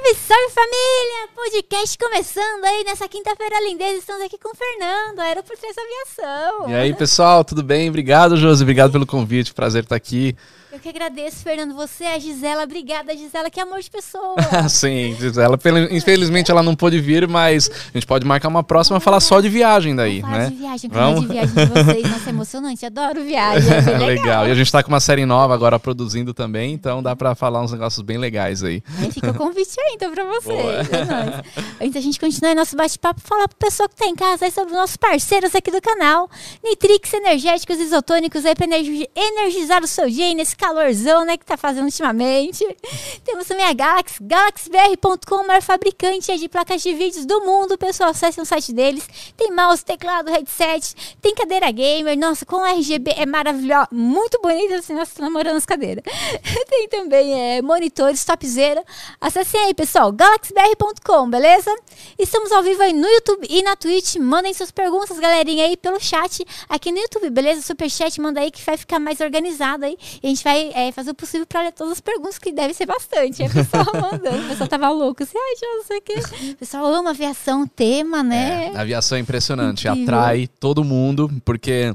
Salve, salve família! Podcast começando aí nessa quinta-feira lindeza. Estamos aqui com o Fernando, Aeroportuguês Aviação. E aí, pessoal, tudo bem? Obrigado, Josi. Obrigado pelo convite. Prazer estar aqui. Eu que agradeço, Fernando. Você, a Gisela. Obrigada, Gisela. Que amor de pessoa. Sim, Gisela. Infelizmente ela não pôde vir, mas a gente pode marcar uma próxima e falar só de viagem daí, Vamos né? de viagem, Vamos? de viagem de vocês. Nossa, é emocionante. Adoro viagem. É legal. legal. E a gente tá com uma série nova agora produzindo também, então dá pra falar uns negócios bem legais aí. É, fica o convite aí, então, pra vocês. É Antes da gente continuar nosso bate-papo, falar pro pessoal que tá em casa aí sobre os nossos parceiros aqui do canal. Nitrix Energéticos Isotônicos aí pra energizar o seu dia aí nesse calorzão, né, que tá fazendo ultimamente. Temos também a Galaxy, galaxybr.com, maior fabricante de placas de vídeos do mundo. Pessoal, acessem o site deles. Tem mouse, teclado, headset, tem cadeira gamer. Nossa, com RGB é maravilhoso, muito bonito assim, nossa, tô namorando as cadeiras. tem também é, monitores topzera. Acessem aí, pessoal, galaxybr.com, beleza? Estamos ao vivo aí no YouTube e na Twitch. Mandem suas perguntas, galerinha, aí pelo chat aqui no YouTube, beleza? Superchat, manda aí que vai ficar mais organizado aí. E a gente vai é, fazer o possível para ler todas as perguntas, que deve ser bastante. Aí o pessoal mandando, o pessoal tava louco, assim, ai, não sei o que. O pessoal ama aviação, tema, né? É, a aviação é impressionante, Incrível. atrai todo mundo, porque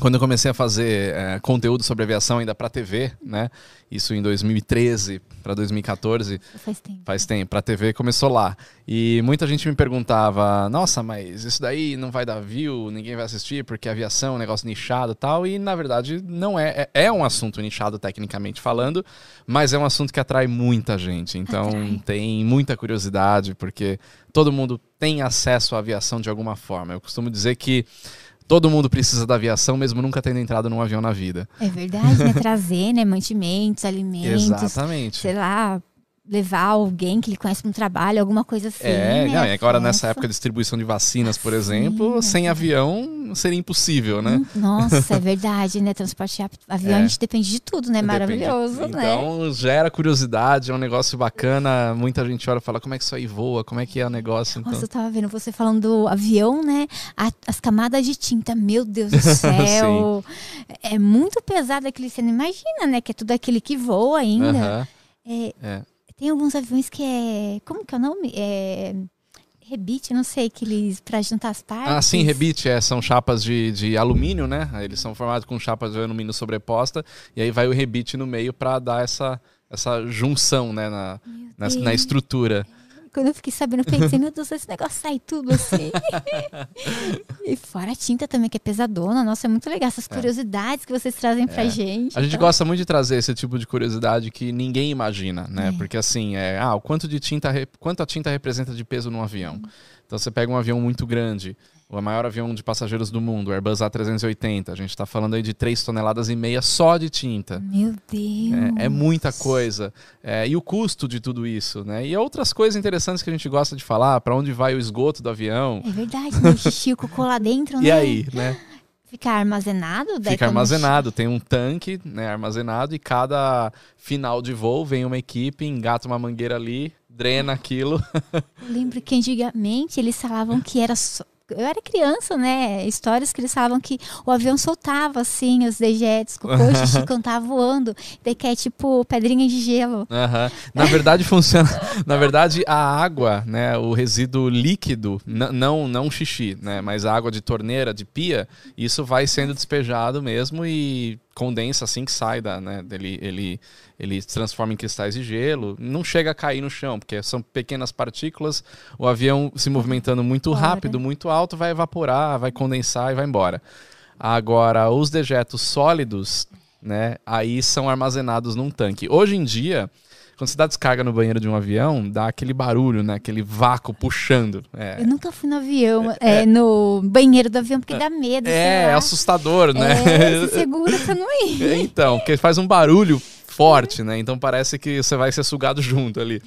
quando eu comecei a fazer é, conteúdo sobre aviação ainda para TV, né? Isso em 2013 para 2014. Faz tempo. Faz tempo. Para TV começou lá. E muita gente me perguntava: "Nossa, mas isso daí não vai dar view, ninguém vai assistir porque aviação é um negócio nichado, tal". E na verdade não é, é, é um assunto nichado tecnicamente falando, mas é um assunto que atrai muita gente. Então atrai. tem muita curiosidade porque todo mundo tem acesso à aviação de alguma forma. Eu costumo dizer que todo mundo precisa da aviação, mesmo nunca tendo entrado num avião na vida. É verdade, né? Trazer, né? Mantimentos, alimentos. Exatamente. Sei lá, levar alguém que ele conhece no trabalho, alguma coisa assim. É, né? não, e agora nessa época de distribuição de vacinas, por exemplo, Sim, sem avião seria impossível, né? Hum, nossa, é verdade, né? Transporte avião, é. a gente depende de tudo, né? Maravilhoso, depende. né? Então gera curiosidade, é um negócio bacana. Muita gente olha e fala como é que isso aí voa, como é que é o negócio. Então... Nossa, eu tava vendo você falando do avião, né? as camadas de tinta, meu Deus do céu. é muito pesado aquele, não imagina, né? Que é tudo aquele que voa ainda. Uh -huh. é. é. Tem alguns aviões que é. Como que é o nome? É. Rebite, não sei, que eles. para juntar as partes. Ah, sim, rebite, é, são chapas de, de alumínio, né? Eles são formados com chapas de alumínio sobreposta, e aí vai o rebite no meio para dar essa, essa junção, né, na, na, na, estrutura. Quando eu fiquei sabendo, eu pensei, meu Deus, esse negócio sai tudo assim. e fora a tinta também, que é pesadona. Nossa, é muito legal essas é. curiosidades que vocês trazem pra é. gente. A gente então... gosta muito de trazer esse tipo de curiosidade que ninguém imagina, né? É. Porque assim, é, ah, o quanto de tinta, quanto a tinta representa de peso num avião. Hum. Então você pega um avião muito grande, o maior avião de passageiros do mundo, o Airbus A380. A gente está falando aí de 3 toneladas e meia só de tinta. Meu Deus! É, é muita coisa. É, e o custo de tudo isso, né? E outras coisas interessantes que a gente gosta de falar, para onde vai o esgoto do avião. É verdade, né? o xixi, o cocô lá dentro, né? E aí, né? Fica armazenado? Fica armazenado, tem um tanque né, armazenado e cada final de voo vem uma equipe, engata uma mangueira ali, drena aquilo. Eu lembro que antigamente eles falavam que era só, eu era criança, né? Histórias que eles falavam que o avião soltava assim os dejetos, o coxo quando tava voando, daí que é tipo pedrinha de gelo. Uhum. Na verdade funciona. Na verdade a água, né? O resíduo líquido, não não xixi, né? Mas a água de torneira, de pia, isso vai sendo despejado mesmo e condensa assim que sai da, né? Ele, ele, ele se transforma em cristais de gelo, não chega a cair no chão, porque são pequenas partículas, o avião se movimentando muito rápido, muito alto, vai evaporar, vai condensar e vai embora. Agora, os dejetos sólidos, né, aí são armazenados num tanque. Hoje em dia, quando você dá descarga no banheiro de um avião, dá aquele barulho, né? Aquele vácuo puxando. É. Eu nunca fui no avião, é, é, no banheiro do avião, porque dá medo. É, é assustador, né? É, se segura pra não ir. Então, porque faz um barulho forte, né? Então parece que você vai ser sugado junto ali.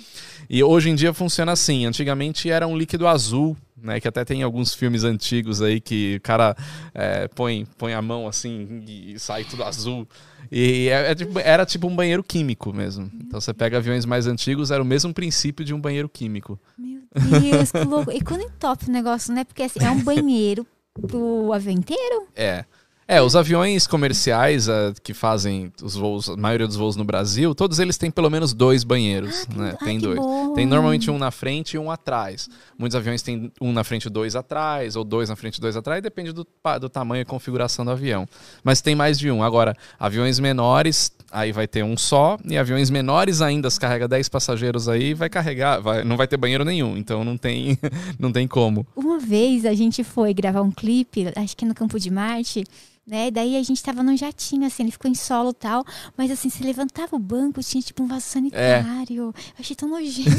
E hoje em dia funciona assim. Antigamente era um líquido azul, né? Que até tem alguns filmes antigos aí que o cara é, põe, põe a mão assim e sai tudo azul. E é, é, tipo, era tipo um banheiro químico mesmo. Então você pega aviões mais antigos, era o mesmo princípio de um banheiro químico. Meu Deus, que louco. E quando entope o negócio, né? Porque assim, é um banheiro do avião inteiro? É. É, os aviões comerciais uh, que fazem os voos, a maioria dos voos no Brasil, todos eles têm pelo menos dois banheiros, Ah, né? que- Tem dois. bom. Tem normalmente um na frente e um atrás. Muitos aviões têm um na frente e dois atrás, ou dois na frente e dois atrás, depende do, do tamanho e configuração do avião. Mas tem mais de um. Agora, aviões menores, aí vai ter um só, e aviões menores ainda, se carrega 10 passageiros aí, vai carregar, vai- não vai ter banheiro nenhum, então não tem, não tem como. Uma vez a gente foi gravar um clipe, acho que no Campo de Marte, né? Daí a gente tava num jatinho, assim, ele ficou em solo e tal. Mas assim, se levantava o banco, tinha tipo um vaso sanitário. Eu achei tão nojento.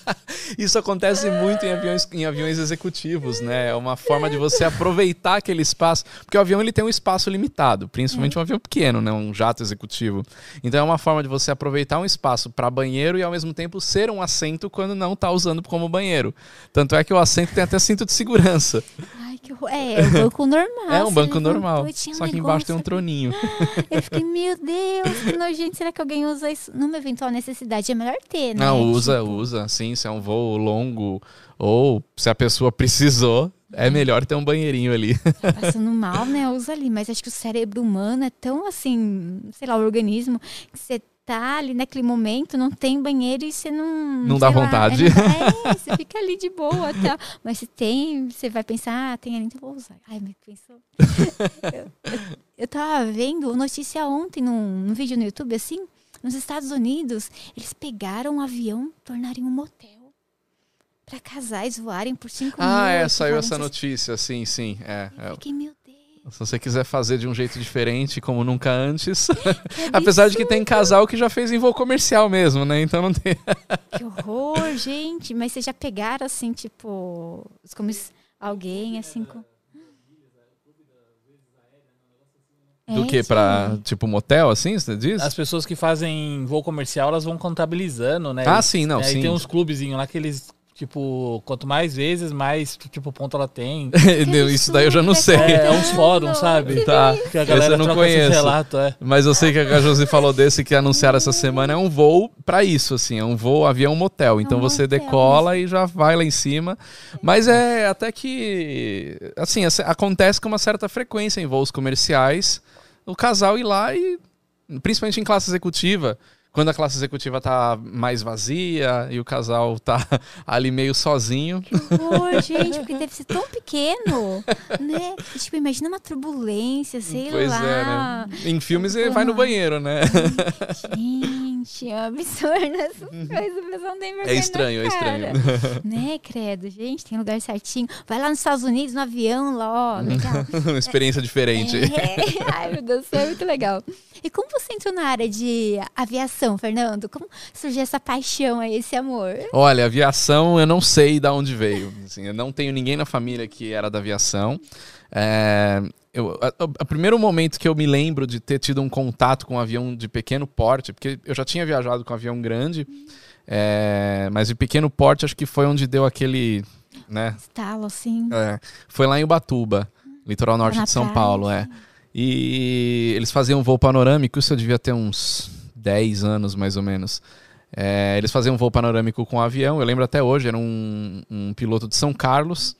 Isso acontece muito em aviões, em aviões executivos, né? É uma forma de você aproveitar aquele espaço, porque o avião ele tem um espaço limitado, principalmente um avião pequeno, né? Um jato executivo. Então é uma forma de você aproveitar um espaço para banheiro e ao mesmo tempo ser um assento quando não tá usando como banheiro. Tanto é que o assento tem até cinto de segurança. Ai, que horror. É, é um banco normal. é um banco levantou normal. um Só que embaixo tem um troninho. Eu fiquei, meu Deus, que nojento. Será que alguém usa isso numa eventual necessidade? É melhor ter, né? Não, usa, Tipo, usa. Sim, se é um voo longo ou se a pessoa precisou, é melhor ter um banheirinho ali. tá passando mal, né? Usa ali. Mas acho que o cérebro humano é tão assim, sei lá, o organismo, que você tá ali naquele momento, não tem banheiro e você não. Não dá lá, vontade. É, dá- é, você fica ali de boa tal. Mas se tem, você vai pensar, ah, tem ali, então vou usar. Ai, mas pensou. eu, eu, eu tava vendo notícia ontem num, num vídeo no YouTube, assim, nos Estados Unidos, eles pegaram um avião, tornarem um motel. Pra casais voarem por cinco Ah, é, minutos. saiu voarem essa essas- notícia, sim, sim. É, Eu é. fiquei, meu. Se você quiser fazer de um jeito diferente, como nunca antes. Apesar de que tem casal que já fez em voo comercial mesmo, né? Então não tem. Que horror, gente. Mas vocês já pegaram, assim, tipo, como alguém, assim, com... Do É, que? Pra, tipo, motel, assim, você diz? As pessoas que fazem voo comercial, elas vão contabilizando, né? Ah, sim, não, Aí sim. tem uns clubezinhos lá que eles, tipo, quanto mais vezes, mais, tipo, ponto ela tem. Isso daí eu já não sei. É, é uns fóruns, sabe? Tá, Que a esse galera eu não conheço. relatos, é. Mas eu sei que a Josi falou desse que anunciaram essa semana. É um voo pra isso, assim. É um voo avião motel. Então um você motel decola e já vai lá em cima. Mas é até que. Assim, acontece com uma certa frequência em voos comerciais. O casal ir lá e. Principalmente em classe executiva. Quando a classe executiva tá mais vazia e o casal tá ali meio sozinho. horror, gente, porque deve ser tão pequeno, né? Tipo, imagina uma turbulência, sei pois lá. é, né? Em filmes ele vai no banheiro, né? Gente, é um absurdo essas coisas, o pessoal não tem vergonha É estranho, é cara. estranho. Né, credo, gente, tem lugar certinho. Vai lá nos Estados Unidos, no avião, lá, ó, legal. Uma experiência diferente. É. Ai, meu Deus, é muito legal. E como você entrou na área de aviação, Fernando? Como surgiu essa paixão aí, esse amor? Olha, aviação eu não sei de onde veio. Assim, eu não tenho ninguém na família que era da aviação. É, eu, a- a- o primeiro momento que eu me lembro de ter tido um contato com um avião de pequeno porte, porque eu já tinha viajado com um avião grande, é, mas de pequeno porte acho que foi onde deu aquele. Né, Estalo, assim. é, foi lá em Ubatuba, litoral norte de São Paulo, é. E eles faziam um voo panorâmico, isso eu devia ter uns 10 anos mais ou menos. É, eles faziam um voo panorâmico com o avião, eu lembro até hoje, era um, um piloto de São Carlos.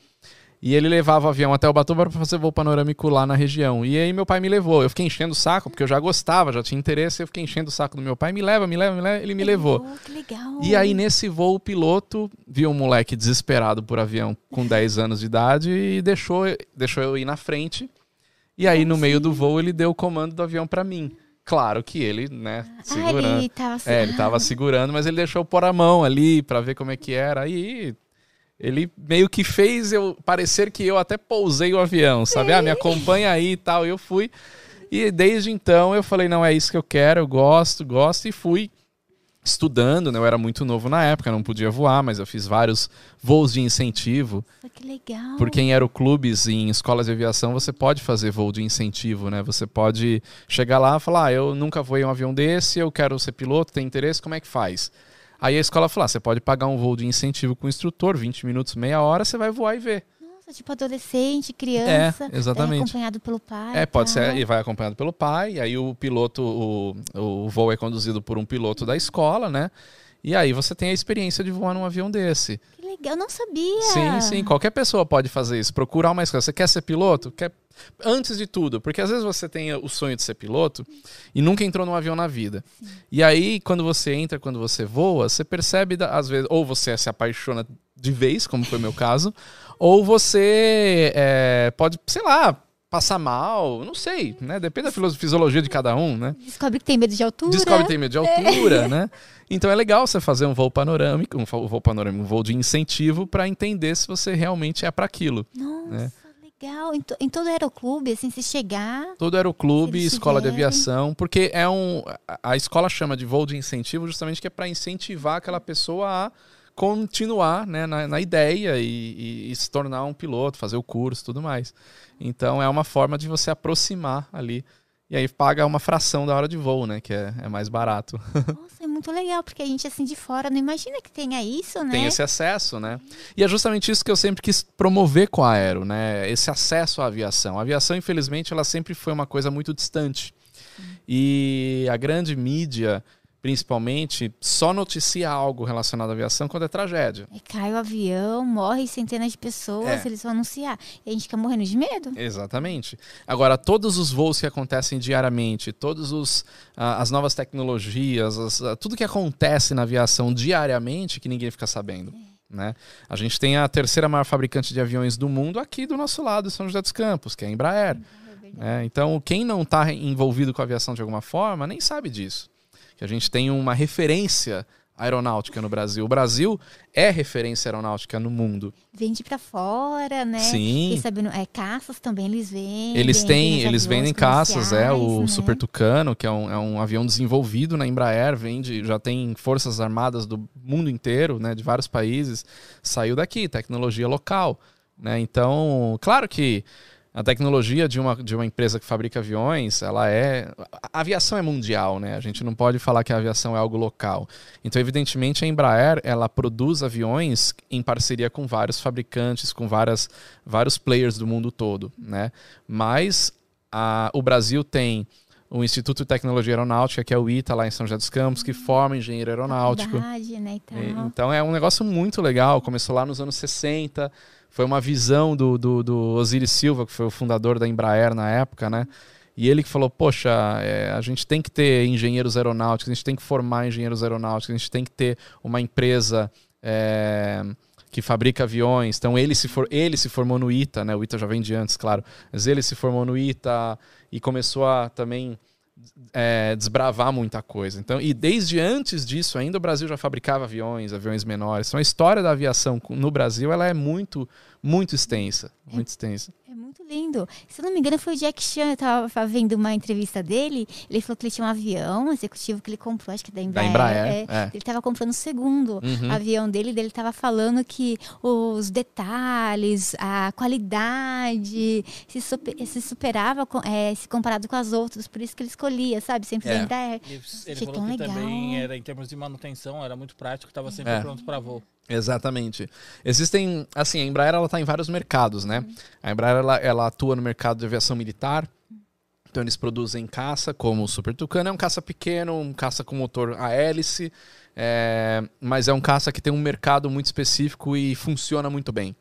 E ele levava o avião até Ubatuba para fazer voo panorâmico lá na região. E aí meu pai me levou. Eu fiquei enchendo o saco, porque eu já gostava, já tinha interesse. Eu fiquei enchendo o saco do meu pai. Me leva, me leva, me leva. Ele me levou. Oh, que legal. E aí, nesse voo, o piloto viu um moleque desesperado por avião com 10 anos de idade e deixou, deixou eu ir na frente. E aí, no meio do voo, ele deu o comando do avião pra mim. Claro que ele, né, Ah, segurando. ele tava assim. É, ele tava segurando, mas ele deixou pôr a mão ali pra ver como é que era. Aí ele meio que fez eu parecer que eu até pousei o avião, sabe? Ah, me acompanha aí e tal. E eu fui. E desde então eu falei, não, é isso que eu quero, eu gosto, gosto, e fui estudando, né? Eu era muito novo na época, não podia voar, mas eu fiz vários voos de incentivo. Nossa, que legal. Porque em aeroclubes e em escolas de aviação você pode fazer voo de incentivo, né? Você pode chegar lá e falar: ah, eu nunca voei um avião desse, eu quero ser piloto, tem interesse, como é que faz? Aí a escola fala: ah, você pode pagar um voo de incentivo com o instrutor, 20 minutos, meia hora, você vai voar e ver. Tipo adolescente, criança. É, exatamente. acompanhado pelo pai. É, pode tal. ser, e vai acompanhado pelo pai, e aí o piloto, o, o voo é conduzido por um piloto da escola, né? E aí você tem a experiência de voar num avião desse. Que legal, eu não sabia. Sim, sim, qualquer pessoa pode fazer isso. Procurar uma escola. Você quer ser piloto? Quer... Antes de tudo, porque às vezes você tem o sonho de ser piloto e nunca entrou num avião na vida. E aí, quando você entra, quando você voa, você percebe, às vezes, ou você se apaixona de vez, como foi meu caso, ou você é, pode, sei lá, passar mal, não sei, né? Depende da fisiologia de cada um, né? Descobre que tem medo de altura. Descobre que tem medo de altura, né? Então é legal você fazer um voo panorâmico, um vo- voo panorâmico, um voo de incentivo para entender se você realmente é para aquilo. Nossa, legal. Em, to- em todo aeroclube, assim, se chegar. Todo aeroclube, escola de tiverem. aviação, porque é um a- a escola chama de voo de incentivo justamente que é para incentivar aquela pessoa a continuar né, na, na ideia e, e- se tornar um piloto, fazer o curso, tudo mais. Então é uma forma de você aproximar ali e aí paga uma fração da hora de voo, né, que é, é mais barato. Nossa, é muito legal, porque a gente, assim, de fora não imagina que tenha isso, né? tem esse acesso, né? E é justamente isso que eu sempre quis promover com a Aero, né? Esse acesso à aviação. A aviação, infelizmente, ela sempre foi uma coisa muito distante. E a grande mídia, principalmente, só noticia algo relacionado à aviação quando é tragédia. Aí cai o avião, morre centenas de pessoas, É. eles vão anunciar. E a gente fica morrendo de medo. Exatamente. Agora, todos os voos que acontecem diariamente, todas as novas tecnologias, as- a- tudo que acontece na aviação diariamente que ninguém fica sabendo. Né? A gente tem a terceira maior fabricante de aviões do mundo aqui do nosso lado, em São José dos Campos, que é a Embraer. né? Então, quem não está envolvido com a aviação de alguma forma, nem sabe disso. Que a gente tem uma referência aeronáutica no Brasil. O Brasil é referência aeronáutica no mundo. Vende pra fora, né? Sim. Fiquei sabendo, é, caças também eles vendem. Eles têm, eles vendem caças, é o né? Super Tucano, que é um, é um avião desenvolvido na Embraer, vende, já tem forças armadas do mundo inteiro, né, de vários países, saiu daqui, tecnologia local, né? Então, claro que a tecnologia de uma, de uma empresa que fabrica aviões, ela é. A aviação é mundial, né? A gente não pode falar que a aviação é algo local. Então, evidentemente, a Embraer ela produz aviões em parceria com vários fabricantes, com várias, vários players do mundo todo, né? Mas a, o Brasil tem o Instituto de Tecnologia Aeronáutica, que é o ITA, lá em São José dos Campos, que forma engenheiro aeronáutico. Faculdade, né, e tal. E- Então é um negócio muito legal. Começou lá nos anos 60. Foi uma visão do, do, do Osiris Silva, que foi o fundador da Embraer na época, né? E ele que falou: Poxa, é, a gente tem que ter engenheiros aeronáuticos, a gente tem que formar engenheiros aeronáuticos, a gente tem que ter uma empresa é, que fabrica aviões. Então ele se, for, ele se formou no ITA, né? O ITA já vem de antes, claro. Mas ele se formou no ITA e começou a também é, desbravar muita coisa. Então, e desde antes disso ainda o Brasil já fabricava aviões, aviões menores. Então a história da aviação no Brasil ela é muito, muito extensa, muito extensa. É muito lindo. Se eu não me engano, foi o Jack Chan. Eu tava vendo uma entrevista dele. Ele falou que ele tinha um avião executivo que ele comprou, acho que da Embraer. Embraer, é. é. Ele tava comprando o segundo Uhum. avião dele. Dele tava falando que os detalhes, a qualidade se, super- se superava é, se comparado com as outras. Por isso que ele escolhia, sabe? Sempre É. da Embraer. Ele, ele falou tão que legal. também era em termos de manutenção, era muito prático, estava sempre É. pronto para voo. Exatamente. Existem, assim, a Embraer ela está em vários mercados, né? A Embraer ela, ela atua no mercado de aviação militar. Então eles produzem caça, como o Super Tucano, é um caça pequeno, um caça com motor a hélice, é, mas é um caça que tem um mercado muito específico e funciona muito bem.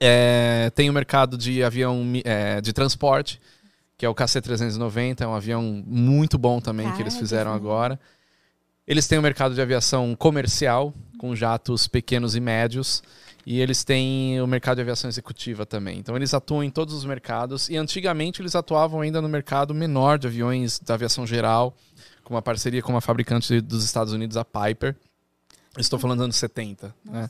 É, tem o mercado de avião é, de transporte, que é o KC-390, é um avião muito bom também que eles fizeram agora. Eles têm o mercado de aviação comercial, com jatos pequenos e médios. E eles têm o mercado de aviação executiva também. Então eles atuam em todos os mercados. E antigamente eles atuavam ainda no mercado menor de aviões da aviação geral, com uma parceria com uma fabricante dos Estados Unidos, a Piper. Estou falando dos anos 70. Né?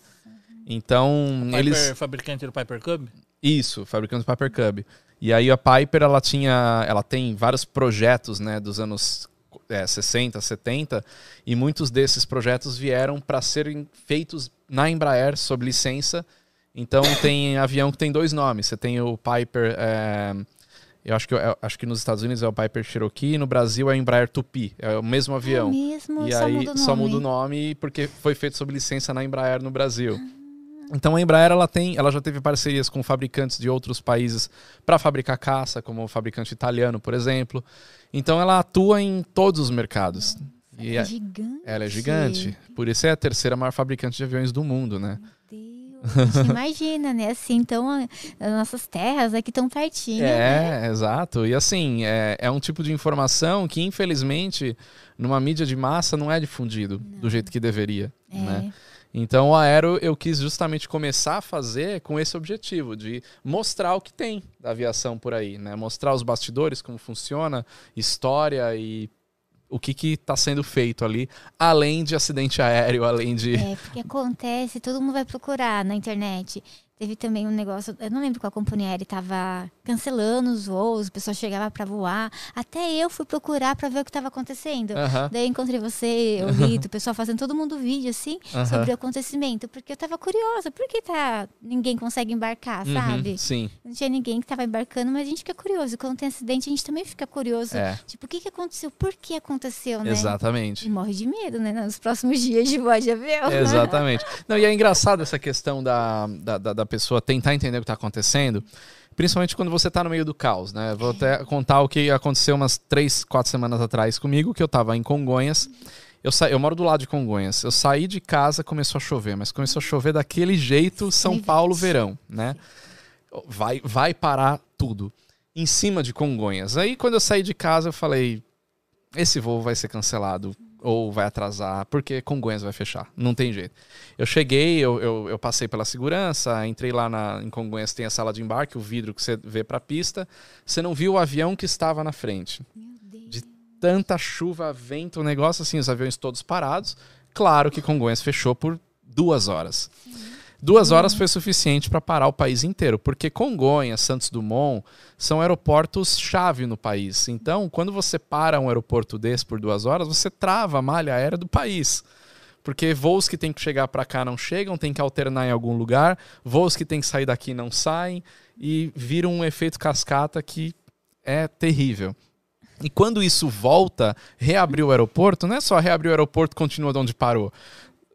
Então Piper, eles. fabricante do Piper Cub? Isso, fabricando Piper Cub. E aí a Piper, ela tinha, ela tem vários projetos, né, dos anos é, 60, 70, e muitos desses projetos vieram para serem feitos na Embraer sob licença. Então tem avião que tem dois nomes. Você tem o Piper, é, eu acho que eu acho que nos Estados Unidos é o Piper Cherokee, no Brasil é o Embraer Tupi, é o mesmo avião. É mesmo, E só aí muda só muda o nome porque foi feito sob licença na Embraer no Brasil. Então a Embraer ela tem, ela já teve parcerias com fabricantes de outros países para fabricar caça, como o fabricante italiano, por exemplo. Então ela atua em todos os mercados. E É é- gigante. ela é gigante. Por isso é a terceira maior fabricante de aviões do mundo, né? Imagina, né? Assim, então as nossas terras aqui tão pertinho. né? É, exato. E assim, é, é um tipo de informação que, infelizmente, numa mídia de massa não é difundido do jeito que deveria. É. Né? Então, o Aero eu quis justamente começar a fazer com esse objetivo, de mostrar o que tem da aviação por aí, né? Mostrar os bastidores, como funciona, história e o que está sendo feito ali, além de acidente aéreo, além de. É, porque acontece, todo mundo vai procurar na internet. Teve também um negócio, eu não lembro qual companhia aérea estava cancelando os voos, o pessoal chegava para voar. Até eu fui procurar para ver o que estava acontecendo. Aham, Daí encontrei você, o Lito, o pessoal fazendo todo mundo vídeo assim sobre o acontecimento, porque eu tava curiosa, por que tá ninguém consegue embarcar, Uhum, sabe? Sim, Não tinha ninguém que tava embarcando, mas a gente fica curioso. Quando tem acidente, a gente também fica curioso. é, Tipo, o que que aconteceu? Por que aconteceu, né? exatamente. E morre de medo, né? Nos próximos dias de voar de avião. Exatamente. Não, e é engraçado essa questão da, da, da- da pessoa tentar entender o que está acontecendo, principalmente quando você está no meio do caos, né? Vou até contar o que aconteceu umas três, quatro semanas atrás comigo, que eu estava em Congonhas. Eu, sa... eu moro do lado de Congonhas. Eu saí de casa, começou a chover, mas começou a chover daquele jeito São. Paulo verão, né? Vai, vai parar tudo. Em cima de Congonhas. Aí quando eu saí de casa, eu falei: esse voo vai ser cancelado ou vai atrasar, porque Congonhas vai fechar. Não tem jeito. Eu cheguei, eu, eu, eu passei pela segurança, entrei lá na, em Congonhas, tem a sala de embarque, o vidro que você vê para a pista. Você não viu o avião que estava na frente. De Tanta chuva, vento, o negócio assim, os aviões todos parados. Claro que Congonhas fechou por duas horas. Duas horas foi suficiente para parar o país inteiro, porque Congonhas, Santos Dumont são aeroportos chave no país. Então, quando você para um aeroporto desse por duas horas, você trava a malha aérea do país. Porque voos que tem que chegar para cá não chegam, tem que alternar em algum lugar, voos que tem que sair daqui não saem, e vira um efeito cascata que é terrível. E quando isso volta, reabrir o aeroporto, não é só reabrir o aeroporto e continua de onde parou.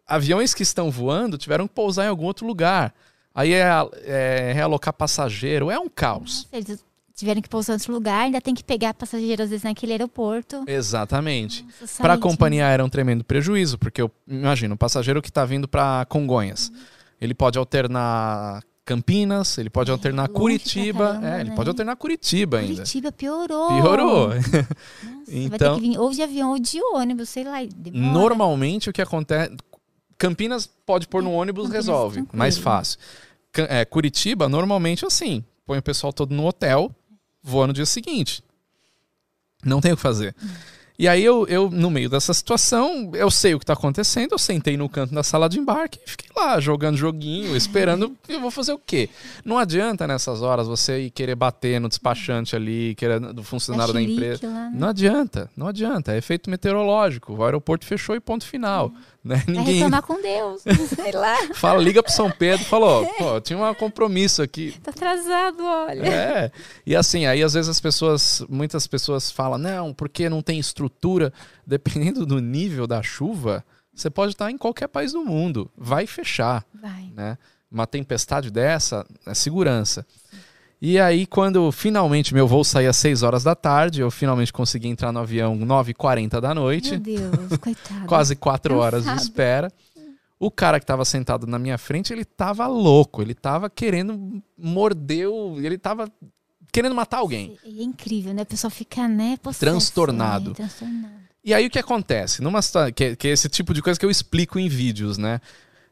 Aviões que estão voando tiveram que pousar em algum outro lugar. Aí é, é realocar passageiro, é um caos. Nossa, eles tiveram que pousar em outro lugar, ainda tem que pegar passageiros às vezes naquele aeroporto. Exatamente. Para a companhia aérea é um tremendo prejuízo, porque eu imagino, o passageiro que está vindo para Congonhas, ele pode alternar Campinas, ele pode alternar longe pra Curitiba, caramba, é, ele né? pode alternar Curitiba ainda. Curitiba piorou. Piorou. Nossa, vai ter Então- que vir ou de avião ou de ônibus, sei lá. demora. Normalmente o que acontece. Campinas pode pôr no ônibus, Campinas resolve. Mais fácil. É, Curitiba, normalmente assim. Põe o pessoal todo no hotel, voa no dia seguinte. Não tem o que fazer. E aí eu, eu, no meio dessa situação, eu sei o que tá acontecendo, eu sentei no canto da sala de embarque e fiquei lá jogando joguinho, esperando. eu vou fazer o quê? Não adianta nessas horas você ir querer bater no despachante ali, querer do funcionário da chilique empresa. lá, né? Não adianta, não adianta. É efeito meteorológico. O aeroporto fechou e ponto final. Né? Ninguém reclamar com Deus, sei lá. fala, liga pro São Pedro, falou, pô, tinha um compromisso aqui. Tá atrasado, olha. É. E assim, aí às vezes as pessoas, muitas pessoas falam, não, porque não tem estrutura. Dependendo do nível da chuva, você pode estar em qualquer país do mundo. Vai fechar Vai. né? Uma tempestade dessa é segurança. E aí, quando finalmente meu voo saía às 6 horas da tarde, eu finalmente consegui entrar no avião 9h40 da noite, Meu Deus, coitado. quase 4 horas de espera. O cara que estava sentado na minha frente, ele tava louco, ele tava querendo morder, o- ele tava querendo matar alguém. É incrível, né? A pessoa fica, né, possesso, Transtornado. né? Transtornado. E aí o que acontece? Numa que, que é esse tipo de coisa que eu explico em vídeos, né?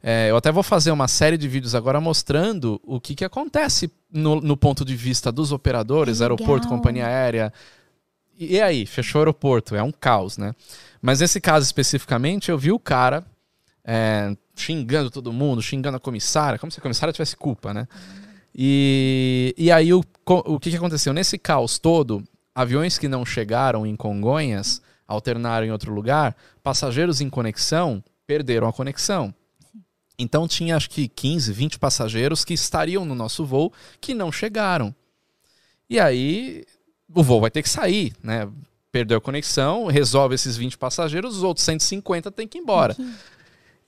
É, eu até vou fazer uma série de vídeos agora mostrando o que, que acontece no, no ponto de vista dos operadores, aeroporto, companhia aérea. E, e aí, fechou o aeroporto, é um caos, né? Mas nesse caso especificamente, eu vi o cara é, xingando todo mundo, xingando a comissária, como se a comissária tivesse culpa, né? E, e aí o, o que, que aconteceu? Nesse caos todo, aviões que não chegaram em Congonhas alternaram em outro lugar, passageiros em conexão perderam a conexão. Então tinha acho que 15, 20 passageiros que estariam no nosso voo que não chegaram. E aí o voo vai ter que sair, né? Perdeu a conexão, resolve esses 20 passageiros, os outros 150 têm que ir embora. Aqui.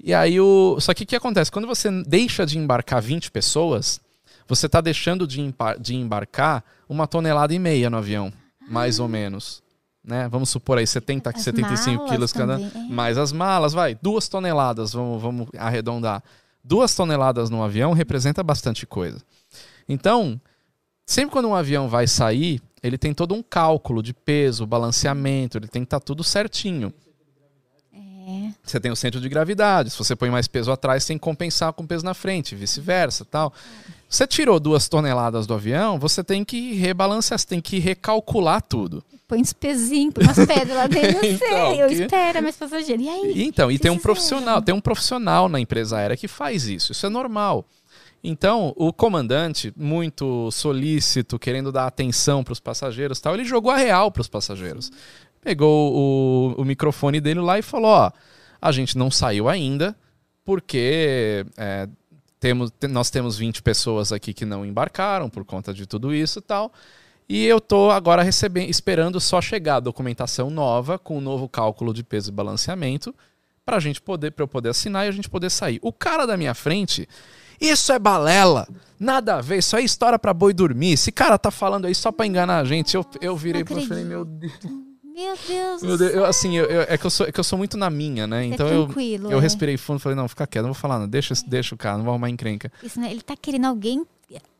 E aí o. Só que o que acontece? Quando você deixa de embarcar 20 pessoas, você está deixando de, de embarcar uma tonelada e meia no avião, mais ou menos. Né? Vamos supor aí 70, As 75 malas quilos cada. também, é. Mais as malas, vai, duas toneladas, vamos, vamos arredondar. Duas toneladas no avião representa bastante coisa. Então, sempre quando um avião vai sair, ele tem todo um cálculo de peso, balanceamento, ele tem que estar tudo certinho. É. Você tem o centro de gravidade. Se você põe mais peso atrás, tem que compensar com peso na frente, vice-versa, tal. Você tirou duas toneladas do avião, você tem que rebalancear, você tem que recalcular tudo. Põe uns pezinhos, põe umas pedras lá dentro, não sei. Então, eu que- espero, mais passageiro. E aí? Então, e tem um profissional, tem um profissional na empresa aérea que faz isso. Isso é normal. Então, o comandante, muito solícito, querendo dar atenção para os passageiros, e tal, ele jogou a real para os passageiros. Pegou o, o microfone dele lá e falou: ó, a gente não saiu ainda porque é, temos, te- nós temos 20 pessoas aqui que não embarcaram por conta de tudo isso e tal. E eu tô agora recebendo, esperando só chegar a documentação nova com o novo cálculo de peso e balanceamento para a gente poder, para eu poder assinar e a gente poder sair. O cara da minha frente, isso é balela, nada a ver, isso é história para boi dormir. Esse cara tá falando aí só para enganar a gente. Eu, eu virei para falei, meu Deus, Meu Deus. meu Deus, eu, assim, eu, eu- é que eu sou, é que eu sou muito na minha, né? Então eu tranquilo, eu é. respirei fundo, falei não, fica quieto, não vou falar, não, deixa, deixa o cara, não vou arrumar encrenca Isso, né? Ele tá querendo alguém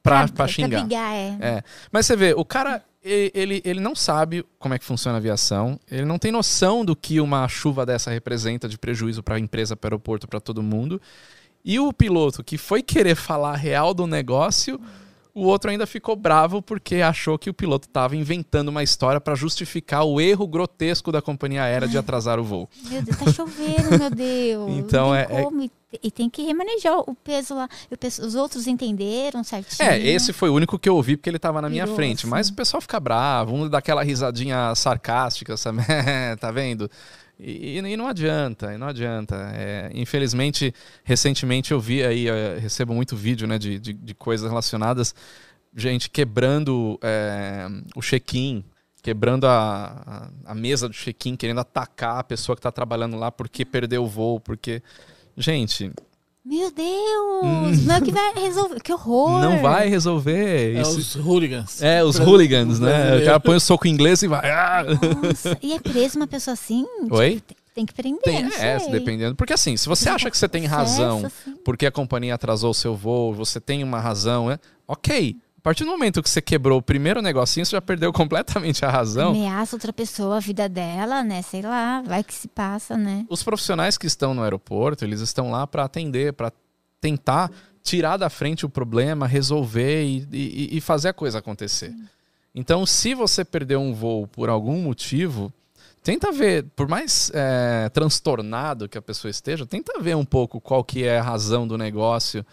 pra, pra xingar. brigar, é. É. Mas você vê, o cara, ele, ele não sabe como é que funciona a aviação, ele não tem noção do que uma chuva dessa representa de prejuízo para a empresa, para o aeroporto, para todo mundo. E o piloto que foi querer falar real do negócio, o outro ainda ficou bravo porque achou que o piloto estava inventando uma história para justificar o erro grotesco da companhia aérea de atrasar o voo. Meu Deus, tá chovendo, meu Deus. Então, é- é-. E- tem que remanejar o peso lá. Peso- Os outros entenderam certinho. É, esse foi o único que eu ouvi porque ele estava na minha frente. Mas o pessoal fica bravo, um dá aquela risadinha sarcástica, sabe? tá vendo? E, e não adianta, e não adianta. É, infelizmente, recentemente eu vi aí, eh, recebo muito vídeo né, de, de, de coisas relacionadas, gente quebrando é, o check-in, quebrando a, a, a mesa do check-in, querendo atacar a pessoa que está trabalhando lá porque perdeu o voo, porque. Gente, Meu Deus! Não é o que vai resolver. Que horror! Hum. não vai resolver. É Isso- os hooligans. É, os hooligans, né? O cara põe o soco em inglês e vai. "Ah!" Nossa, e é preso uma pessoa assim? Tipo, Oi? tem, tem que prender, Tem, não é, dependendo. Porque assim, se você acha que você tem razão assim. porque a companhia atrasou o seu voo, você tem uma razão, né? Ok. A partir do momento que você quebrou o primeiro negocinho, você já perdeu completamente a razão. Ameaça outra pessoa, a vida dela, né? Sei lá, vai que se passa, né? Os profissionais que estão no aeroporto, eles estão lá para atender, para tentar tirar da frente o problema, resolver e, e- e fazer a coisa acontecer. Então, se você perdeu um voo por algum motivo, tenta ver, por mais é, transtornado que a pessoa esteja, tenta ver um pouco qual que é a razão do negócio,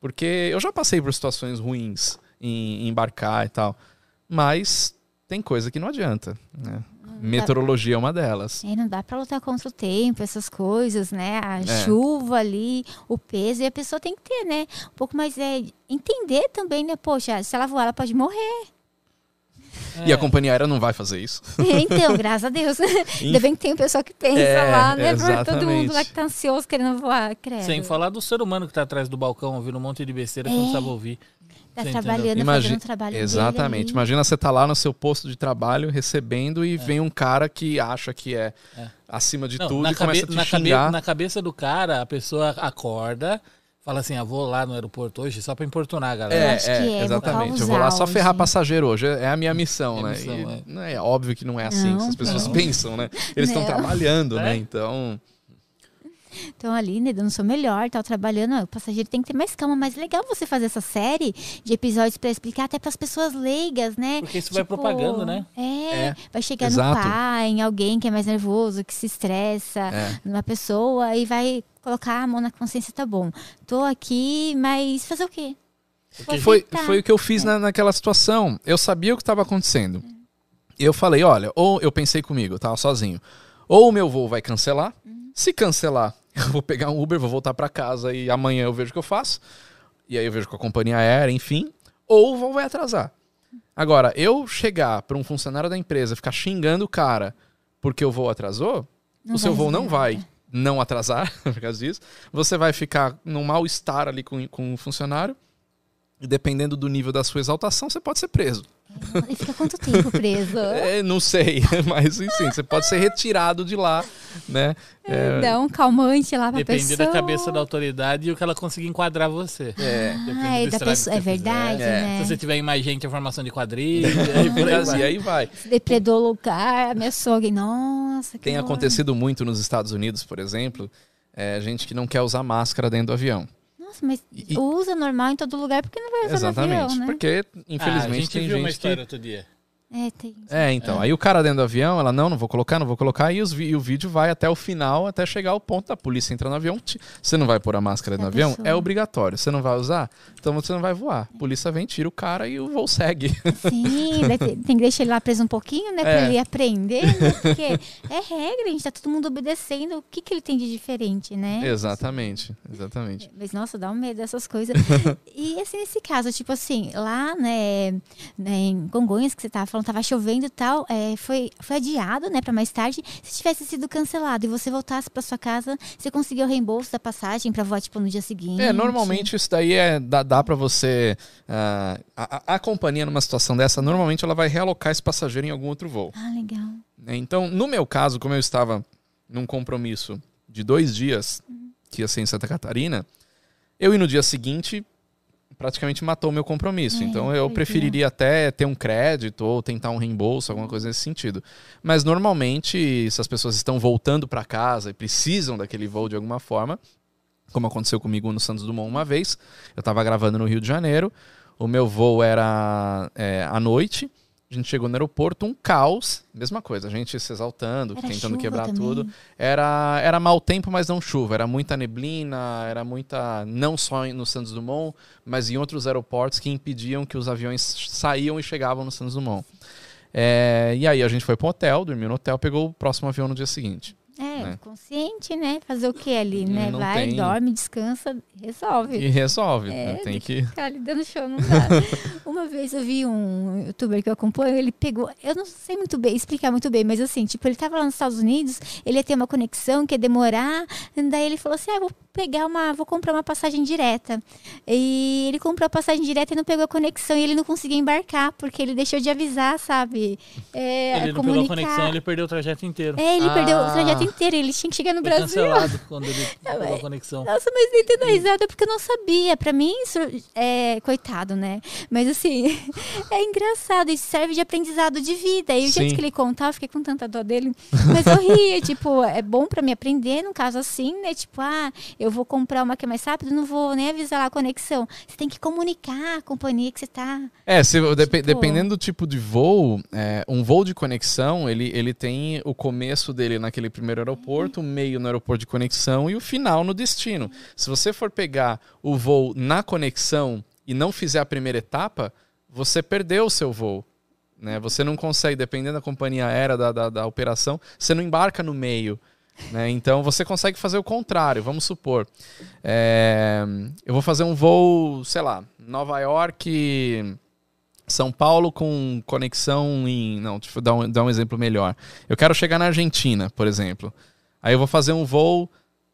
porque eu já passei por situações ruins em, em embarcar e tal, mas tem coisa que não adianta. Né? Meteorologia é uma delas. É, não dá pra lutar contra o tempo, essas coisas, né? A É. chuva ali, o peso, e a pessoa tem que ter, né? Um pouco mais é entender também, né? Poxa, se ela voar, ela pode morrer. E É. a companhia aérea não vai fazer isso. Então, graças a Deus. Ainda bem que tem um pessoal que pensa É, lá, né? Por todo mundo lá que tá ansioso querendo voar, credo. Sem falar do ser humano que tá atrás do balcão ouvindo um monte de besteira que É. não sabe ouvir. Tá Você trabalhando, Imagi- fazendo um trabalho Exatamente. Imagina você tá lá no seu posto de trabalho recebendo e vem um cara que acha que é, É. acima de Não, tudo na, e começa cabe- a na, te cabe- xingar. na cabeça do cara, a pessoa acorda, fala assim: ah, vou lá no aeroporto hoje só pra importunar a galera. É, que é, é, vou exatamente. Eu vou lá só ferrar hoje. passageiro hoje. É a minha missão, É né? missão, E é. não é óbvio que não é assim. Não, as pessoas não. pensam, né? Eles estão Não. trabalhando, né? É. Então. Então ali, né, dando o seu melhor, tal, trabalhando. O passageiro tem que ter mais calma. Mas legal você fazer essa série de episódios pra explicar até pras pessoas leigas, né? Porque isso vai propagando, né? É, É, vai chegar exato. no pai, em alguém que é mais nervoso, que se estressa, É. numa pessoa e vai colocar a mão na consciência, tá bom. Tô aqui, mas fazer o quê? Foi, foi o que eu fiz na, naquela situação. Eu sabia o que estava acontecendo. Eu falei, olha, ou eu pensei comigo, eu tava sozinho. Ou o meu voo vai cancelar. Se cancelar, eu vou pegar um Uber, vou voltar para casa e amanhã eu vejo o que eu faço. E aí eu vejo com a companhia aérea, enfim. Ou o voo vai atrasar. Agora, eu chegar para um funcionário da empresa ficar xingando o cara porque o voo atrasou, Não o seu voo não vai não atrasar por causa disso. Você vai ficar num mal-estar ali com, com o funcionário. E dependendo do nível da sua exaltação, você pode ser preso. E fica quanto tempo preso? É, não sei, mas enfim, você pode ser retirado de lá, né? É, Dá um calmante lá pra Depende pessoa. da cabeça da autoridade e o que ela conseguir enquadrar você. é. Ah, é, da pessoa, é verdade, É. né? Se você tiver em mais gente, informação de quadrilha, E vai. aí vai. Se depredou o lugar, ameaçou alguém. Nossa, que Tem horror. acontecido muito nos Estados Unidos, por exemplo, é, gente que não quer usar máscara dentro do avião. Nossa, mas E- usa normal em todo lugar, porque não vai usar Exatamente. no avião, né? Porque, Ah, infelizmente, a gente tem viu uma gente história que. outro dia. É, tem. É, então. Aí o cara dentro do avião, ela, não, não vou colocar, não vou colocar. E, os e o vídeo vai até o final, até chegar ao ponto da polícia entrar no avião. Você não vai pôr a máscara Da no avião? pessoa. É obrigatório. Você não vai usar? Então você não vai voar. A polícia vem, tira o cara e o voo segue. Sim, tem, que deixar ele lá preso um pouquinho, né? Pra É. ele aprender, né? Porque é regra, a gente tá todo mundo obedecendo. O que, que ele tem de diferente, né? exatamente, exatamente. Mas, nossa, dá um medo dessas coisas. e, assim, nesse caso, tipo assim, lá, né, né, em Congonhas, que você tava falando, tava chovendo e tal, é, foi, foi adiado, né, pra mais tarde. Se tivesse sido cancelado e você voltasse pra sua casa, você conseguiu o reembolso da passagem pra voar, tipo, no dia seguinte? É, normalmente isso daí é, dá, dá para você. ah, a, a- companhia, numa situação dessa, normalmente ela vai realocar esse passageiro em algum outro voo. Ah, legal. né? Então, no meu caso, como eu estava num compromisso de dois dias, que ia ser em Santa Catarina, eu ir no dia seguinte praticamente matou o meu compromisso. É, então, eu é. preferiria até ter um crédito ou tentar um reembolso, alguma coisa nesse sentido. Mas, normalmente, se as pessoas estão voltando para casa e precisam daquele voo de alguma forma, como aconteceu comigo no Santos Dumont uma vez, eu estava gravando no Rio de Janeiro, o meu voo era é, à noite, a gente chegou no aeroporto, um caos, mesma coisa, a gente se exaltando, Era tentando quebrar também. tudo. Era, era mau tempo, mas não chuva. Era muita neblina, era muita. Não só no Santos Dumont, mas em outros aeroportos que impediam que os aviões saíam e chegavam no Santos Dumont. É, e aí a gente foi para um hotel, dormiu no hotel, pegou o próximo avião no dia seguinte. É, né? consciente, né? Fazer o que ali, né? Não Vai, tem- dorme, descansa, resolve. E resolve. É, né? Tem que. Ficar ali dando show não dá. Uma vez eu vi um youtuber que eu acompanho, ele pegou, eu não sei muito bem, explicar muito bem, mas assim, tipo, ele tava lá nos Estados Unidos, ele ia ter uma conexão que ia demorar, daí ele falou assim: ah, vou pegar uma, vou comprar uma passagem direta. E ele comprou a passagem direta e não pegou a conexão e ele não conseguia embarcar, porque ele deixou de avisar, sabe? É, Ele não pegou a comunicar. conexão, ele perdeu o trajeto inteiro. É, ele Ah. perdeu o trajeto inteiro, ele tinha que chegar no Foi Brasil. cancelado quando ele pegou a conexão. Nossa, mas nem tendo risada porque eu não sabia. Pra mim, isso é coitado, né? Mas assim, é engraçado. Isso serve de aprendizado de vida. E o jeito que ele contava, eu fiquei com tanta dó dele. Mas eu ria, tipo, é bom pra me aprender, num caso assim, né? Tipo, ah, eu vou comprar uma que é mais rápida, não vou nem avisar lá a conexão. Você tem que comunicar a companhia que você tá. É, se, Tipo- dependendo do tipo de voo, é, um voo de conexão, ele, ele tem o começo dele naquele primeiro aeroporto, o meio no aeroporto de conexão e o final no destino. Se você for pegar o voo na conexão e não fizer a primeira etapa, você perdeu o seu voo. Né? Você não consegue, dependendo da companhia aérea, da, da, da operação, você não embarca no meio. Né? Então você consegue fazer o contrário, vamos supor. é, eu vou fazer um voo, sei lá, Nova York. São Paulo com conexão em. Não, deixa eu dar um, dar um exemplo melhor. Eu quero chegar na Argentina, por exemplo. Aí eu vou fazer um voo.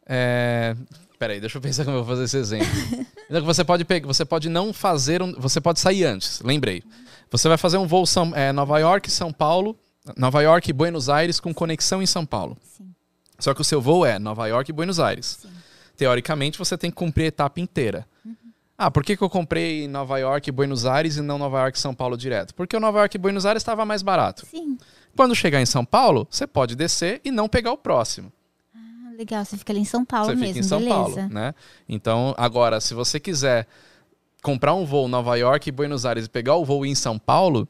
É... Peraí, deixa eu pensar como eu vou fazer esse exemplo. Então, você pode pegar, você pode não fazer um. Você pode sair antes, lembrei. Você vai fazer um voo São, é, Nova York, São Paulo. Nova York e Buenos Aires com conexão em São Paulo. Sim. Só que o seu voo é Nova York e Buenos Aires. Sim. Teoricamente, você tem que cumprir a etapa inteira. Ah, por que, que eu comprei Nova York e Buenos Aires e não Nova York e São Paulo direto? Porque o Nova York e Buenos Aires estava mais barato. Sim. Quando chegar em São Paulo, você pode descer e não pegar o próximo. Ah, legal, você fica ali em São Paulo você mesmo, fica em São beleza. Paulo, né? Então, agora, se você quiser comprar um voo Nova York e Buenos Aires e pegar o voo em São Paulo,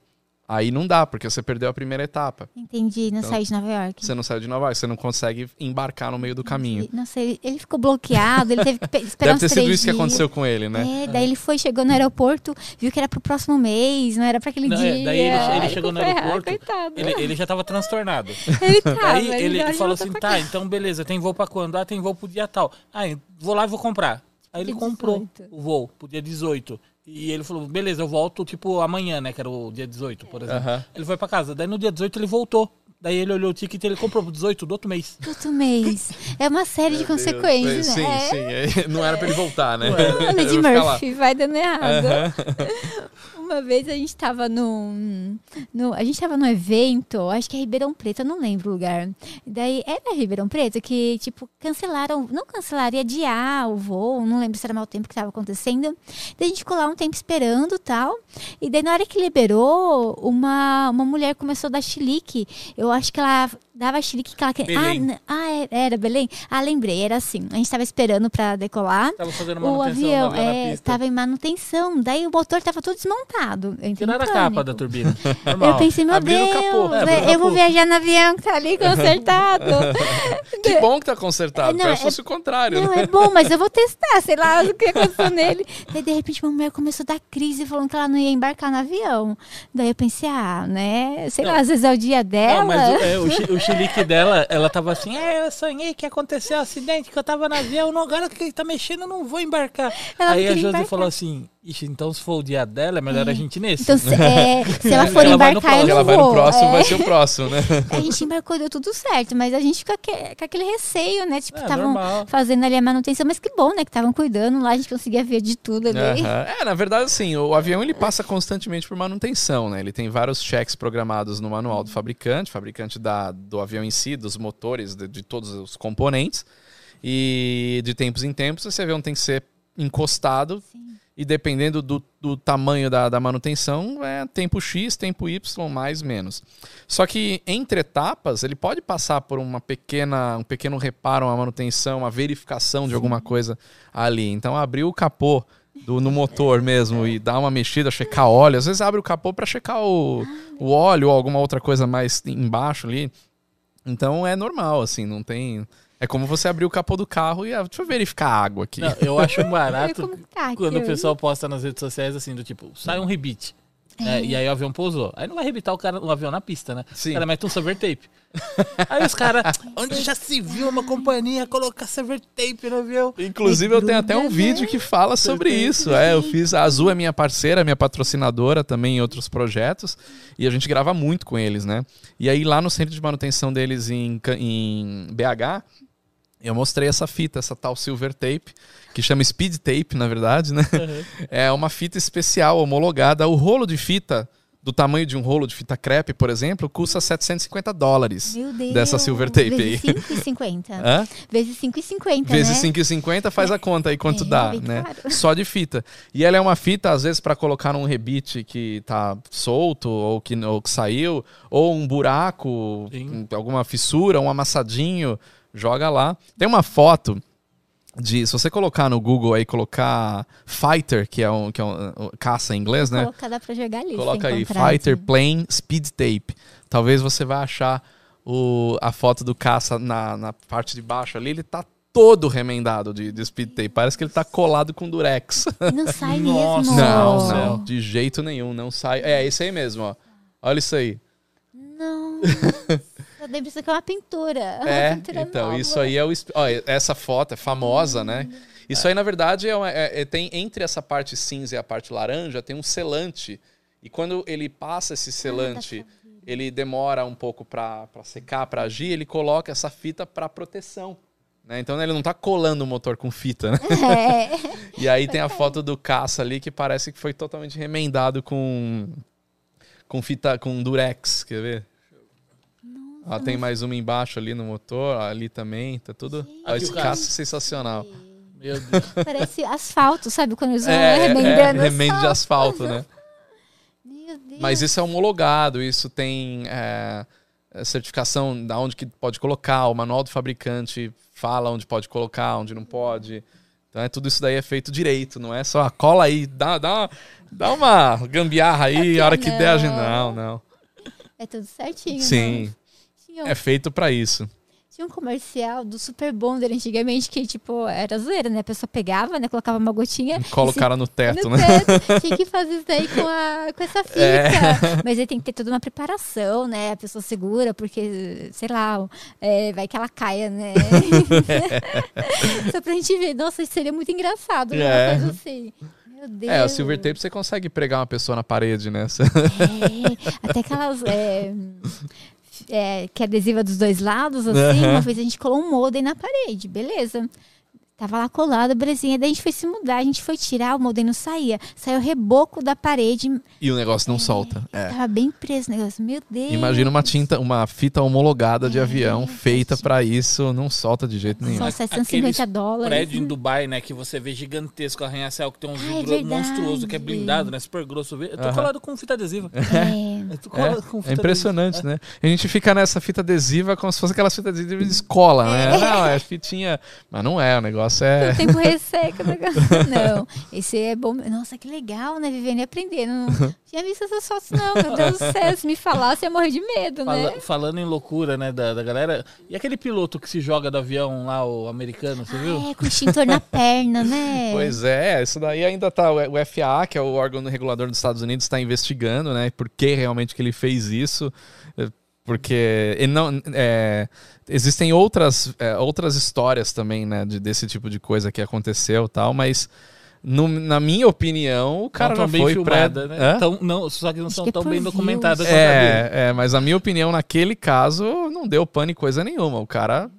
aí não dá, porque você perdeu a primeira etapa. Entendi, não Então, saí de Nova York. Você não saiu de Nova York, você não consegue embarcar no meio do caminho. Nossa, ele, ele ficou bloqueado, ele teve que pe- esperar Deve ter sido isso que aconteceu com ele, né? É, daí ele foi, chegou no aeroporto, viu que era pro próximo mês, não era pra aquele Não, é, dia. daí ele- ele chegou no ferrado, aeroporto, coitado. Ele, ele já tava transtornado. Ele tava, Aí ele, já falou assim: tá, então beleza, tem voo pra quando? Ah, tem voo pro dia tal. Ah, vou lá e vou comprar. Aí ele comprou 18. o voo pro dia 18. E ele falou: beleza, eu volto tipo amanhã, né? Que era o dia 18, por exemplo. Aham. Ele foi pra casa. Daí no dia 18 ele voltou. Daí ele olhou o ticket e ele comprou pro 18 do outro mês. Outro mês. É uma série de consequências, Sim, né? sim. é, Não era pra ele voltar, né? É. Ficar lá. Murphy vai dando errado. Aham. Uma vez a gente tava num, no, a gente tava num evento, acho que é Ribeirão Preto, eu não lembro o lugar. Daí era Ribeirão Preto que, tipo, cancelaram, não cancelaram, ia adiar o voo, não lembro se era mau tempo que tava acontecendo. Daí a gente ficou lá um tempo esperando tal. E daí na hora que liberou, uma, uma mulher começou a dar chilique. Eu acho que ela dava chilique que ela queria. Ah, ah, é- era Belém? Ah, lembrei, era assim. A gente tava esperando pra decolar. Tava fazendo O manutenção do avião é, tava em manutenção. Daí o motor tava todo desmontado. Eu entrei em Tiraram a capa da turbina. Eu Normal. pensei, meu Abriram o Deus, capô. É, né, o eu vou viajar no avião que tá ali consertado. Que bom que tá consertado. Não, Parece que é- fosse o contrário, Não, né? é bom, mas eu vou testar, sei lá o que aconteceu nele. Daí, de repente, uma mulher começou a dar crise, falando que ela não ia embarcar no avião. Daí eu pensei, ah, né, sei lá, às vezes é o dia dela. Não, mas o, é, o, o chilique dela, ela tava assim, é, eu sonhei que aconteceu um acidente, que eu tava no avião, não, agora que ele tá mexendo, eu não vou embarcar. Ela Aí a Josi embarcar. falou assim, ixi, então se for o dia dela, é melhor a gente ir nesse. Então, se, é, se ela for Ela embarcar, eu próximo. não Ela vai no próximo, é. vai ser o próximo, né? A gente embarcou, deu tudo certo, mas a gente fica que- com aquele receio, né? Tipo, É, estavam normal. fazendo ali a manutenção, mas que bom, né? Que estavam cuidando lá, a gente conseguia ver de tudo ali. Aham. É, na verdade, assim, o avião ele passa constantemente por manutenção, né? Ele tem vários cheques programados no manual do fabricante, fabricante da, do avião em si, dos motores, de, de todos os componentes. E de tempos em tempos, esse avião tem que ser encostado. E dependendo do, do tamanho da, da manutenção, é tempo X, tempo Y, mais menos. Só que entre etapas, ele pode passar por uma pequena, um pequeno reparo, uma manutenção, uma verificação de alguma coisa ali. Então, abrir o capô do, no motor mesmo e dar uma mexida, checar óleo. Às vezes abre o capô para checar o, o óleo ou alguma outra coisa mais embaixo ali. Então é normal, assim, não tem. É como você abrir o capô do carro e ah, deixa eu verificar a água aqui. Não, eu acho É barato tá, quando o pessoal posta nas redes sociais assim, do tipo, sai um rebite. né, e aí o avião pousou. Aí não vai rebitar o cara o avião na pista, né? Sim. O cara mete um silver tape. aí os caras, onde já se viu uma companhia colocar silver tape no avião? Inclusive, eu tenho até um vídeo que fala sobre isso. É, eu fiz. A Azul é minha parceira, minha patrocinadora também em outros projetos. E a gente grava muito com eles, né? E aí, lá no centro de manutenção deles em, em BH, eu mostrei essa fita, essa tal silver tape, que chama speed tape, na verdade, né? É uma fita especial, homologada. O rolo de fita, do tamanho de um rolo de fita crepe, por exemplo, custa 750 dólares. Meu Deus. dessa silver tape aí. Vezes 5,50. Hã? Vezes 5,50, Vezes né? 5,50 faz a conta aí quanto É, dá, bem né? caro. Só de fita. E ela é uma fita, às vezes, para colocar num rebite que tá solto ou que, ou que saiu, ou um buraco, Sim. um- alguma fissura, um amassadinho, joga lá. Tem uma foto de. Se você colocar no Google aí, colocar Fighter, que é um, que é um, um caça em inglês, né? Colocar, dá pra jogar ali. Coloca aí. Fighter Plane Speed Tape. Talvez você vai achar o, a foto do caça na, na parte de baixo ali, ele tá todo remendado de, de speed tape. Parece que ele tá colado com durex. Não sai Nossa. mesmo. Não, não, de jeito nenhum, não sai. É, esse aí mesmo, ó. Olha isso aí. Não. Eu impressão que é uma pintura. Uma É, pintura então, nova. isso aí é o. Ó, essa foto é famosa, né? Isso aí, na verdade, é, uma- é- é- tem entre essa parte cinza e a parte laranja, tem um selante. E quando ele passa esse selante, ele demora um pouco para secar, para agir, ele coloca essa fita para proteção. né? Então ele não tá colando o motor com fita, né? É. E aí tem a foto do caça ali que parece que foi totalmente remendado com com fita com durex, quer ver? Ó, tem mais uma embaixo ali no motor, ali também, tá tudo. Ó, Aqui esse o caça é caça. sensacional. Meu Deus. Parece asfalto, sabe? Quando eles vão É, é, remendando remendo de asfalto. né? Meu Deus. Mas isso é homologado, isso tem é, é, certificação da onde que pode colocar, o manual do fabricante fala onde pode colocar, onde não pode. Então é tudo isso daí é feito direito, não é só cola aí, dá, dá, uma, dá uma gambiarra aí, a hora que der a gente. Não, não. É tudo certinho. Sim, né? Tinha, um- é feito pra isso. tinha um comercial do Super Bonder antigamente que, tipo, era zoeira, né? A pessoa pegava, né? Colocava uma gotinha. O se- no teto, no né? teto. Tinha que fazer isso daí com, a, com essa fita. É. Mas aí tem que ter toda uma preparação, né? A pessoa segura, porque, sei lá, é, vai que ela caia, né? Só pra gente ver. Nossa, isso seria muito engraçado, né? É. Uma coisa assim. Meu Deus. É, o silver tape você consegue pregar uma pessoa na parede, né? É, até aquelas. É, é, que é adesiva dos dois lados, assim. Aham. Uma vez a gente colou um modem na parede, beleza. Tava lá colado, belezinha. Daí a gente foi se mudar, a gente foi tirar, o modem não saía. Saiu o reboco da parede. E o negócio não solta. É. Tava bem preso o negócio. Meu Deus. Imagina uma tinta, uma fita homologada de É, avião feita certinho. pra isso, não solta de jeito nenhum. Só 750 dólares. prédio em Dubai, né? Que você vê gigantesco, arranha-céu, que tem um Ah, é vidro monstruoso, que é blindado, né? Super grosso. Eu tô colado com fita adesiva. É. Eu tô É, colado com fita é impressionante, adesiva. né? A gente fica nessa fita adesiva como se fosse aquelas fitas adesivas de escola, né? Não, é fitinha. Mas não é, o negócio é. O tempo resseca o negócio. Não, esse é bom. Nossa, que legal, né? Vivendo e aprendendo. Não tinha visto essas fotos, não. Meu Deus do céu, se me falasse, eu ia morrer de medo, Fala- né? falando em loucura, né, da, da galera. E aquele piloto que se joga do avião lá, o americano, você viu? Ah, é, com extintor na perna, né? Pois é, isso daí ainda tá. O FAA, que é o órgão regulador dos Estados Unidos, está investigando, né? Por que realmente que ele fez isso. Porque ele não, é, existem outras, é, outras histórias também, né? De, desse tipo de coisa que aconteceu tal, mas no- na minha opinião, o cara não já foi pré... filmada, né? Hã? Tão- não, só que não Acho são que é tão bem views. documentadas. É, é, mas a minha opinião, naquele caso, não deu pane em coisa nenhuma. O cara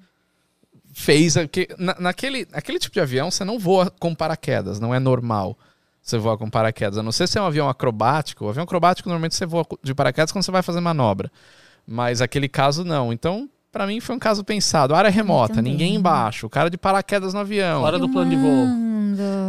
fez. aqui- na, naquele, aquele tipo de avião, você não voa com paraquedas, não é normal você voar com paraquedas. A não ser se é um avião acrobático. O avião acrobático, normalmente você voa de paraquedas quando você vai fazer manobra. Mas aquele caso, não. Então, pra mim, foi um caso pensado. Área remota, também. ninguém embaixo. O cara de paraquedas no avião. Fora do plano de voo.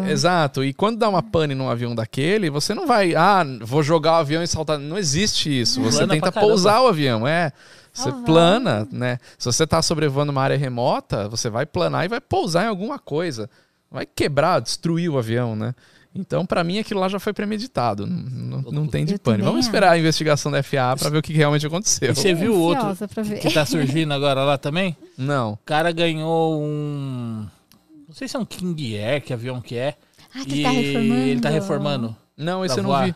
Exato. E quando dá uma pane num avião daquele, você não vai, ah, vou jogar o avião e saltar. Não existe isso. Você Plana tenta pousar o avião, é. Você Ah, vai. plana, né? Se você tá sobrevoando uma área remota, você vai planar e vai pousar em alguma coisa. Vai quebrar, destruir o avião, né? Então, pra mim, aquilo lá já foi premeditado. Não, não, não tem de também Vamos esperar a investigação da FAA pra ver o que realmente aconteceu. E você viu o outro que tá surgindo agora lá também? Não. O cara ganhou um. Não sei se é um King Air, que avião que é. Ah, que ele tá reformando. ele tá reformando. Não, esse eu não voar. vi.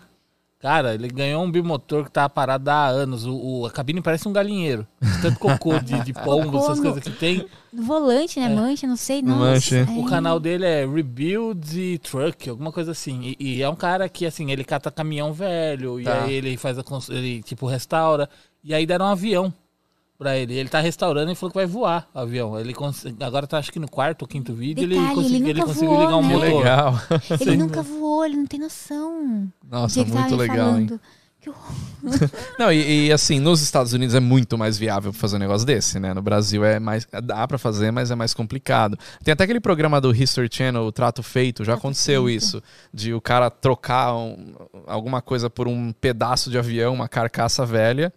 Cara, ele ganhou um bimotor que tava parado há anos. O, o- a cabine parece um galinheiro. Tanto cocô de, de pombo, Cocô essas coisas que tem. No volante, né? Mancha, não sei. Nossa. Mancha. é. O canal dele é Rebuild e Truck, alguma coisa assim. E, e é um cara que, assim, ele cata caminhão velho, e Tá. aí ele faz a ele, tipo, restaura. E aí deram um avião pra ele. Ele tá restaurando e falou que vai voar o avião. Ele cons- agora tá, acho que no quarto ou quinto vídeo, ele, Detalhe, consegui- ele ele nunca conseguiu voou, ligar um né? Motor. legal. Ele nunca voou, ele não tem noção. Nossa, muito legal, hein? falando. Que horror. Não, e, e, assim, nos Estados Unidos é muito mais viável fazer um negócio desse, né? No Brasil é mais. Dá pra fazer, mas é mais complicado. Tem até aquele programa do History Channel, o Trato Feito, já Trato aconteceu Feito. isso. De o cara trocar um- alguma coisa por um pedaço de avião, uma carcaça velha.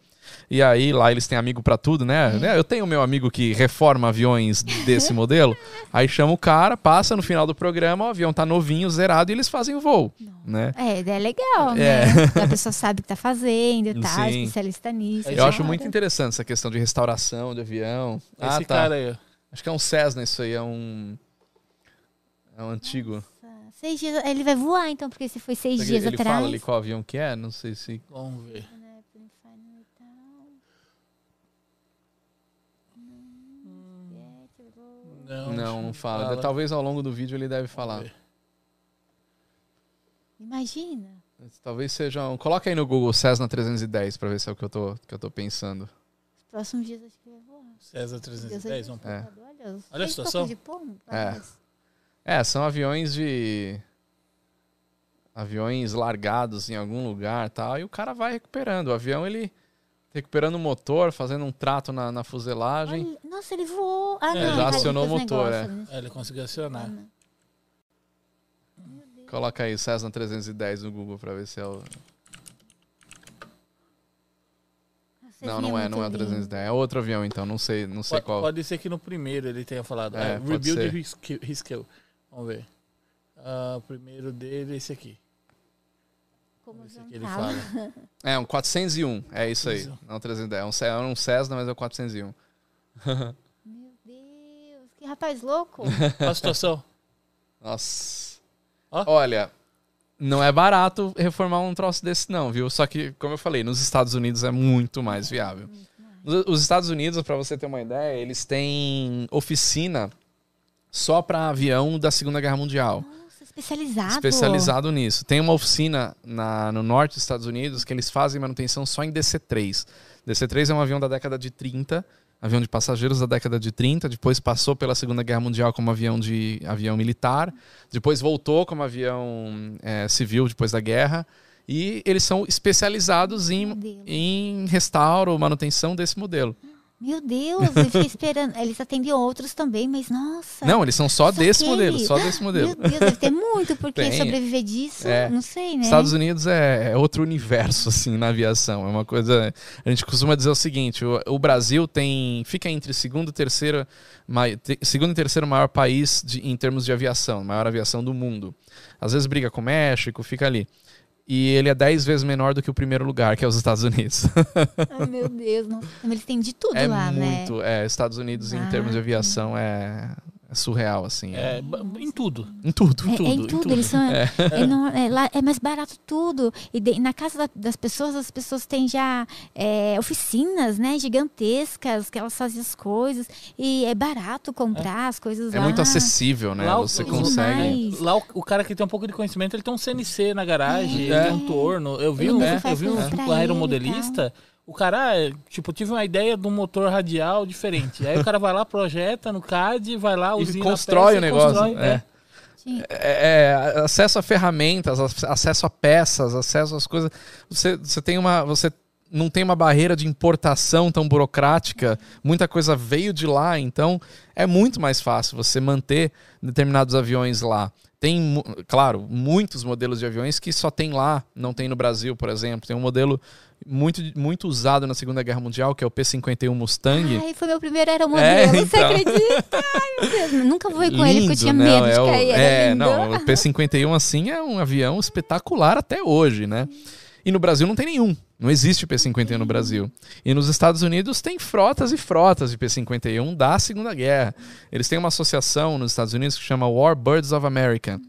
E aí, lá eles têm amigo pra tudo, né? Né? Eu tenho meu amigo que reforma aviões desse modelo. Aí chama o cara, passa no final do programa, o avião tá novinho, zerado, e eles fazem o voo, né? É, é legal, É. né? A pessoa sabe o que tá fazendo e tal, Sim. especialista nisso. Eu acho muito interessante essa questão de restauração de avião. Esse ah, tá. cara aí. Acho que é um Cessna isso aí, é um. É um antigo. Seis dias. Ele vai voar, então, porque se foi seis Ele, dias ele atrás. fala ali qual avião que é? Não sei se. Vamos ver. Não, Não, não fala. fala. Talvez ao longo do vídeo ele deve falar. ver. Imagina. Talvez seja um. Coloca aí no Google Cessna 310 pra ver se é o que eu tô, que eu tô pensando. Os próximos dias acho que vai voar. César Deus 310, vamos É. Olha, os Olha a situação. De É. É, são aviões de. Aviões largados em algum lugar tal. E o cara vai recuperando. O avião, ele. Recuperando o motor, fazendo um trato na, na fuselagem. Olha, nossa, ele voou. Ah, É, não, já ele acionou o motor, negócio, né? É, ele conseguiu acionar. Coloca aí Cessna 310 no Google pra ver se é o. Nossa, Não, não é, muito não é o lindo. 310. É outro avião, então. Não sei, não sei Pode, qual. pode ser que no primeiro ele tenha falado. É, É, pode Rebuild ser. e Reskill. Vamos ver. Ah, o primeiro dele é esse aqui. Como Vamos ver se não aqui ele fala. fala. É, um 401. É isso aí. Isso. Não 310. É um, é um Cessna, mas é o 401. Meu Deus, que rapaz louco. Qual a situação? Nossa. Ó. Olha, não é barato reformar um troço desse, não, viu? Só que, como eu falei, nos Estados Unidos é muito mais viável. Os os Estados Unidos, pra você ter uma ideia, eles têm oficina só pra avião da Segunda Guerra Mundial. Nossa, especializado. especializado nisso. Tem uma oficina na- no norte dos Estados Unidos que eles fazem manutenção só em DC-3. DC-3 é um avião da década de 30, avião de passageiros da década de 30, depois passou pela Segunda Guerra Mundial como avião de avião militar, depois voltou como avião é, civil depois da guerra. E eles são especializados em, em restauro, manutenção desse modelo. Meu Deus, eu fiquei esperando. Eles atendem outros também, mas nossa. Não, eles são só, só desse aquele. modelo, só desse modelo. Meu Deus, deve ter muito, porque Tem. sobreviver disso, é. não sei, né? Estados Unidos é, é, outro universo, assim, na aviação. É uma coisa. A gente costuma dizer o seguinte: o, o Brasil tem. fica entre segundo e terceiro, segundo e terceiro maior país de, em termos de aviação, maior aviação do mundo. Às vezes briga com o México, fica ali e ele é 10 vezes menor do que o primeiro lugar, que é os Estados Unidos. Ai, meu Deus, não. eles têm de tudo é lá, muito, né? muito, é, Estados Unidos ah, em termos de aviação é surreal, assim. É, é, em tudo. Em tudo. É, é, em, tudo. em tudo. Eles são, é. é. Não, é, lá é mais barato tudo. E de, na casa da, das pessoas, as pessoas têm já oficinas, né? Gigantescas, que elas fazem as coisas. E é barato comprar as coisas lá. É muito acessível, né? Lá, Você consegue. Lá o, o, cara que tem um pouco de conhecimento, ele tem um CNC na garagem, ele tem um torno. Eu vi um, eu vi um aeromodelista o cara, tipo, tive uma ideia de um motor radial diferente. Aí o cara vai lá, projeta no CAD, vai lá, usina e constrói o negócio. Constrói, é. É. é. É, acesso a ferramentas, acesso a peças, acesso às coisas. Você, você tem uma. Você não tem uma barreira de importação tão burocrática, muita coisa veio de lá, então é muito mais fácil você manter determinados aviões lá. Tem, claro, muitos modelos de aviões que só tem lá, não tem no Brasil, por exemplo. Tem um modelo muito, muito usado na Segunda Guerra Mundial, que é o P-51 Mustang. Ai, foi meu primeiro aeromodelo, é, então. você acredita? Ai, meu Deus, nunca fui com Lindo, ele porque eu tinha medo é de cair. O, é, não, o P-51 assim é um avião espetacular até hoje, né? E no Brasil não tem nenhum. Não existe P-51 no Brasil. E nos Estados Unidos tem frotas e frotas de P-51 da Segunda Guerra. Eles têm uma associação nos Estados Unidos que chama Warbirds of America,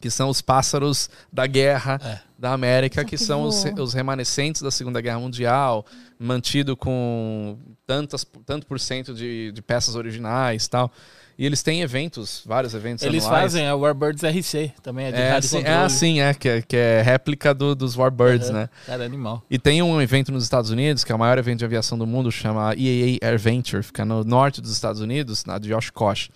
que são os pássaros da guerra é. da América, que, que são os, os, remanescentes da Segunda Guerra Mundial, mantido com tantas, tanto por cento de, de peças originais tal. E eles têm eventos, vários eventos Eles anuais. fazem a Warbirds RC, também é de é, sim, É assim, é que, é, que é réplica do, dos Warbirds, né? Cara, animal. E tem um evento nos Estados Unidos, que é o maior evento de aviação do mundo, chama EAA Air Venture, fica no norte dos Estados Unidos, na de Oshkosh.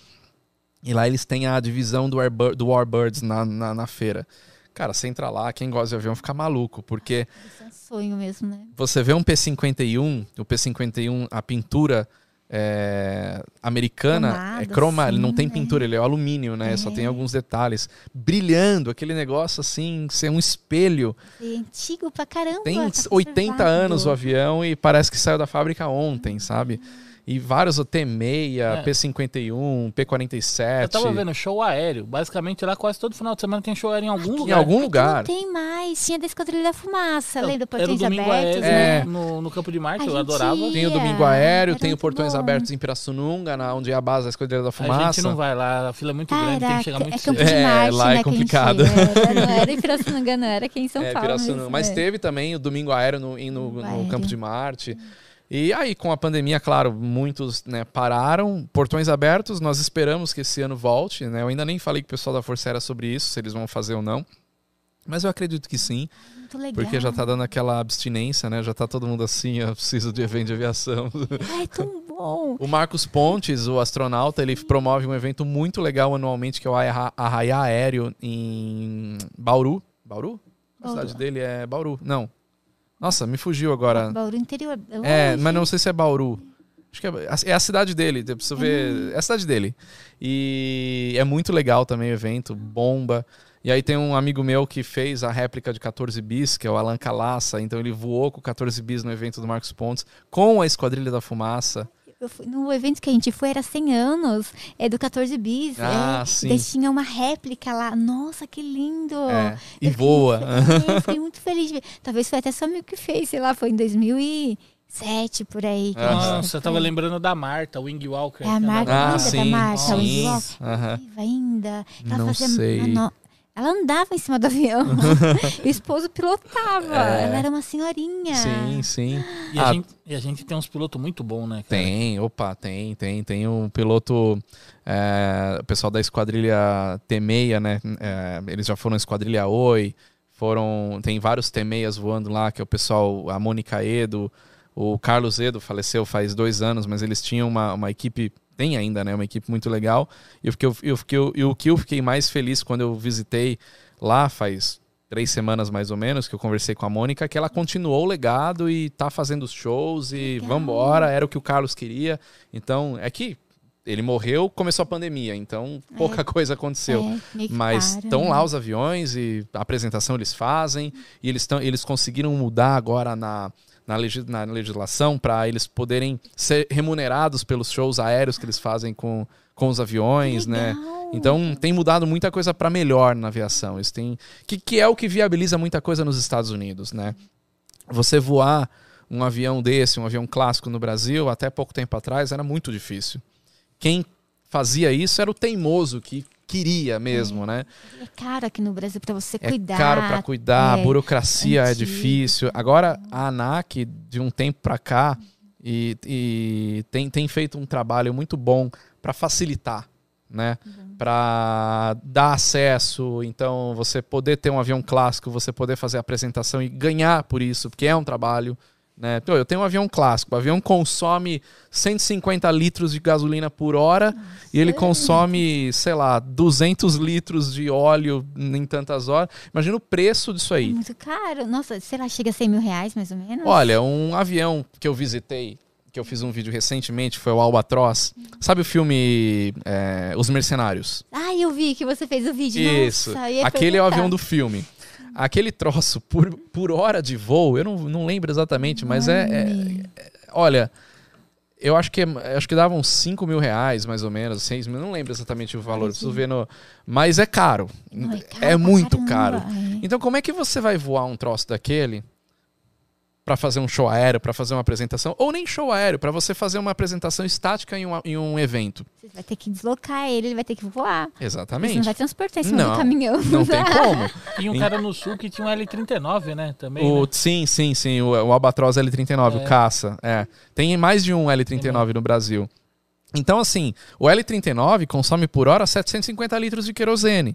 E lá eles têm a divisão do, Airbird, do Warbirds na, na, na feira. Cara, você entra lá, quem gosta de avião fica maluco, porque... Isso é um sonho mesmo, né? Você vê um P-51, o P-51, a pintura é, americana Cromado, é croma, ele não tem pintura, ele é alumínio, né? É. Só tem alguns detalhes. Brilhando, aquele negócio assim, ser um espelho. É antigo pra caramba. Tem tá 80 anos o avião e parece que saiu da fábrica ontem, sabe? E vários, o T6, é. P51, P47. Eu tava vendo show aéreo. Basicamente lá quase todo final de semana tem show aéreo em algum lugar. Em algum lugar. Não tem mais. Tinha da Esquadrilha da Fumaça, então, lembra? Portões abertos, aéreo, né? É. No, no Campo de Marte, eu adorava. Ia. Tem o Domingo Aéreo, tem o Portões bom. Abertos em Pirassununga, na, onde é a base da Esquadrilha da Fumaça. A gente não vai lá, a fila é muito grande, tem que chegar muito é Campo de Marte, é, lá né, é complicado. não era em Pirassununga, não, era aqui em São é, Paulo. Mesmo, Mas é. teve também o Domingo Aéreo no, no, no Campo de Marte. E aí, com a pandemia, claro, muitos né, pararam, portões abertos, nós esperamos que esse ano volte. Né? Eu ainda nem falei com o pessoal da Força Aérea sobre isso, se eles vão fazer ou não. Mas eu acredito que sim. Porque já está dando aquela abstinência, né? Já está todo mundo assim, eu preciso de evento de aviação. É tão bom. O Marcos Pontes, o astronauta, ele promove um evento muito legal anualmente, que é o Arraia Aéreo em Bauru. Bauru? A cidade dele é Bauru. Não, nossa, me fugiu agora. Bauru interior. É, mas não sei se é Bauru. Acho que é, é a cidade dele, preciso ver. Uhum. É a cidade dele. E é muito legal também o evento, bomba. E aí tem um amigo meu que fez a réplica de 14 bis, que é o Alan Calaça. Então ele voou com 14 bis no evento do Marcos Pontes, com a Esquadrilha da Fumaça fui, no evento que a gente foi era 100 anos, é do 14 bis. Ah, é, sim. Daí tinha uma réplica lá. Nossa, que lindo! É, e. Fiquei, eu fiquei muito feliz de ver. Talvez foi até só amigo que fez, sei lá, foi em 2000 e sete por aí. Nossa, eu tava lembrando da Marta, Wing Walker. É a Marta, ah, sim, da Marta, sim. Wing Walker. Uhum. Viva ainda. Ela Não fazia, sei. Ela andava em cima do avião. o esposo pilotava. É. Ela era uma senhorinha. Sim, sim. E, ah, a gente, e, a gente, tem uns pilotos muito bons, né? Cara? Tem, opa, tem, tem. Tem um piloto, é, o pessoal da esquadrilha T6, né? É, eles já foram esquadrilha Oi. Foram, tem vários T6 voando lá, que é o pessoal, a Mônica Edo, O Carlos Edo faleceu faz dois anos, mas eles tinham uma, uma equipe, tem ainda, né? Uma equipe muito legal. E eu fiquei, eu fiquei, eu, o que eu fiquei mais feliz quando eu visitei lá faz três semanas mais ou menos, que eu conversei com a Mônica, que ela continuou o legado e tá fazendo os shows e Legal. vambora, era o que o Carlos queria. Então, é que ele morreu, começou a pandemia, então pouca é, coisa aconteceu. É, Mas estão lá né? os aviões e a apresentação eles fazem e eles, tão, eles conseguiram mudar agora na, na, legis, na legislação para eles poderem ser remunerados pelos shows aéreos que eles fazem com, com os aviões, né? Então tem mudado muita coisa para melhor na aviação. Isso tem que, que é o que viabiliza muita coisa nos Estados Unidos, né? Você voar um avião desse, um avião clássico no Brasil, até pouco tempo atrás era muito difícil quem fazia isso era o teimoso que queria mesmo, é. né? É caro aqui no Brasil para você cuidar. É caro para cuidar, é, a burocracia é antigo. é difícil. Agora a ANAC de um tempo para cá e, e, tem, tem feito um trabalho muito bom para facilitar, né? Uhum. Para dar acesso, então você poder ter um avião clássico, você poder fazer a apresentação e ganhar por isso, porque é um trabalho. Né? eu tenho um avião clássico. O avião consome 150 litros de gasolina por hora Nossa, e ele consome, sei lá, 200 litros de óleo em tantas horas. Imagina o preço disso aí. É muito caro. Nossa, sei lá, chega a 100 mil reais mais ou menos. Olha, um avião que eu visitei, que eu fiz um vídeo recentemente, foi o Albatross. Sabe o filme é, Os Mercenários? Ah, eu vi que você fez o vídeo. Isso. Nossa, Aquele perguntar. é o avião do filme aquele troço por, por hora de voo, eu não, não lembro exatamente, mas é, é, é, Olha, eu acho que é, acho que dava uns 5 mil reais, mais ou menos, 6 mil, não lembro exatamente o valor, preciso ver no. Mas é caro. Ai, é muito caro. É. Então, como é que você vai voar um troço daquele? Para fazer um show aéreo, para fazer uma apresentação, ou nem show aéreo, para você fazer uma apresentação estática em um, em um evento. Você vai ter que deslocar ele, ele vai ter que voar. Exatamente. Você não vai transportar esse não, caminhão. Não tem como. Tinha um cara no sul que tinha um L39, né? Também. O, né? Sim, sim, sim. O, o Albatroz L39, é. o caça. É. Tem mais de um L39 é no Brasil. Então, assim, o L39 consome por hora 750 litros de querosene.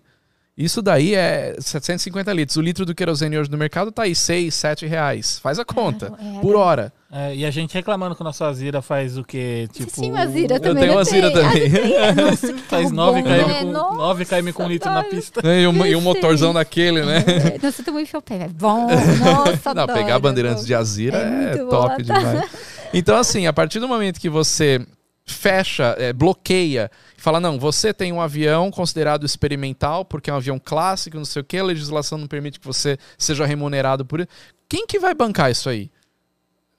Isso daí é 750 litros. O litro do querosene hoje no mercado tá aí 6, 7 reais. Faz a conta, é, por hora. É, e a gente reclamando que o nosso Azira faz o quê? Tipo, Sim, Azira também. Eu tenho Azira também. Nossa, faz 9 km, né? com, 9 km com litro na pista. E um, e um motorzão daquele, né? É, nossa, eu tô muito chopé. É bom, nossa, Não, adoro, pegar bandeirantes de Azira é, é top boa, demais. Então, assim, a partir do momento que você fecha, é, bloqueia, fala: não, você tem um avião considerado experimental, porque é um avião clássico, não sei o que, a legislação não permite que você seja remunerado por isso. Quem que vai bancar isso aí?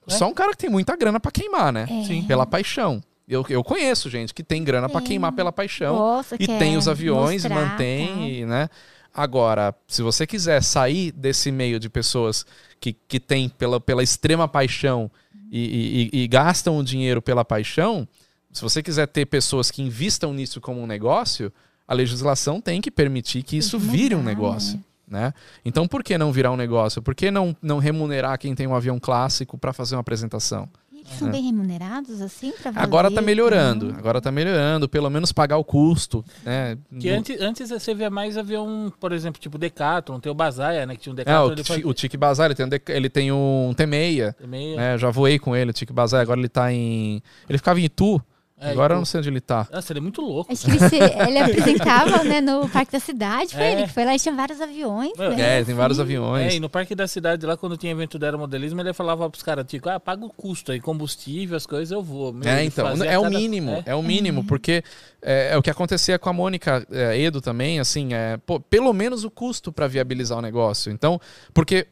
É? Só um cara que tem muita grana para queimar, né? É. Sim. Pela paixão. Eu, eu conheço gente que tem grana para queimar pela paixão. Nossa, e tem os aviões, mostrar, mantém, tá. e, né? Agora, se você quiser sair desse meio de pessoas que, que tem pela, pela extrema paixão e, e, e gastam o dinheiro pela paixão, se você quiser ter pessoas que investam nisso como um negócio, a legislação tem que permitir que isso vire um negócio. Né? né? Então, por que não virar um negócio? Por que não, não remunerar quem tem um avião clássico para fazer uma apresentação? Eles são é. bem remunerados, assim, para Agora está melhorando. Agora está melhorando, pelo menos pagar o custo, né? Que antes, antes você via mais avião, por exemplo, tipo Decathlon, tem o Bazaia, né? Que tinha um Decathlon. É, o, faz... o Tique Bazaia, ele tem um, ele tem um T6. T6. Né? Já voei com ele, o Tique Bazaia. Agora ele está em... Ele ficava em Itu, é, Agora eu não sei onde ele tá. Nossa, ele é muito louco. Acho que ele, se, ele apresentava né, no Parque da Cidade, foi é. ele que foi lá e tinha vários aviões. Né? É, tem vários aviões. É, e no Parque da Cidade, lá quando tinha evento do aeromodelismo, ele falava pros caras, tipo, ah, paga o custo aí, combustível, as coisas, eu vou. Meu, é, então, é o mínimo, é, é o mínimo, porque é, é, o que acontecia com a Mônica é, Edo também, assim, é, pô, pelo menos o custo para viabilizar o negócio. Então, porque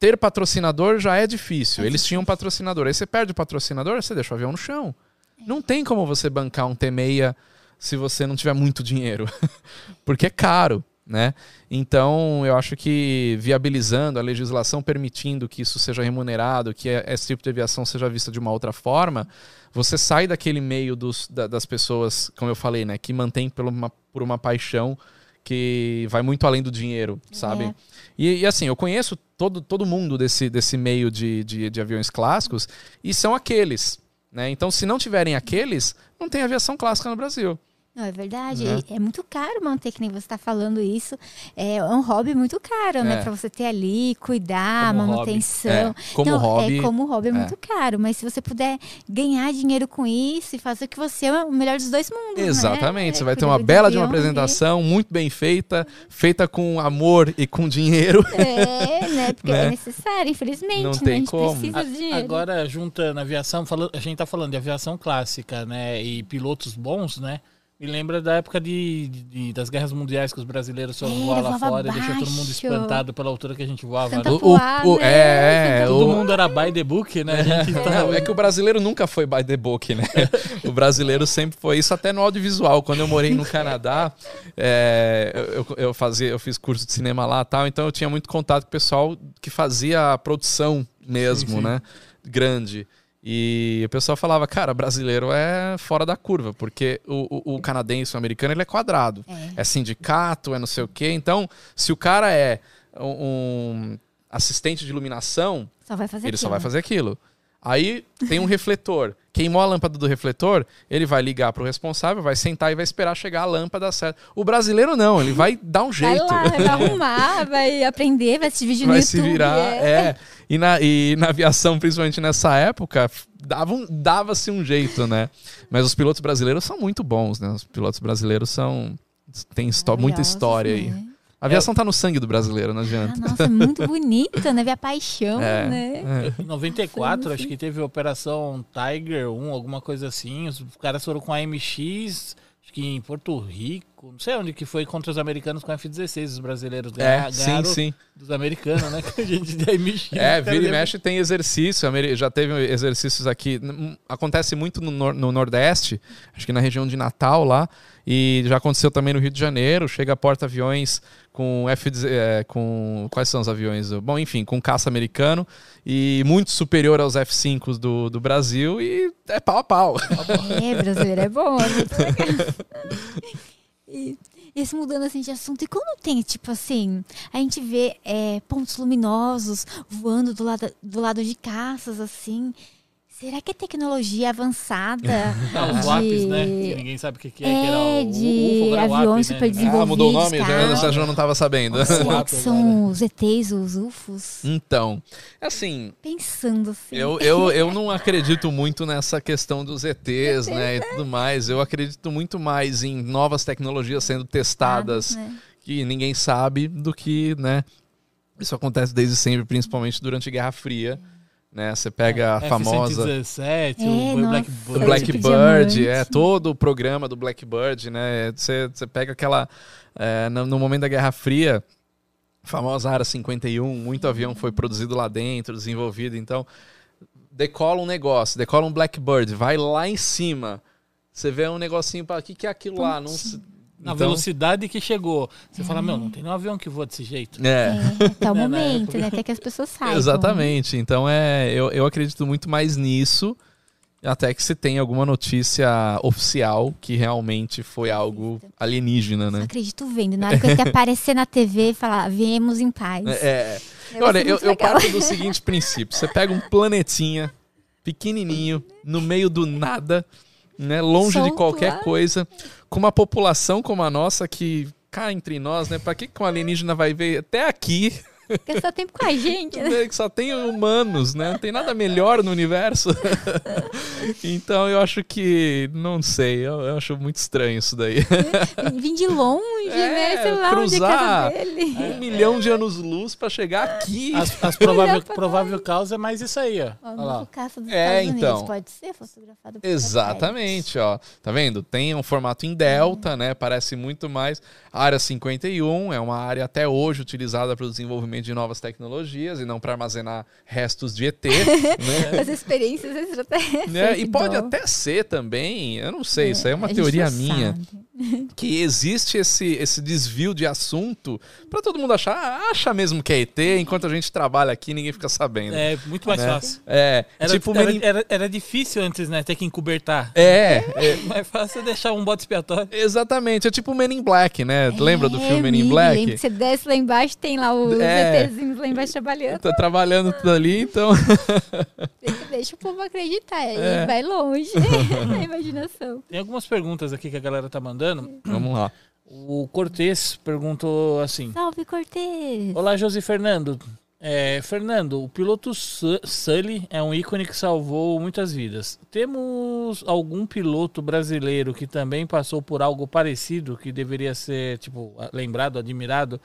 ter patrocinador já é difícil. Eles tinham patrocinador. Aí você perde o patrocinador, você deixa o avião no chão. Não tem como você bancar um T6 se você não tiver muito dinheiro, porque é caro, né? Então, eu acho que viabilizando a legislação permitindo que isso seja remunerado, que esse tipo de aviação seja vista de uma outra forma, você sai daquele meio dos, da, das pessoas, como eu falei, né, que mantém por uma, por uma paixão que vai muito além do dinheiro, sabe? É. E, e, assim, eu conheço todo, todo mundo desse, desse meio de, de, de aviões clássicos e são aqueles né? Então, se não tiverem aqueles, não tem aviação clássica no Brasil. Não, é verdade. Né? É muito caro manter, que nem você está falando isso. É um hobby muito caro, né? É. Para você ter ali, cuidar, como manutenção. É. Como então, hobby. É, como hobby é, é muito caro. Mas se você puder ganhar dinheiro com isso e fazer o que você é o melhor dos dois mundos. Né? Exatamente. Né? Você vai ter uma bela de uma apresentação, muito bem feita, feita com amor e com dinheiro. É, né? Porque né? é necessário, infelizmente. Não né? tem como. Precisa de dinheiro. Agora, juntando aviação, falando, a gente está falando de aviação clássica, né? E pilotos bons, né? Me lembra da época de, de, das guerras mundiais que os brasileiros foram é, voar lá fora baixo. e deixou todo mundo espantado pela altura que a gente voava. Né? O, o, é, é, todo o... mundo era by the book, né? É, é que o brasileiro nunca foi by the book, né? o brasileiro sempre foi isso até no audiovisual. Quando eu morei no Canadá, é, eu, eu, fazia, eu fiz curso de cinema lá tal, então eu tinha muito contato com o pessoal que fazia a produção mesmo, sim, sim. né? Grande. E o pessoal falava, cara, brasileiro é fora da curva, porque o, o, o canadense, o americano, ele é quadrado. É. é. sindicato, é não sei o quê. Então, se o cara é um assistente de iluminação, só ele aquilo. só vai fazer aquilo. Aí tem um refletor. Queimou a lâmpada do refletor, ele vai ligar para o responsável, vai sentar e vai esperar chegar a lâmpada certa. O brasileiro não, ele vai dar um jeito. Vai, lá, vai arrumar, vai aprender, vai se dividir vai no YouTube. Vai se virar, é. é. E, na, e na aviação, principalmente nessa época, dava-se um, dava um jeito, né? Mas os pilotos brasileiros são muito bons, né? Os pilotos brasileiros são... Tem muita história aí. A aviação é. tá no sangue do brasileiro, não adianta. Ah, nossa, é muito bonita, né? Ver a paixão, é, né? É. Em 94, sim, acho que teve a Operação Tiger 1, alguma coisa assim. Os caras foram com a MX, acho que em Porto Rico, não sei onde que foi, contra os americanos com a F-16. Os brasileiros ganharam, é, sim, sim. dos americanos, né? Que a gente de MX. É, vira e mexe tem exercício. Já teve exercícios aqui. Acontece muito no, no Nordeste, acho que na região de Natal lá. E já aconteceu também no Rio de Janeiro. Chega porta-aviões com F é, com quais são os aviões? Bom, enfim, com caça americano e muito superior aos F5 do, do Brasil e é pau a pau. É, brasileiro é bom, é muito legal. E, esse mudando assim de assunto, e quando tem, tipo assim, a gente vê é, pontos luminosos voando do lado, do lado de caças, assim, Será que é tecnologia avançada? Não, os de... lápis, né? Que ninguém sabe o que, que é. É, que era de o, o aviões super né? desenvolvidos. Ah, mudou o nome? Já, já, já não estava sabendo. Será que são os ETs, os UFOs? Então, assim... Pensando assim. Eu, eu, eu não acredito muito nessa questão dos ETs, né? E tudo mais. Eu acredito muito mais em novas tecnologias sendo testadas. Ah, né? Que ninguém sabe do que, né? Isso acontece desde sempre, principalmente durante a Guerra Fria né? Você pega a é, famosa F-117, é, o nossa, Blackbird, o Blackbird, é todo o programa do Blackbird, né? Você, você pega aquela é, no, no, momento da Guerra Fria, famosa área 51, muito avião foi produzido lá dentro, desenvolvido, então decola um negócio, decola um Blackbird, vai lá em cima, você vê um negocinho para o que que é aquilo lá, não na então... velocidade que chegou. Você é. fala, meu, não tem nenhum avião que voa desse jeito. É. é até o momento, né? Até que as pessoas saibam. Exatamente. Então é, eu, eu acredito muito mais nisso. Até que se tem alguma notícia oficial que realmente foi algo alienígena, né? Eu acredito vendo. Na hora que aparecer na TV e falar, viemos em paz. É. é. Olha, eu, eu parto do seguinte princípio: você pega um planetinha pequenininho, no meio do nada, né? Longe Solto de qualquer lá. coisa com uma população como a nossa que cá entre nós, né? Para que um alienígena vai ver até aqui? Porque só tem com a gente, né? Que só tem humanos, né? Não tem nada melhor no universo. então eu acho que. Não sei, eu, eu, acho muito estranho isso daí. Vim de longe, é, né? Sei lá cruzar onde é dele. um milhão de anos-luz para chegar aqui. As, as provável, provável causa é mais isso aí, ó. ó lá. Caça dos é, Estados então. pode ser fotografado por Exatamente, ó. Tá vendo? Tem um formato em delta, é. né? Parece muito mais. área 51 é uma área até hoje utilizada para o desenvolvimento de novas tecnologias e não para armazenar restos de ET. né? As experiências extraterrestres. Né? E pode até ser também, eu não sei, isso aí é uma teoria minha. Sabe. que existe esse, esse desvio de assunto para todo mundo achar, acha mesmo que é ET, enquanto a gente trabalha aqui ninguém fica sabendo. É, muito mais né? fácil. É, era, tipo, era, era, era, difícil antes, né, ter que encobertar. É. é. mais fácil deixar um bode expiatório. Exatamente, é tipo o Men in Black, né? É, Lembra do filme Men in Black? Lembro, você desce lá embaixo, tem lá os é, ETzinhos lá embaixo trabalhando. Tá trabalhando tudo ali, então... deixa o povo acreditar. Aí é. vai longe a imaginação. Tem algumas perguntas aqui que a galera tá mandando. Vamos lá. O Cortez perguntou assim: Salve, Cortez! Olá, Josi Fernando. É, Fernando, o piloto Sully é um ícone que salvou muitas vidas. Temos algum piloto brasileiro que também passou por algo parecido, que deveria ser, tipo, lembrado, admirado?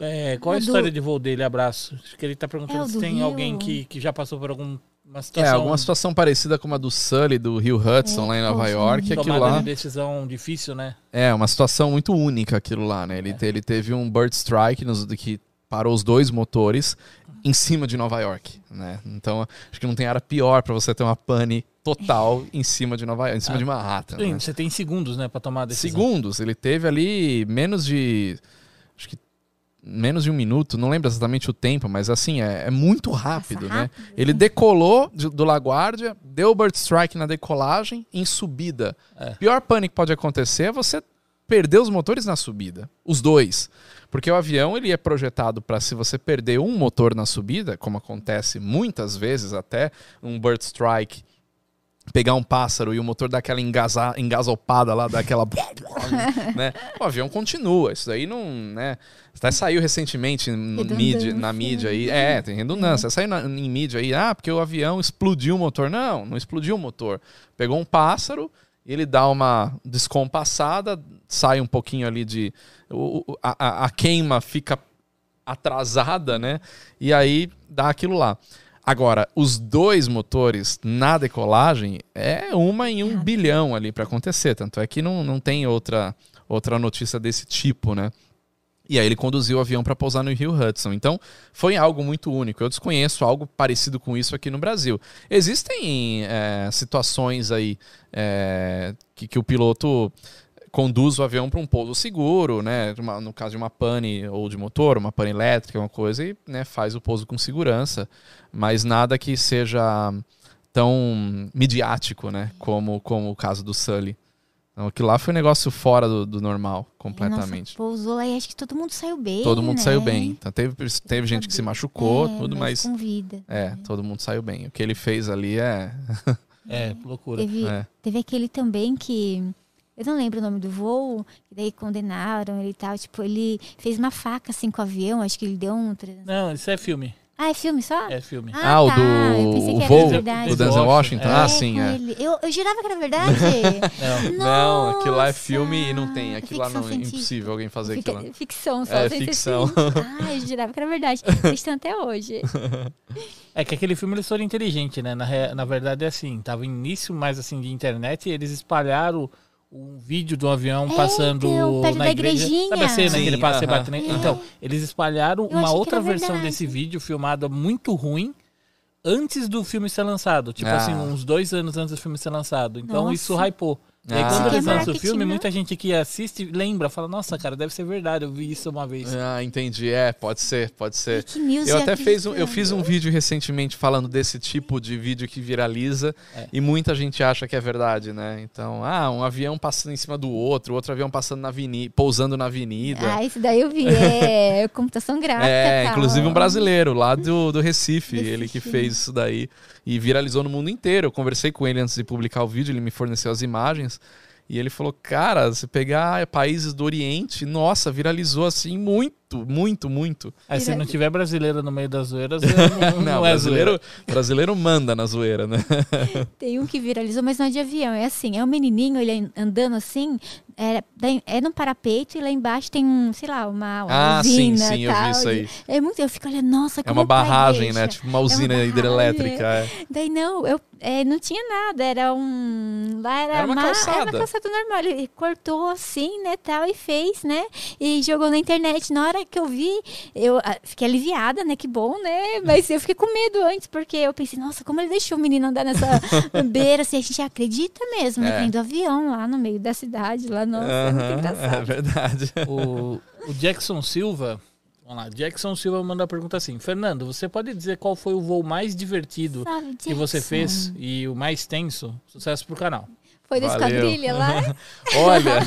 É, qual é a história do... de voo dele? Abraço. Acho que ele está perguntando é se tem Rio. alguém que, que já passou por alguma situação... É, alguma situação parecida com a do Sully, do Rio Hudson, é, lá em Nova York. Aquilo lá... de decisão difícil, né? É, uma situação muito única aquilo lá, né? Ele, é. ele teve um bird strike nos, que parou os dois motores em cima de Nova York, né? Então, acho que não tem área pior para você ter uma pane total em cima de Nova York, em cima ah, de Manhattan. Sim, né? você tem segundos, né, para tomar a decisão. Segundos, ele teve ali menos de menos de um minuto, não lembro exatamente o tempo, mas assim, é, é muito rápido, Nossa, né? Rápido. Ele decolou de, do LaGuardia, deu o bird strike na decolagem, em subida. É. Pior pane que pode acontecer é você perder os motores na subida, os dois. Porque o avião ele é projetado para se você perder um motor na subida, como acontece muitas vezes até um bird strike, pegar um pássaro e o motor dá aquela engasa, engasopada lá, daquela né? O avião continua. Isso daí não, né? Até saiu recentemente mídia, na mídia aí. É, tem redundância. É. Saiu na, em mídia aí, ah, porque o avião explodiu o motor. Não, não explodiu o motor. Pegou um pássaro, ele dá uma descompassada, sai um pouquinho ali de. O, a, a queima fica atrasada, né? E aí dá aquilo lá. Agora, os dois motores na decolagem é uma em um bilhão ali para acontecer. Tanto é que não, não tem outra, outra notícia desse tipo, né? E aí ele conduziu o avião para pousar no Rio Hudson. Então, foi algo muito único. Eu desconheço algo parecido com isso aqui no Brasil. Existem é, situações aí é, que, que o piloto conduz o avião para um pouso seguro, né? no caso de uma pane ou de motor, uma pane elétrica, uma coisa, e né, faz o pouso com segurança. Mas nada que seja tão midiático, né? Como, como o caso do Sully. Então, aquilo lá foi um negócio fora do, do normal, completamente. Nossa, pousou lá e acho que todo mundo saiu bem. Todo mundo né? saiu bem. Então, teve, teve gente que se machucou, é, tudo, mas. Com vida. É, né? todo mundo saiu bem. O que ele fez ali é. é, loucura. Teve, é. teve aquele também que. Eu não lembro o nome do voo, que daí condenaram ele e tal. Tipo, ele fez uma faca assim com o avião, acho que ele deu um. Não, isso é filme. Ah, é filme só? É filme. Ah, ah o tá. do o voo do Denzel Washington? É. Ah, sim, é. Eu, eu jurava que era verdade. não. não, aquilo lá é filme e não tem. Aquilo lá não é impossível alguém fazer Fica, aquilo lá. Ficção só. É ficção. Ah, eu jurava que era verdade. Eles estão até hoje. É que aquele filme eles foram inteligentes, né? Na, na verdade é assim, tava início mais assim de internet e eles espalharam um vídeo do avião é, passando então, na igreja. Igrejinha. Sabe a cena Sim, que ele passa uh -huh. batendo? É. Então, eles espalharam Eu uma outra versão desse vídeo filmada muito ruim antes do filme ser lançado. Tipo ah. assim, uns dois anos antes do filme ser lançado. Então Nossa. isso hypou. E aí, quando eles lançam o filme, né? muita gente que assiste lembra, fala, nossa, cara, deve ser verdade, eu vi isso uma vez. Ah, entendi. É, pode ser, pode ser. Eu até fez um, eu fiz um vídeo recentemente falando desse tipo de vídeo que viraliza é. e muita gente acha que é verdade, né? Então, ah, um avião passando em cima do outro, outro avião passando na avenida, pousando na avenida. Ah, isso daí eu vi, é computação gráfica. É, tal. inclusive um brasileiro lá do, do Recife, Recife, ele que fez isso daí e viralizou no mundo inteiro. Eu conversei com ele antes de publicar o vídeo, ele me forneceu as imagens. E ele falou, cara, se pegar países do Oriente, nossa, viralizou assim muito, muito, muito. Aí se não tiver brasileiro no meio das zoeiras, não, não, é brasileiro, zoeira. brasileiro manda na zoeira, né? Tem um que viralizou, mas não é de avião. É assim, é um menininho, ele andando assim, é, é no parapeito e lá embaixo tem um, sei lá, uma, uma ah, usina. sim, sim, eu vi isso aí. É muito, eu fico olhando, nossa, É uma barragem, né? Tipo uma usina é uma hidrelétrica. É. Daí não, eu é, não tinha nada, era um. Lá era, era uma, calçada. Era uma calçada normal. Ele cortou assim, né, tal, e fez, né? E jogou na internet. Na hora que eu vi, eu ah, fiquei aliviada, né? Que bom, né? Mas eu fiquei com medo antes, porque eu pensei, nossa, como ele deixou o menino andar nessa beira, assim, a gente acredita mesmo, né? É. Tem do avião lá no meio da cidade, lá, nossa, é. É verdade. O, o Jackson Silva Vamos lá, Jackson Silva manda a pergunta assim: Fernando, você pode dizer qual foi o voo mais divertido Sabe, que você fez e o mais tenso? Sucesso pro canal. Foi da esquadrilha lá? Olha,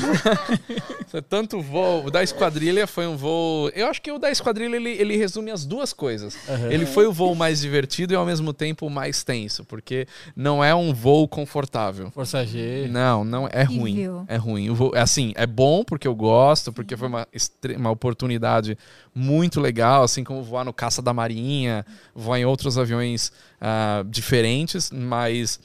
Tanto voo. O da esquadrilha foi um voo. Eu acho que o da esquadrilha ele, ele resume as duas coisas. Uhum. Ele foi o voo mais divertido e ao mesmo tempo mais tenso, porque não é um voo confortável. Força G. Não, não é ruim. É ruim. O voo, assim, é bom porque eu gosto, porque foi uma, uma oportunidade muito legal, assim como voar no caça da marinha, voar em outros aviões uh, diferentes, mas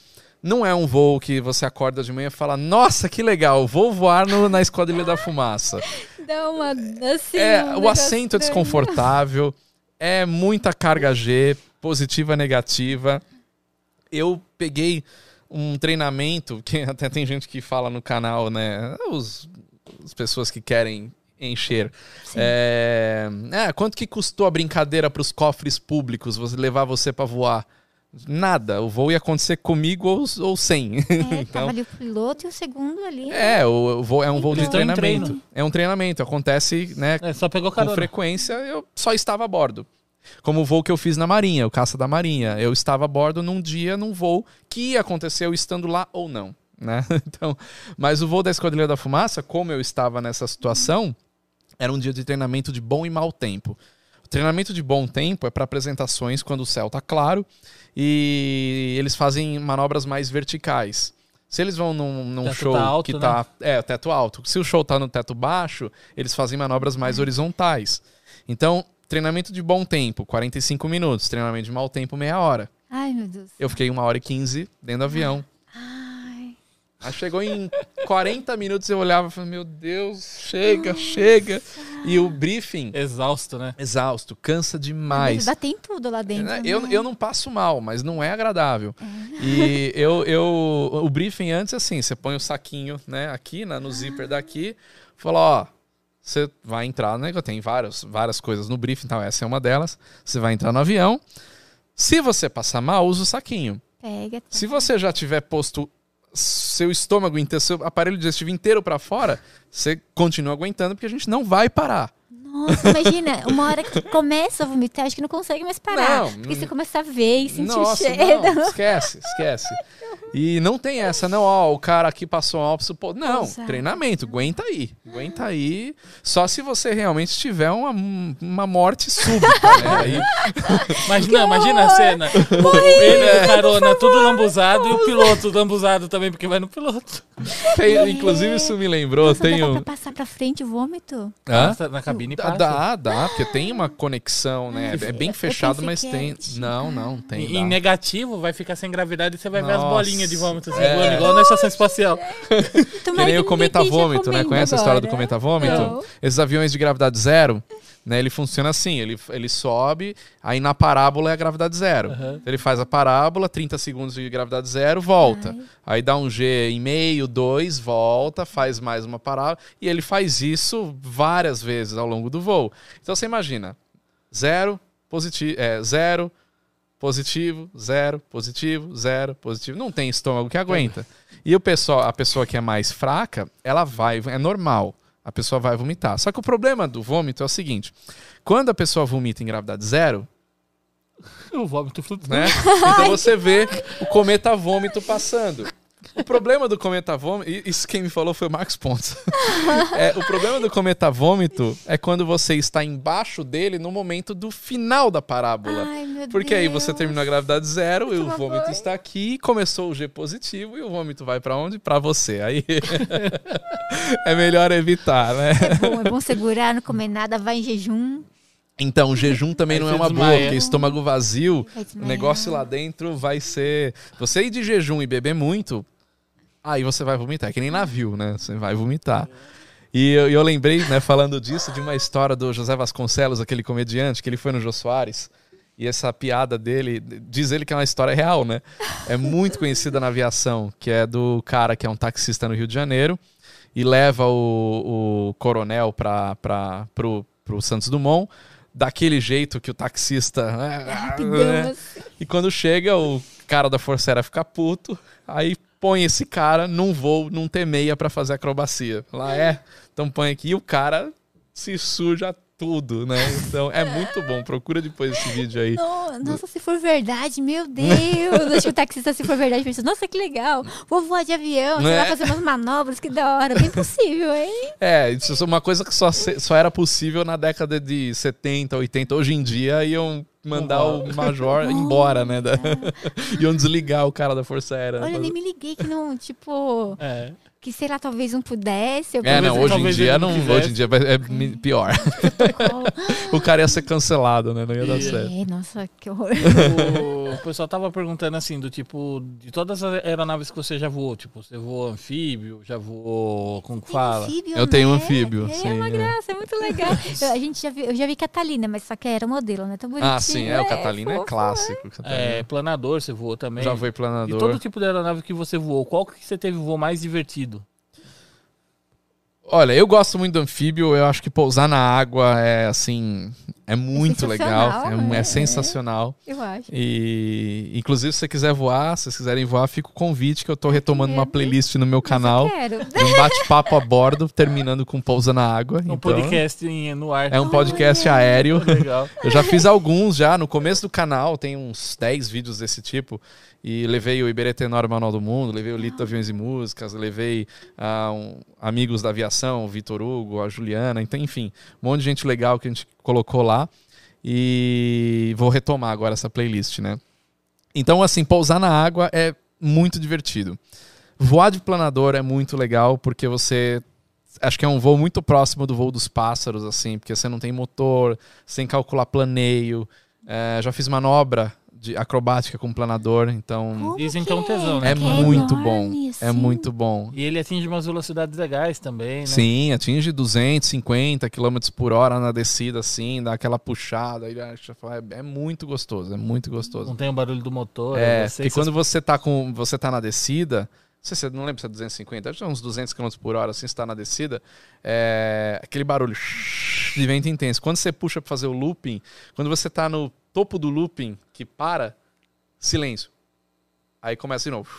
não é um voo que você acorda de manhã e fala, nossa, que legal, vou voar no, na Esquadrilha da Fumaça. Dá uma. Assim, é, um o assento é desconfortável, é muita carga G, positiva, negativa. Eu peguei um treinamento, que até tem gente que fala no canal, né? Os, as pessoas que querem encher. É, é, quanto que custou a brincadeira para os cofres públicos, você levar você para voar? Nada. O voo ia acontecer comigo ou, ou sem. É, então, ali o piloto e o segundo ali. É, o, o voo, é um voo de treinamento. Treino. É um treinamento. Acontece, né? É, só pegou carona. Com frequência, eu só estava a bordo. Como o voo que eu fiz na Marinha, o caça da Marinha. Eu estava a bordo num dia, num voo que aconteceu estando lá ou não. Né? Então, mas o voo da Esquadrilha da Fumaça, como eu estava nessa situação, era um dia de treinamento de bom e mau tempo. O treinamento de bom tempo é para apresentações quando o céu está claro e eles fazem manobras mais verticais. Se eles vão num, num show tá alto, que tá. Né? É, teto alto. Se o show tá no teto baixo, eles fazem manobras mais horizontais. Então, treinamento de bom tempo, 45 minutos. Treinamento de mau tempo, meia hora. Ai, meu Deus. Eu fiquei uma hora e 15 dentro do avião. Aí chegou em 40 minutos, eu olhava e falei, meu Deus, chega, Nossa. chega. E o briefing. Exausto, né? Exausto, cansa demais. Mas tem tudo lá dentro. Né? Eu, eu não passo mal, mas não é agradável. É. E eu, eu. O briefing antes, assim, você põe o saquinho, né, aqui, né, no zíper daqui, fala, ó. Você vai entrar, né? Tem várias, várias coisas no briefing, então essa é uma delas. Você vai entrar no avião. Se você passar mal, usa o saquinho. Pega. Tá. Se você já tiver posto seu estômago inteiro, seu aparelho digestivo inteiro para fora, você continua aguentando porque a gente não vai parar. Nossa, imagina, uma hora que começa a vomitar, acho que não consegue mais parar. Não, porque você começa a ver e sentir nossa, o cheiro. Não, esquece, esquece. E não tem essa, não, ó, o cara aqui passou mal, pô. Não, Exato. treinamento, aguenta aí. Aguenta aí. Só se você realmente tiver uma, uma morte súbita, né? Aí... Imagina, imagina a cena. Ele é carona, tudo lambuzado e o piloto lambuzado também, porque vai no piloto. Tem, inclusive, isso me lembrou. Nossa, tem dá pra passar pra frente o vômito? Hã? Na cabine passa. Dá, dá, porque tem uma conexão, né? É bem fechado, mas tem. Não, não, tem. Em, negativo, vai ficar sem gravidade e você vai Nossa. ver as bolinhas de vômito assim, é. igual na estação espacial. que nem o cometa vômito, né? Conhece agora. a história do cometa vômito? Não. Esses aviões de gravidade zero. Né, ele funciona assim, ele, ele sobe, aí na parábola é a gravidade zero. Uhum. Ele faz a parábola, 30 segundos de gravidade zero, volta. Ai. Aí dá um G em meio, dois, volta, faz mais uma parábola. E ele faz isso várias vezes ao longo do voo. Então você imagina, zero, positivo, é, zero, positivo, zero, positivo, zero, positivo. Não tem estômago que aguenta. E o pessoal, a pessoa que é mais fraca, ela vai, é normal a pessoa vai vomitar. Só que o problema do vômito é o seguinte: quando a pessoa vomita em gravidade zero, o vômito flutua. Né? Então você vê o cometa vômito passando. O problema do cometa vômito, isso quem me falou foi o Marcos Pontes. é, o problema do cometa vômito é quando você está embaixo dele no momento do final da parábola. Ai, Porque Deus. aí você terminou a gravidade zero e o vômito está aqui, começou o G positivo e o vômito vai para onde? Para você. Aí é melhor evitar, né? É bom, é bom segurar, não comer nada, vai em jejum. Então, o jejum também não é uma boa, porque estômago vazio, o negócio lá dentro vai ser. Você ir de jejum e beber muito, aí você vai vomitar. É que nem navio, né? Você vai vomitar. E eu, eu lembrei, né, falando disso, de uma história do José Vasconcelos, aquele comediante, que ele foi no Jô Soares. E essa piada dele, diz ele que é uma história real, né? É muito conhecida na aviação, que é do cara que é um taxista no Rio de Janeiro e leva o, o coronel para pro, pro Santos Dumont daquele jeito que o taxista. Né, é né? assim. E quando chega, o cara da Força Aérea fica puto, aí põe esse cara num voo, num T6 para fazer acrobacia. Lá é, então põe aqui e o cara se suja tudo, né? Então é muito bom. Procura depois esse vídeo aí. Nossa, se for verdade, meu Deus. Acho que o taxista, se for verdade, pensou, nossa, que legal. Vou voar de avião, você é? vai fazer umas manobras, que da hora. Bem possível, hein? É, isso é uma coisa que só, só era possível na década de 70, 80. Hoje em dia iam mandar o major embora, né? Da... Iam desligar o cara da Força Aérea. Olha, né? nem me liguei que não, tipo. É que sei lá, talvez não pudesse. É, não, hoje em dia não, não hoje em dia é pior. o cara ia ser cancelado, né? Não ia dar certo. É, nossa, que horror. O pessoal tava perguntando assim, do tipo, de todas as aeronaves que você já voou, tipo, você voou anfíbio, já voou, como que fala? Anfíbio, eu né? tenho anfíbio, é, sim. É uma graça, é muito legal. eu, a gente já vi, eu já vi Catalina, mas só que era modelo, né? Tão bonitinho. Ah, sim, é, o é, Catalina é, é clássico. Catalina. É, planador você voou também. Já foi planador. E todo tipo de aeronave que você voou, qual que você teve o voo mais divertido? Olha, eu gosto muito do anfíbio, eu acho que pousar na água é assim, é muito é legal, é, é, é, sensacional. Eu acho. E inclusive se você quiser voar, se vocês quiserem voar, fica o convite que eu tô retomando uma playlist no meu canal. Um bate-papo a bordo, terminando com pousa na água. Um então, podcast no ar. É um podcast aéreo. Legal. Eu já fiz alguns já no começo do canal, tem uns 10 vídeos desse tipo. E levei o Iberê Tenor Manual do Mundo, levei o Lito Aviões e Músicas, levei uh, um, amigos da aviação, o Vitor Hugo, a Juliana, então, enfim, um monte de gente legal que a gente colocou lá. E vou retomar agora essa playlist, né? Então, assim, pousar na água é muito divertido. Voar de planador é muito legal porque você acho que é um voo muito próximo do voo dos pássaros, assim, porque você não tem motor, sem calcular planeio. É, já fiz manobra de acrobática com planador, então. Como Dizem que é um tesão, né? É, é muito bom. Assim? É muito bom. E ele atinge umas velocidades legais também, né? Sim, atinge 250 km por hora na descida, assim, dá aquela puxada. É, é muito gostoso, é muito gostoso. Não tem o barulho do motor. É, é porque quando você tá com. Você tá na descida. Não, sei se, não lembro se é 250, acho que é uns 200 km por hora, assim, está na descida. É, aquele barulho de vento intenso. Quando você puxa para fazer o looping, quando você está no topo do looping que para, silêncio. Aí começa de novo.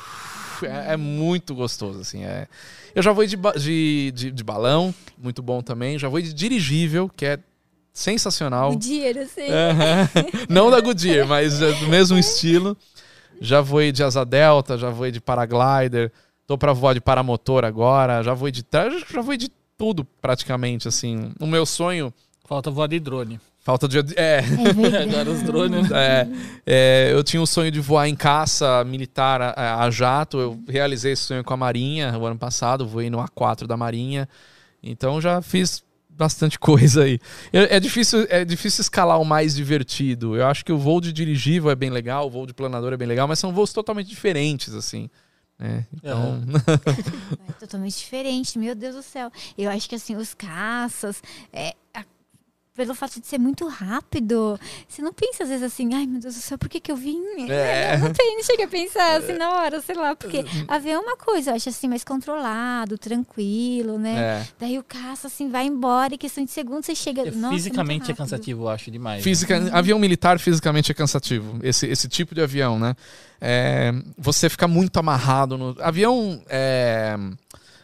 É, é muito gostoso, assim. É... Eu já vou de, de, de, de, balão, muito bom também. Já vou de dirigível, que é sensacional. Goodyear, assim. Uhum. Não da Goodyear, mas é do mesmo estilo. Já vou de asa delta, já vou de paraglider. Tô para voar de paramotor agora. Já vou de já vou de tudo praticamente, assim. O meu sonho... Falta voar de drone. Falta de. É. é Agora os drones. É, é, eu tinha o sonho de voar em caça militar a, a, jato. Eu realizei esse sonho com a Marinha o ano passado. Voei no A4 da Marinha. Então já fiz bastante coisa aí. É, é, difícil, é difícil escalar o mais divertido. Eu acho que o voo de dirigível é bem legal, o voo de planador é bem legal, mas são voos totalmente diferentes, assim. É, então... é totalmente diferente, meu Deus do céu. Eu acho que assim, os caças, é, a pelo fato de ser muito rápido, você não pensa às vezes assim, ai meu Deus do céu, por que, que eu vim? É. Não, tem, não chega a pensar assim na hora, sei lá, porque avião é uma coisa, eu acho assim, mais controlado, tranquilo, né? É. Daí o caça assim vai embora e questão de segundos você chega. É, Nossa, fisicamente é cansativo, eu acho demais. Física, né? Avião militar fisicamente é cansativo. Esse, esse tipo de avião, né? É, você fica muito amarrado no. Avião.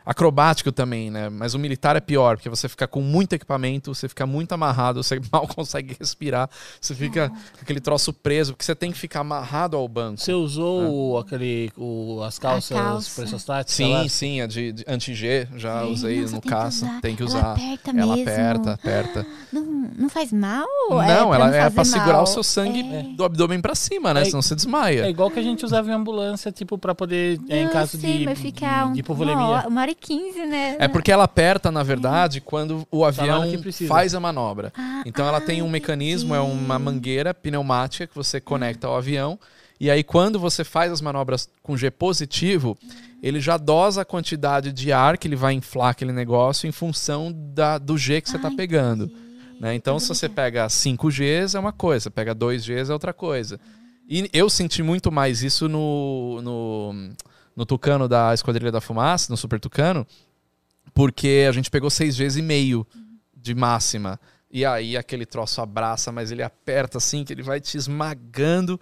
É acrobático também, né? Mas o militar é pior, porque você fica com muito equipamento, você fica muito amarrado, você mal consegue respirar, você fica com aquele troço preso, porque você tem que ficar amarrado ao banco. Você usou né? aquele, o, as calças calça. pressostates? Sim, sim, a de, de anti-G, já é, usei nossa, no tem caça. Que tem que usar. Ela aperta ela mesmo. aperta, aperta. Não, não faz mal? Não, é ela é pra segurar o seu sangue é. do abdômen pra cima, né? É, Senão você desmaia. É igual que a gente usava em ambulância, tipo, pra poder, não, em caso sim, de, de, de hipovolemia. Uma, uma hora e 15, né? É porque ela aperta, na verdade, quando o avião faz a manobra. Ah, então ela tem um mecanismo, é uma mangueira pneumática que você conecta ao avião. E aí, quando você faz as manobras com G positivo, ele já dosa a quantidade de ar que ele vai inflar aquele negócio em função da, do G que você está pegando. Né? Então, se você pega 5 Gs é uma coisa, pega 2 Gs é outra coisa. E eu senti muito mais isso no, no, no Tucano da Esquadrilha da Fumaça, no Super Tucano, porque a gente pegou seis vezes e meio de máxima. E aí aquele troço abraça, mas ele aperta assim, que ele vai te esmagando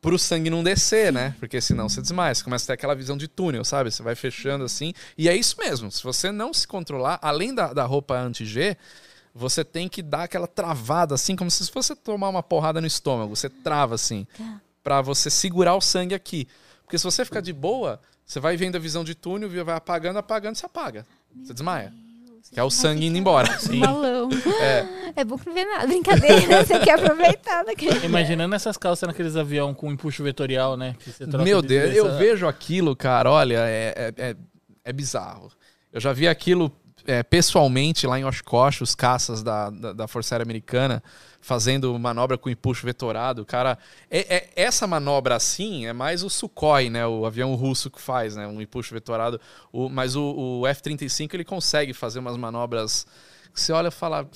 pro sangue não descer, né? Porque senão você desmaia. Você começa a ter aquela visão de túnel, sabe? Você vai fechando assim. E é isso mesmo. Se você não se controlar, além da, da roupa anti-G, você tem que dar aquela travada, assim, como se fosse tomar uma porrada no estômago. Você trava, assim, tá. para você segurar o sangue aqui. Porque se você ficar de boa, você vai vendo a visão de túnel, vai apagando, apagando, você apaga. Meu você desmaia. Deus, que é o sangue indo embora. Sim. Balão. É. é bom que não vê nada. Brincadeira, você quer aproveitar. Daquele... Imaginando essas calças naqueles aviões com empuxo vetorial, né? Meu Deus, eu vejo aquilo, cara, olha, é, é, é, é bizarro. Eu já vi aquilo é, pessoalmente lá em Oshkosh, os caças da, da, da, Força Aérea Americana, fazendo manobra com empuxo vetorado. Cara, é, é, essa manobra assim é mais o Sukhoi, né? O avião russo que faz, né? Um empuxo vetorado. O, mas o, o F-35 ele consegue fazer umas manobras que você olha e fala.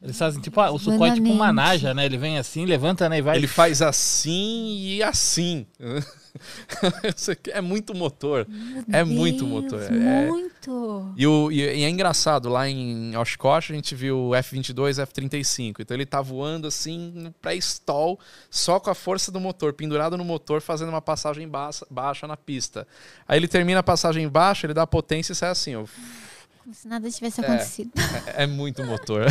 Eles fazem tipo, ah, o Sukhoi é tipo uma naja, né? Ele vem assim, levanta, né? E vai. Ele faz assim e assim. é muito motor. Meu é Deus, muito motor. É... Muito. E, o, e, é engraçado, lá em Oshkosh a gente viu o F-22 F-35. Então ele tá voando assim no pré-stall, só com a força do motor, pendurado no motor, fazendo uma passagem baixa, baixa na pista. Aí ele termina a passagem baixa, ele dá potência e sai assim, ó. Como se nada tivesse acontecido. É, é, é muito motor.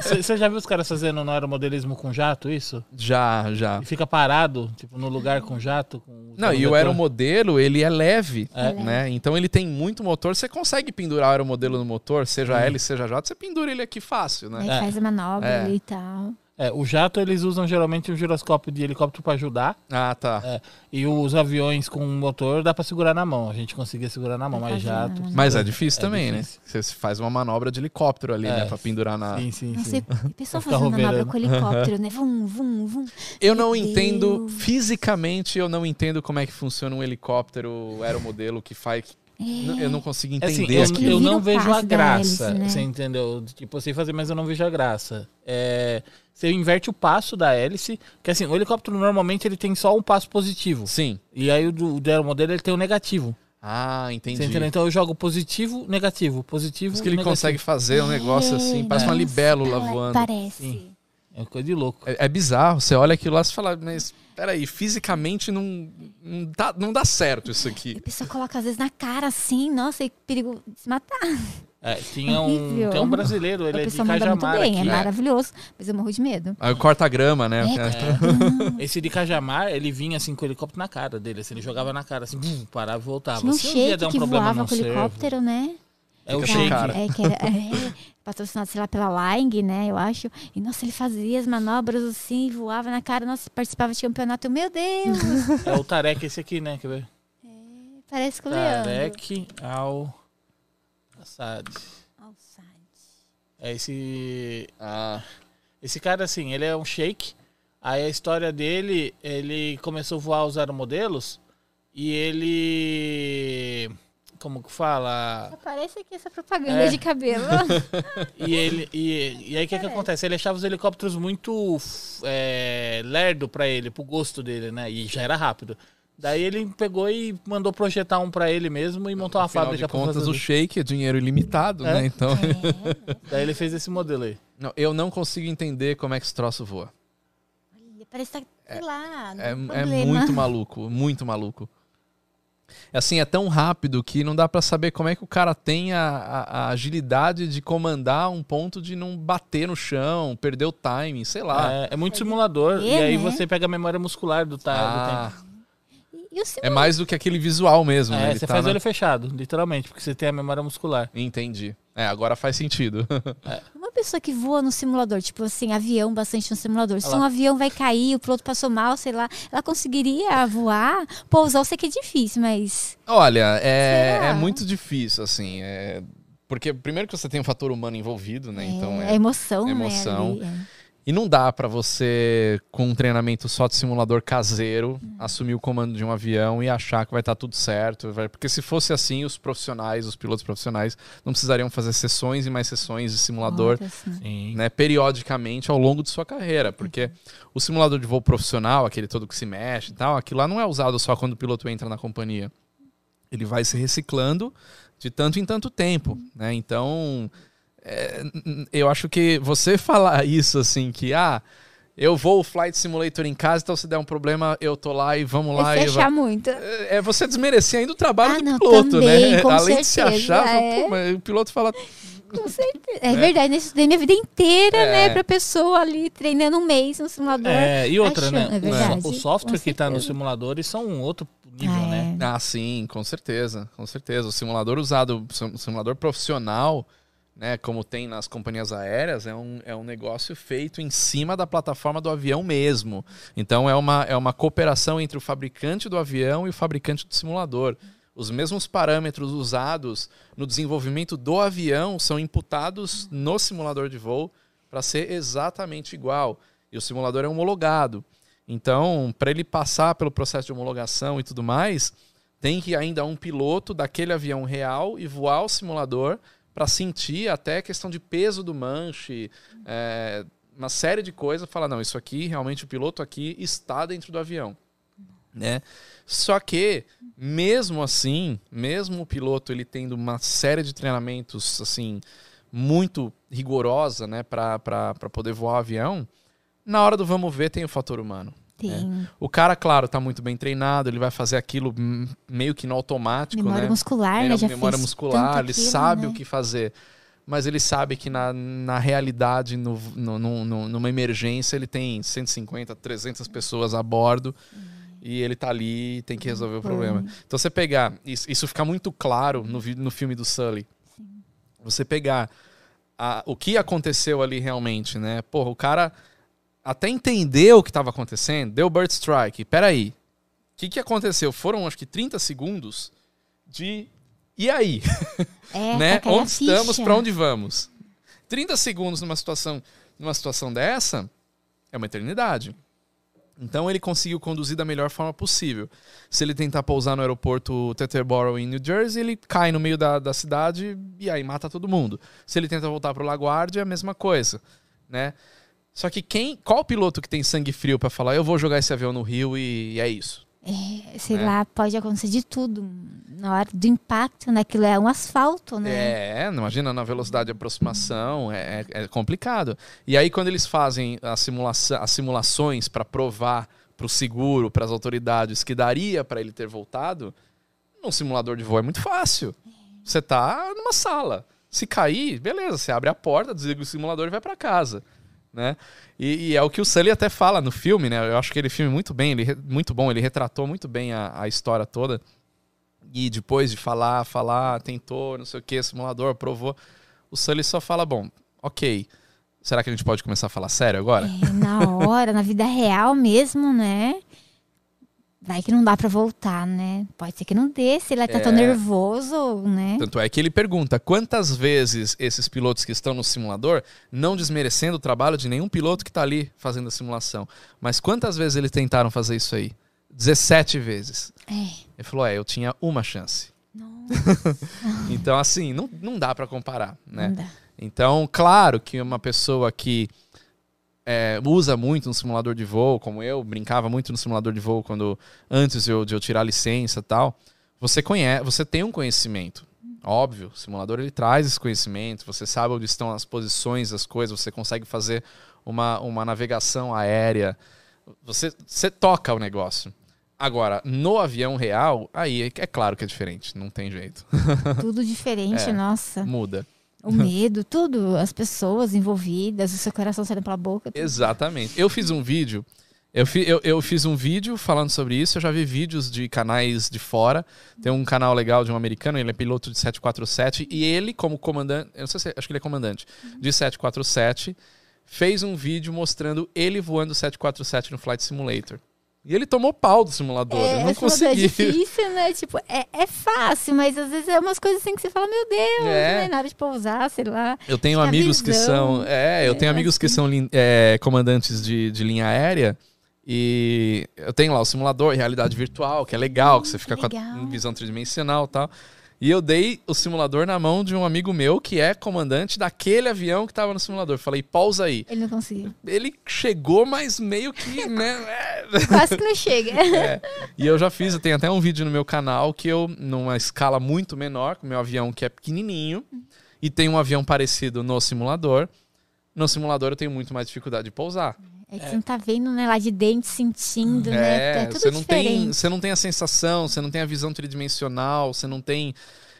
Você é, já viu os caras fazendo no aeromodelismo com jato, isso? Já, já. E fica parado, tipo, no lugar com jato? Com Não, e o aeromodelo, ele é leve, é. né? Então ele tem muito motor. Você consegue pendurar o aeromodelo no motor, seja hum. L, seja jato, você pendura ele aqui fácil, né? Aí faz a manobra é. e tal. É, o jato eles usam geralmente um giroscópio de helicóptero para ajudar. Ah, tá. É, e os aviões com motor dá para segurar na mão. A gente conseguia segurar na mão, mas jato. Mas é difícil é também, né? difícil. né? Você faz uma manobra de helicóptero ali, né? É. Pra pendurar na. Sim, sim, sim. Você pessoa fazendo manobra com helicóptero, né? Vum, vum, vum. Eu não Meu entendo, Deus. fisicamente, eu não entendo como é que funciona um helicóptero aeromodelo que faz é. Eu não consigo é entender assim, eu, eu, não vejo a graça. Hélice, né? Você entendeu? Tipo, eu sei fazer, mas eu não vejo a graça. É, você inverte o passo da hélice, que assim, o helicóptero normalmente ele tem só um passo positivo. Sim. E aí o do, do aeromodelo ele tem o negativo. Ah, entendi. Você entendeu? Então eu jogo positivo, negativo, positivo. Por isso que ele negativo. consegue fazer um negócio assim, parece é. uma libélula voando. Parece. Sim. É uma coisa de louco. É, é, bizarro. Você olha aquilo lá e fala, mas peraí, fisicamente não, não, dá, não dá certo isso aqui. E a pessoa coloca às vezes na cara assim, nossa, e perigo de se matar. É, tinha um, tem um brasileiro, ele é de Cajamar. Muito bem, aqui. É maravilhoso, mas eu morro de medo. Aí corta grama, né? É. Esse de Cajamar, ele vinha assim com o helicóptero na cara dele, assim, ele jogava na cara, assim, bum, parava e voltava. Tinha um shake um que voava com o helicóptero, né? É o shake. É, que era, é, patrocinado, sei lá, pela Lying, né, eu acho. E, nossa, ele fazia as manobras assim, voava na cara, nossa, participava de campeonato. Meu Deus! é o Tarek esse aqui, né, quer ver? É, parece com o Leandro. Tarek ao Assad. Al-Sad. É esse... Ah, esse cara, assim, ele é um shake. Aí a história dele, ele começou a voar os aeromodelos e ele como que fala? Parece que essa propaganda é. de cabelo. e ele e, e aí o que, que acontece? Ele achava os helicópteros muito é, lerdo para ele, pro gosto dele, né? E já era rápido. Daí ele pegou e mandou projetar um para ele mesmo e montou uma fábrica. De contas, o shake é dinheiro ilimitado, é? né? Então. É. Daí ele fez esse modelo aí. Não, eu não consigo entender como é que esse troço voa. Parece que tá, sei lá. É, é muito maluco, muito maluco assim, é tão rápido que não dá para saber como é que o cara tem a, a, a, agilidade de comandar um ponto de não bater no chão, perder o timing, sei lá. É, é muito simulador. É, e aí né? você pega a memória muscular do, tá, ah. do tempo. É mais do que aquele visual mesmo. É, né? você tá faz na... o olho fechado, literalmente, porque você tem a memória muscular. Entendi. É, agora faz sentido. É. Uma pessoa que voa no simulador, tipo assim, avião bastante no simulador. Se um avião vai cair, o piloto passou mal, sei lá, ela conseguiria voar? Pousar, eu sei que é difícil, mas. Olha, é, é muito difícil, assim. É... Porque primeiro que você tem um fator humano envolvido, né? É, então é, é emoção, emoção. né? Ali, é. E não dá para você, com um treinamento só de simulador caseiro, uhum. assumir o comando de um avião e achar que vai estar tá tudo certo. Porque se fosse assim, os profissionais, os pilotos profissionais, não precisariam fazer sessões e mais sessões de simulador né, periodicamente ao longo de sua carreira. Porque uhum. o simulador de voo profissional, aquele todo que se mexe e tal, aquilo lá não é usado só quando o piloto entra na companhia. Ele vai se reciclando de tanto em tanto tempo. Né? Então é, eu acho que você falar isso assim, que ah, eu vou o Flight Simulator em casa, então se der um problema, eu tô lá e vamos lá. É se achar muito. É, é, você desmerecer ainda o trabalho ah, do não, piloto, também, né? Além certeza, de se achar, é. pô, o piloto fala. Com certeza. É, é. verdade, né? Estudei minha vida inteira, é. né? Pra pessoa ali treinando um mês no simulador. É, e outra, achando, né? É verdade, o software que tá nos simuladores são um outro nível, ah, né? É. Ah, sim, com certeza. Com certeza. O simulador usado, o simulador profissional né, como tem nas companhias aéreas, é um, é um negócio feito em cima da plataforma do avião mesmo. Então é uma, é uma cooperação entre o fabricante do avião e o fabricante do simulador. Os mesmos parâmetros usados no desenvolvimento do avião são imputados no simulador de voo para ser exatamente igual. E o simulador é homologado. Então, para ele passar pelo processo de homologação e tudo mais, tem que ainda um piloto daquele avião real e voar o simulador para sentir até questão de peso do manche, é, uma série de coisas, falar, não, isso aqui, realmente o piloto aqui está dentro do avião. Né? Só que, mesmo assim, mesmo o piloto ele tendo uma série de treinamentos assim muito rigorosa né, para poder voar o avião, na hora do vamos ver tem o fator humano. É. O cara, claro, tá muito bem treinado, ele vai fazer aquilo meio que no automático, memória né? Muscular, né? Já memória muscular, ele aquilo, sabe né? o que fazer. Mas ele sabe que na, na realidade, no, no, no, numa emergência, ele tem 150, 300 pessoas a bordo e ele tá ali e tem que resolver o problema. Então você pegar, isso, isso fica muito claro no, no filme do Sully. Sim. Você pegar a, o que aconteceu ali realmente, né? Porra, o cara até entender o que estava acontecendo, deu Bird Strike. Peraí. O que, que aconteceu? Foram acho que 30 segundos de. E aí? É, né? Onde estamos? Para onde vamos? 30 segundos numa situação, numa situação dessa é uma eternidade. Então ele conseguiu conduzir da melhor forma possível. Se ele tentar pousar no aeroporto Teterboro em New Jersey, ele cai no meio da, da cidade e aí mata todo mundo. Se ele tenta voltar para o LaGuardia, é a mesma coisa, né? Só que quem, qual piloto que tem sangue frio para falar, eu vou jogar esse avião no rio e, é isso? É, sei é. lá, pode acontecer de tudo. Na hora do impacto, né? Aquilo é um asfalto, né? É, imagina na velocidade de aproximação, é, é, é complicado. E aí, quando eles fazem a simulação, as simulações para provar para o seguro, para as autoridades, que daria para ele ter voltado, num simulador de voo é muito fácil. Você tá numa sala. Se cair, beleza, você abre a porta, desliga o simulador e vai para casa né? E, e, é o que o Sully até fala no filme, né? Eu acho que ele filme muito bem, ele muito bom, ele retratou muito bem a, a história toda. E depois de falar, falar, tentou, não sei o que, simulador, provou, o Sully só fala, bom, ok. Será que a gente pode começar a falar sério agora? É, na hora, na vida real mesmo, né? Vai que não dá para voltar, né? Pode ser que não dê, se ele tá é. tão nervoso, né? Tanto é que ele pergunta quantas vezes esses pilotos que estão no simulador, não desmerecendo o trabalho de nenhum piloto que tá ali fazendo a simulação, mas quantas vezes eles tentaram fazer isso aí? 17 vezes. É. Ele falou: é, eu tinha uma chance. então, assim, não, não dá para comparar, né? Não dá. Então, claro que uma pessoa que é, usa muito no simulador de voo, como eu, brincava muito no simulador de voo quando antes de eu, de eu tirar a licença e tal, você conhece, você tem um conhecimento. Óbvio, o simulador ele traz esse conhecimento, você sabe onde estão as posições das coisas, você consegue fazer uma, uma navegação aérea, você, você toca o negócio. Agora, no avião real, aí é, é claro que é diferente, não tem jeito. Tudo diferente, é, nossa. Muda o medo, tudo, as pessoas envolvidas, o seu coração saindo pela boca. Tudo. Exatamente. Eu fiz um vídeo. Eu, fi, eu, eu, fiz um vídeo falando sobre isso. Eu já vi vídeos de canais de fora. Tem um canal legal de um americano, ele é piloto de 747. E ele, como comandante, eu não sei se acho que ele é comandante, de 747, fez um vídeo mostrando ele voando 747 no Flight Simulator. E ele tomou pau do simulador. É, não conseguiu. É difícil, né? Tipo, é, é fácil, mas às vezes é umas coisas assim que você fala, meu Deus, é. né? Na hora de pousar, sei lá. Eu tenho amigos que são. É, eu tenho amigos que são é, comandantes de, de linha aérea. E eu tenho lá o simulador, realidade virtual, que é legal, que você fica com a visão tridimensional e tal. E eu dei o simulador na mão de um amigo meu que é comandante daquele avião que tava no simulador. Falei, pausa aí. Ele não conseguiu. Ele chegou, mas meio que, né? É. Quase que não chega. É. E eu já fiz, eu tenho até um vídeo no meu canal que eu, numa escala muito menor, com o meu avião que é pequenininho, e tem um avião parecido no simulador. No simulador eu tenho muito mais dificuldade de pousar. É que é. você não tá vendo, né, lá de dentro, sentindo, né? é, né? É tudo você não diferente. Tem, você não tem a sensação, você não tem a visão tridimensional, você não tem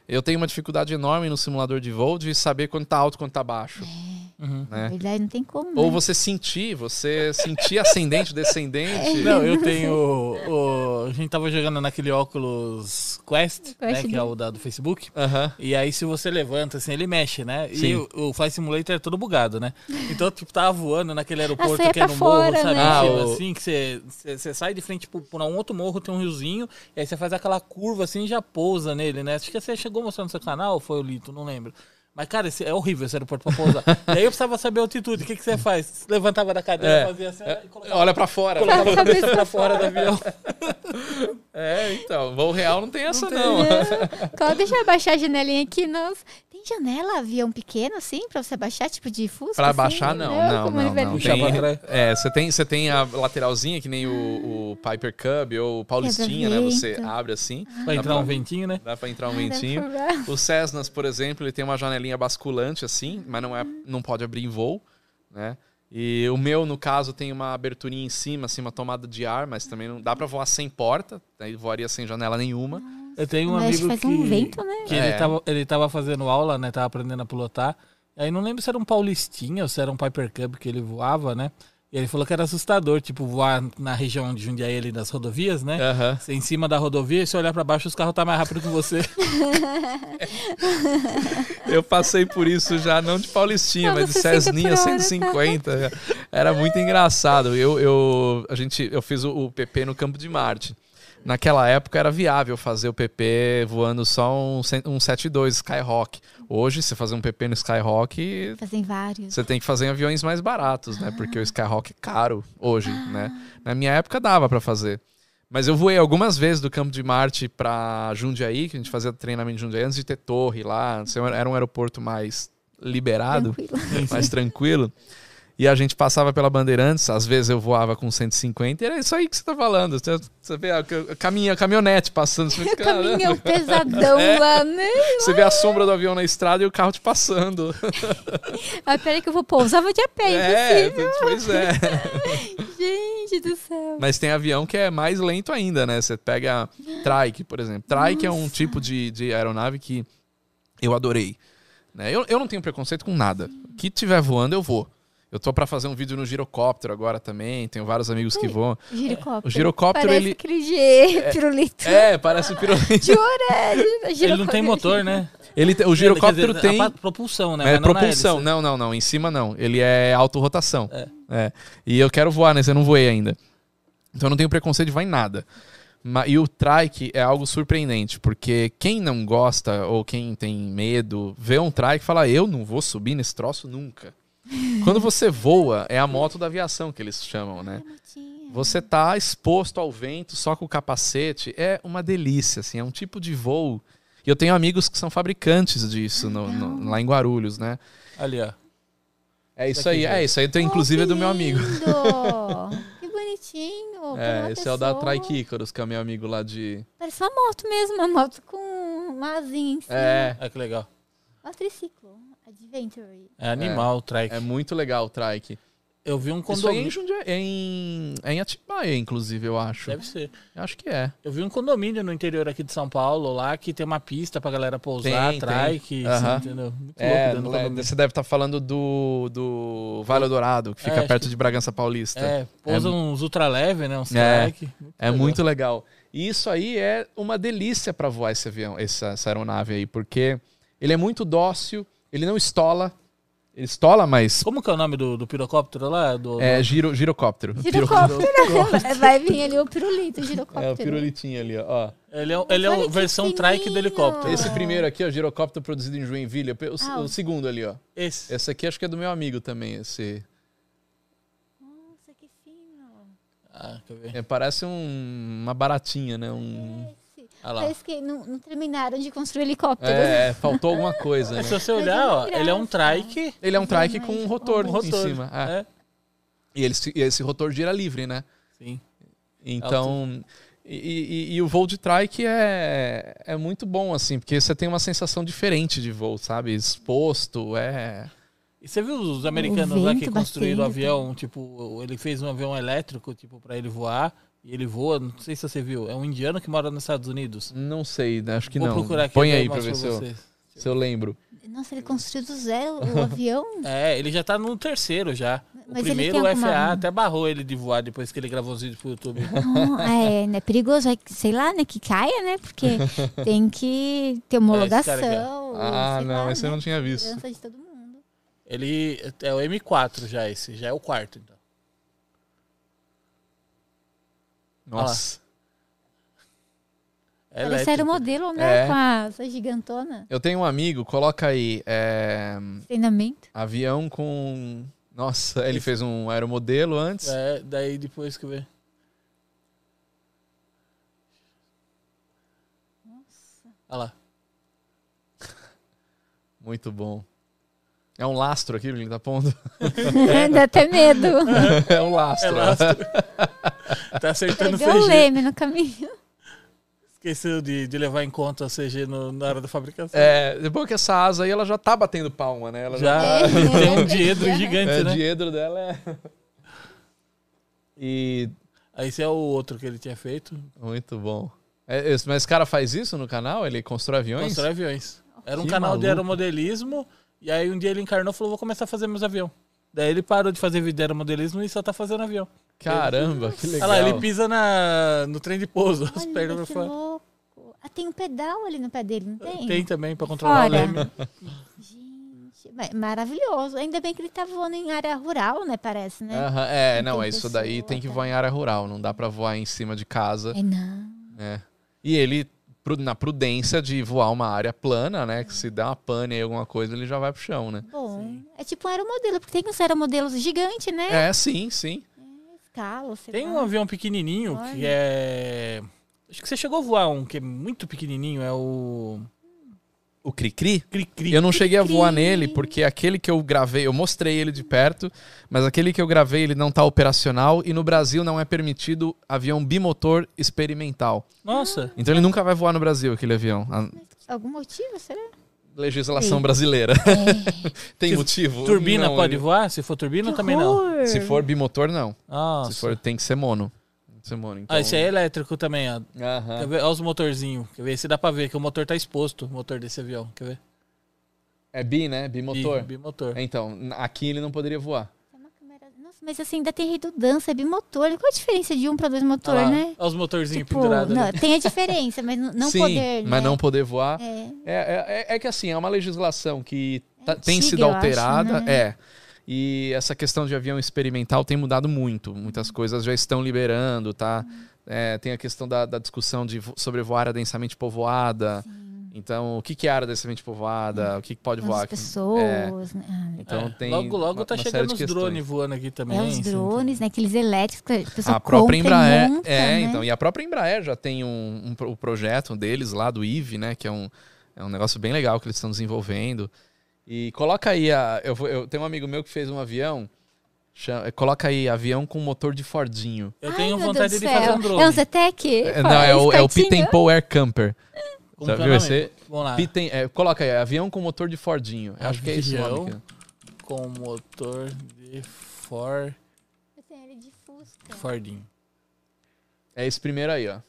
Eu tenho uma dificuldade enorme no simulador de voo de saber quando tá alto e quando tá baixo. É. Uhum. Né? verdade, não tem como. Ou né? você sentir, você sentir ascendente, descendente. Não, eu tenho. O, a gente tava jogando naquele óculos Quest, né, que é o da, do Facebook. Uhum. E aí, se você levanta, assim, ele mexe, né? Sim. E o, o Flight Simulator é todo bugado, né? Então, tipo, tava voando naquele aeroporto Ah, que é no fora, morro, sabe? né? Ah, Tipo, o- Assim, que você, sai de frente por, por um outro morro, tem um riozinho, e aí você faz aquela curva assim e já pousa nele, né? Acho que você chegou mostrando no seu canal, ou foi o Lito, não lembro. Mas, cara, esse, é horrível esse aeroporto pra pousar. e aí eu precisava saber a altitude. O que, que você faz? Levantava da cadeira, É. fazia assim e colocava, Olha pra fora. né? colocava a cabeça pra fora do avião. É, então, voo real não tem essa não. Qual, deixa eu abaixar a janelinha aqui. Nossa. Tem janela, avião pequeno, assim, pra você abaixar, tipo de fusca? Pra assim? baixar, não, não, como não. ele vai- não. Tem, é, você tem, você tem a lateralzinha, que nem o, o Piper Cub ou o Paulistinha, né? Você abre assim, Pra Dá entrar pra- um ventinho, né? dá pra entrar um dá ventinho. O Cessnas, por exemplo, ele tem uma janelinha basculante assim, mas não, é, não pode abrir em voo, né? E o meu, no caso, tem uma aberturinha em cima, assim, uma tomada de ar, mas também não dá pra voar sem porta, aí voaria sem janela nenhuma. Eu tenho um Mas amigo faz que, um vento, né? que É. ele, tava, ele tava fazendo aula, né? Tava aprendendo a pilotar. Aí não lembro se era um Paulistinha ou se era um Piper Cub que ele voava, né? E ele falou que era assustador, tipo, voar na região de Jundiaí ali das rodovias, né? Você em cima da rodovia e se olhar pra baixo, os carros tá mais rápido que você. Eu passei por isso já, não de Paulistinha, Não, mas de 60 Cessninha por hora, 150. Era muito engraçado. Eu, eu, a gente, eu fiz o, o PP no Campo de Marte. Naquela época era viável fazer o PP voando só um, cen- um 72 Skyhawk. Hoje, você fazer um PP no Skyhawk, Fazem vários. você tem que fazer em aviões mais baratos, né? Porque o Skyhawk é caro hoje, né? Na minha época dava pra fazer. Mas eu voei algumas vezes do Campo de Marte pra Jundiaí, que a gente fazia treinamento em Jundiaí antes de ter torre lá. Era um aeroporto mais liberado, Tranquilo. mais tranquilo. E a gente passava pela Bandeirantes, às vezes eu voava com 150, e era isso aí que você tá falando. Você, você vê a, caminha, a caminhonete passando. Você, fica. Caminhão pesadão É. lá, né? Você vê a sombra do avião na estrada e o carro te passando. Ah, peraí que eu vou pousar, vou de a pé, É, impossível. pois é. Gente do céu. Mas tem avião que é mais lento ainda, né? Você pega trike, por exemplo. Trike é um tipo de, de aeronave que eu adorei. Né? Eu, eu não tenho preconceito com nada. O que tiver voando, eu vou. Eu tô pra fazer um vídeo no girocóptero agora também. Tenho vários amigos que voam. Girocóptero. O girocóptero, Parece ele- aquele G, pirulito. É, parece um pirulito. Jura? ele não tem motor, né? Ele, te- o girocóptero dizer, tem. a pa- propulsão, né? É Mas não propulsão. Não, não, não. Em cima não. Ele é autorrotação. É. É. E eu quero voar, né? Eu não voei ainda. Então eu não tenho preconceito de voar em nada. E o trike é algo surpreendente, porque quem não gosta ou quem tem medo, vê um trike e fala: Eu não vou subir nesse troço nunca. Quando você voa, é a moto da aviação que eles chamam, né? Você tá exposto ao vento só com o capacete. É uma delícia, assim, é um tipo de voo. E eu tenho amigos que são fabricantes disso no- no- lá em Guarulhos, né? Ali, ó. É isso aí, gente. é isso aí. Tem, inclusive é do meu amigo. Que bonitinho. É, esse é o da Icarus, que é meu amigo lá de. Parece uma moto mesmo, uma moto com uma asinha em cima. É, Olha que legal. Um triciclo. Adventure. É animal o trike. é muito legal o Trike. Eu vi um Isso aí é em, condomínio. É em, é em Atibaia, inclusive, eu acho. Deve ser. Eu Acho que é. Eu vi um condomínio no interior aqui de São Paulo lá que tem uma pista pra galera pousar, Tem, trike, tem. assim, Aham. entendeu? Muito É, louco condomínio. você deve estar falando do, do Vale Dourado, que fica É, perto que- de Bragança Paulista. É, pousa uns ultraleve, né? Uns É. trike. É muito legal. E isso aí é uma delícia para voar esse avião, essa, essa aeronave aí, porque ele é muito dócil, ele não estola. Ele estola, mas Como que é o nome do, do pirocóptero lá? Do, é giro, girocóptero. Girocóptero. Vai vir ali o pirulito, o girocóptero. É o pirulitinho ali, ó. Ele é, ele é Olha a que versão trike do fininho. helicóptero. Esse primeiro aqui, ó, girocóptero produzido em Joinville. O, Ah, o o- segundo ali, ó. Esse. Esse aqui acho que é do meu amigo também. Esse Nossa, que fino. Ah, quer ver? é, parece um- uma baratinha, né? Um, Esse. Ah. Parece que não, não terminaram de construir helicóptero. é, faltou alguma coisa, né? Mas se você olhar, é ó, ele é um trike. Ele é um trike com um um rotor, um rotor. em cima. é. É. E, ele, se- e esse rotor gira livre, né? Sim. Então, e, e- e o voo de trike é, é muito bom, assim, porque você tem uma sensação diferente de voo, sabe? Exposto, é... E você viu os americanos lá que construíram o avião, tipo, ele fez um avião elétrico, tipo, para ele voar. E ele voa, não sei se você viu, é um indiano que mora nos Estados Unidos. Não sei, acho que Vou não. Procurar aqui Põe aí pra ver se eu, se eu lembro. Nossa, ele construiu do zero o avião? É, ele já tá no terceiro já. Mas o primeiro, o FAA, até barrou ele de voar depois que ele gravou os vídeos pro YouTube. Não, é, né, perigoso, sei lá, né, que caia, né, porque tem que ter homologação. É, ah, não, lá, esse né, eu não tinha visto. De todo mundo. Ele é o M4 já esse, já é o quarto, então. Nossa. É Parece era o modelo, né? É. Com a, essa gigantona. Eu tenho um amigo, coloca aí. É... Treinamento. Avião com. Nossa, ele fez um aeromodelo antes. É, daí depois que vê. Nossa. Olha lá. Muito bom. É um lastro aquilo que ele tá pondo. Dá até medo. É um lastro. É lastro. tá acertando o CG. o leme no caminho. Esqueceu de, de levar em conta a CG no, na hora da fabricação. É, depois que essa asa aí, ela já tá batendo palma, né? Ela já, já... tem um diedro gigante, é, né? O diedro dela é... E... Aí esse é o outro que ele tinha feito. Muito bom. É, mas esse cara faz isso no canal? Ele constrói aviões? Constrói aviões. Era um que canal maluco. de aeromodelismo e aí um dia ele encarnou e falou: vou começar a fazer meus aviões. Daí ele parou de fazer vídeo aeromodelismo e só tá fazendo avião. Caramba, que legal. Olha lá, ele pisa na, no trem de pouso, Olha, as pernas pra fora. Louco. Ah, tem um pedal ali no pé dele, não tem? Tem também, pra controlar Fora. o leme. Gente, maravilhoso. Ainda bem que ele tá voando em área rural, né? Parece, né? Uh -huh. É, não, é isso daí tem que voar em área rural. Não dá pra voar em cima de casa. É, não. É. E ele na prudência de voar uma área plana, né? Que se der uma pane aí, alguma coisa, ele já vai pro chão, né? Bom, sim. é tipo um aeromodelo, porque tem uns aeromodelos gigantes, né? É, sim, sim. É, escala, tem lá. um avião pequenininho Olha. que é... Acho que você chegou a voar um que é muito pequenininho, é o... O Cri-Cri? Cri-Cri. Eu não cheguei a voar nele, porque aquele que eu gravei, eu mostrei ele de perto, mas aquele que eu gravei, ele não tá operacional e no Brasil não é permitido avião bimotor experimental. Nossa. Então ele nunca vai voar no Brasil, aquele avião. Algum motivo, será? Legislação Sim. brasileira. É. Tem Se motivo? Turbina não, pode voar? Se for turbina, que também horror. não. Se for bimotor, não. Nossa. Se for, tem que ser mono. Então... Ah, esse é elétrico também, ó. Aham. Quer ver? Olha os motorzinhos. Quer ver? Se dá pra ver que o motor tá exposto, o motor desse avião. Quer ver? É bi, né? Bimotor. Bi, bimotor. Então, aqui ele não poderia voar. Nossa, mas assim, ainda tem redundância, é bimotor. Qual a diferença de um para dois motores, ah né? Olha os motorzinhos tipo, pendurados. Não, tem a diferença, mas não Sim, poder. Mas né? não poder voar. É. É, é, é, que assim, é uma legislação que tá, é tem sido alterada. Acho, né? É. E essa questão de avião experimental tem mudado muito. Muitas coisas já estão liberando, tá? É, tem a questão da, da, discussão de sobre voar área densamente povoada. Sim. Então, o que, que é área densamente povoada? O que, que pode As voar? As pessoas, é. né? Ah, então, é. tem logo, logo tá chegando os drones voando aqui também. É, os drones, né? Aqueles elétricos que a pessoa A própria Embraer. Monta, é, né? então. E a própria Embraer já tem um, um, um projeto deles lá, do IVE, né? Que é um, é um negócio bem legal que eles estão desenvolvendo. E coloca aí a. Eu, eu tenho um amigo meu que fez um avião. Chama, coloca aí avião com motor de Fordinho. Eu Ai, tenho vontade de fazer um drone. É um Zetec? É, não, é o, é o Pitempo Air Camper. Como Sabe, é você? Vamos lá. Pitem, é, coloca aí, avião com motor de Fordinho. Avião Acho que é isso. Avião com motor de Ford. Eu tenho ele de Fusca. Fordinho. É esse primeiro aí, ó.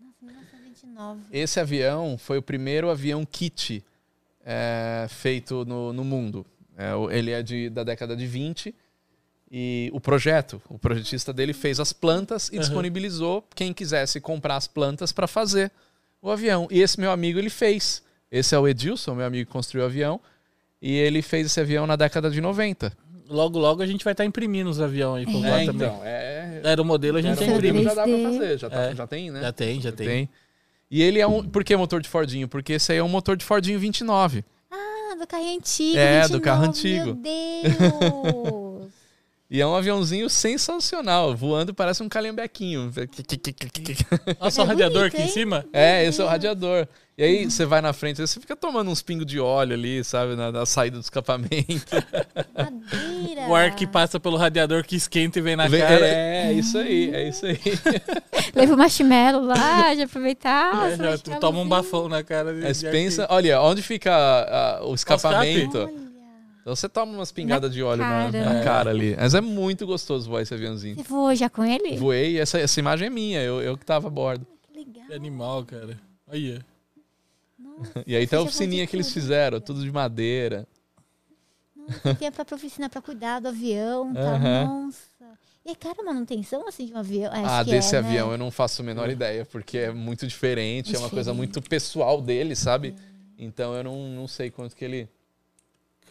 Nossa, 1929. Esse avião foi o primeiro avião kit é, feito no, no mundo. É, ele é de, da década de 20 e o projeto, o projetista dele fez as plantas e uhum. disponibilizou quem quisesse comprar as plantas para fazer o avião. E esse meu amigo ele fez. Esse é o Edilson, meu amigo que construiu o avião. E ele fez esse avião na década de 90. Logo, logo a gente vai estar tá imprimindo os aviões aí. É, então, também. É... Era o modelo, a gente já imprime. Já dá pra fazer, já, tá, é. já tem, né? Já tem, já, já tem. tem. E ele é um. Por que motor de Fordinho? Porque esse aí é um motor de Fordinho 29. Ah, do carro antigo. É, 29, do carro antigo. Meu Deus! E é um aviãozinho sensacional, voando parece um calhambequinho. Olha só o radiador aqui em cima. É, esse é o radiador. E aí você vai na frente, você fica tomando uns pingos de óleo ali, sabe, na, na saída do escapamento. Madeira. O ar que passa pelo radiador que esquenta e vem na vem, cara. É, é isso aí, é isso aí. Leva o marshmallow lá, já aproveitar. É, já, tu toma um bafão na cara. De, pensa, olha, onde fica a, a, o escapamento? Então você toma umas pingadas de óleo na, na, cara ali. Mas é muito gostoso voar esse aviãozinho. Você voou já com ele? Voei, essa, essa imagem é minha, eu, eu que tava a bordo. Que legal. Que animal, cara. Aí. Nossa, e aí tem a oficininha que eles fizeram, tudo de madeira. Nossa, tem pra oficina pra cuidar do avião, tá? Uhum. Nossa. E é cara a manutenção assim de um avião? Acho ah, desse é, avião né? eu não faço a menor ideia, porque é muito diferente, diferente. é uma coisa muito pessoal dele, sabe? Então eu não, não sei quanto que ele.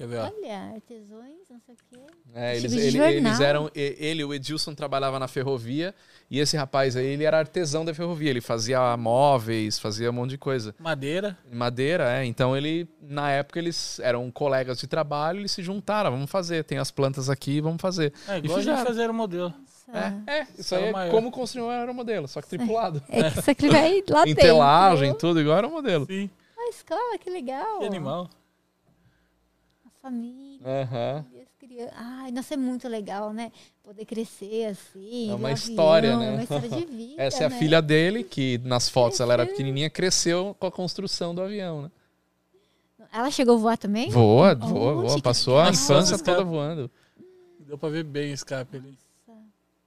Quer ver? Olha, artesões, não sei o quê. É, eles, ele, eles eram. Ele, o Edilson, trabalhava na ferrovia e esse rapaz aí, ele era artesão da ferrovia. Ele fazia móveis, fazia um monte de coisa. Madeira. Madeira, é. Então ele, na época, eles eram colegas de trabalho, eles se juntaram, vamos fazer. Tem as plantas aqui, vamos fazer. É, igual e fizeram. fazer o modelo. É, é, isso aí é como construir um aeromodelo, só que tripulado. É, que isso aqui vai lá dentro. Telagem, tudo igual aeromodelo. Sim. A escola, que legal. Que animal família, uhum. as crianças. Ai, nossa, é muito legal, né? Poder crescer assim. É uma história, avião, né? Uma história de vida. Essa é né? a filha dele, que nas fotos ela era pequenininha, cresceu com a construção do avião, né? Ela chegou a voar também? Voa, voa, voa. Passou a infância toda voando. Deu pra ver bem o escape ali.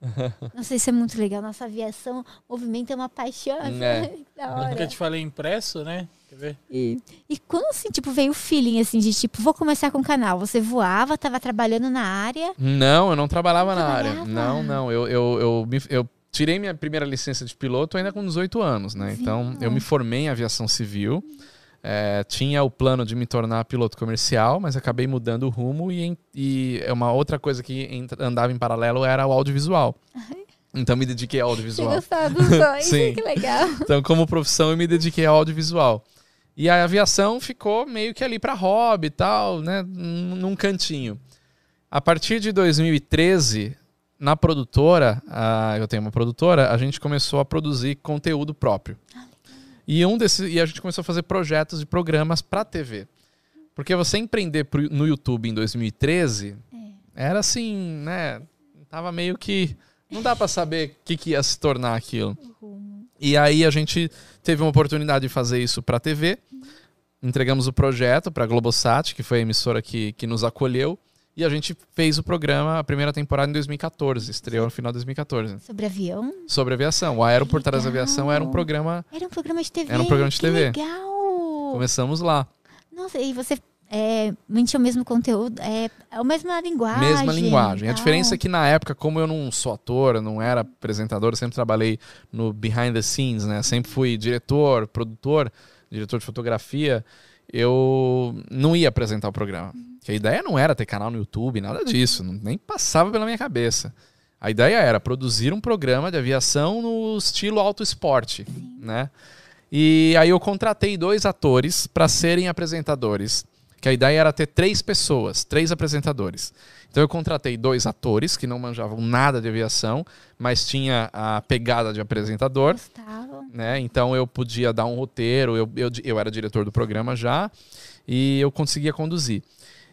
Nossa, isso é muito legal. Nossa aviação, movimento é uma paixão. É. da hora. eu te falei impresso, né? Quer ver? E, e quando assim, tipo, veio o feeling assim de tipo, vou começar com o canal? Você voava, tava trabalhando na área? Não, eu não trabalhava não na trabalhava? área. Não, não. Eu, eu, eu, eu, eu tirei minha primeira licença de piloto ainda com 18 anos, né? Sim. Então, eu me formei em aviação civil. É, tinha o plano de me tornar piloto comercial, mas acabei mudando o rumo e, e é uma outra coisa que andava em paralelo era o audiovisual. Então me dediquei ao audiovisual. Você gostava dos dois, Sim. que legal. Então, como profissão, eu me dediquei ao audiovisual. E a aviação ficou meio que ali para hobby e tal, né? Num cantinho. A partir de 2013, na produtora, a, eu tenho uma produtora, a gente começou a produzir conteúdo próprio. Ah, e, um desses, e a gente começou a fazer projetos e programas para TV. Porque você empreender pro, no YouTube em 2013 é. era assim, né? Tava meio que. Não dá para saber o que, que, ia se tornar aquilo. Uhum. E aí a gente teve uma oportunidade de fazer isso para TV. Uhum. Entregamos o projeto para a Globosat, que foi a emissora que, que nos acolheu. E a gente fez o programa, a primeira temporada em 2014, estreou no final de 2014. Sobre avião? Sobre aviação. O Aero por Trás da Aviação era um programa. Era um programa de TV. Era um programa de TV. Legal! Começamos lá. Nossa, e você é, mentia o mesmo conteúdo, é, é a mesma linguagem. Mesma linguagem. A diferença é que na época, como eu não sou ator, não era apresentador, eu sempre trabalhei no behind the scenes, né? Sempre fui diretor, produtor, diretor de fotografia eu não ia apresentar o programa. Que a ideia não era ter canal no YouTube, nada disso, nem passava pela minha cabeça. A ideia era produzir um programa de aviação no estilo auto esporte, né? E aí eu contratei dois atores para serem apresentadores. Que a ideia era ter três pessoas, três apresentadores. Então eu contratei dois atores que não manjavam nada de aviação, mas tinha a pegada de apresentador. Né? Então eu podia dar um roteiro, eu, eu, eu era diretor do programa já, e eu conseguia conduzir.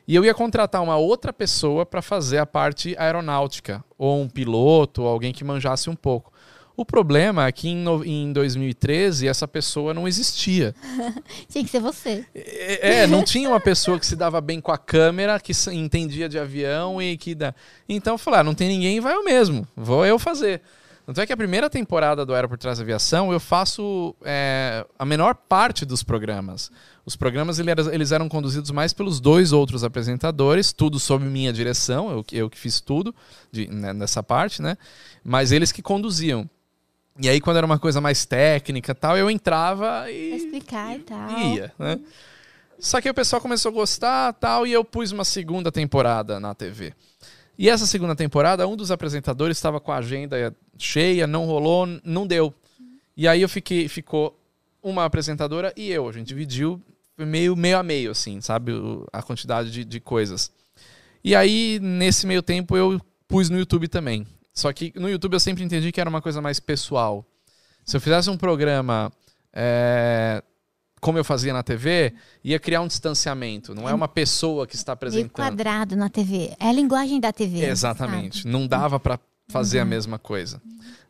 E eu ia contratar uma outra pessoa para fazer a parte aeronáutica, ou um piloto, ou alguém que manjasse um pouco. O problema é que em, no, em 2013 essa pessoa não existia. tinha que ser você. É, é, não tinha uma pessoa que se dava bem com a câmera, que entendia de avião e que dá. Então eu falei, ah, não tem ninguém, vai eu mesmo, vou eu fazer. Tanto é que a primeira temporada do Aero por Trás da Aviação eu faço é, a menor parte dos programas. Os programas eles eram conduzidos mais pelos dois outros apresentadores, tudo sob minha direção, eu, eu que fiz tudo de, né, nessa parte, né? Mas eles que conduziam. E aí, quando era uma coisa mais técnica tal, eu entrava e. Pra explicar e tal. Ia, né? Só que o pessoal começou a gostar tal, e eu pus uma segunda temporada na TV. E essa segunda temporada, um dos apresentadores estava com a agenda cheia, não rolou, não deu. E aí eu fiquei, ficou uma apresentadora e eu. A gente dividiu meio, meio a meio, assim, sabe? A quantidade de, de coisas. E aí, nesse meio tempo, eu pus no YouTube também. Só que no YouTube eu sempre entendi que era uma coisa mais pessoal. Se eu fizesse um programa é, como eu fazia na TV, ia criar um distanciamento. Não é uma pessoa que está apresentando. Meio quadrado na TV. É a linguagem da TV. Exatamente. Sabe? Não dava para fazer uhum. a mesma coisa.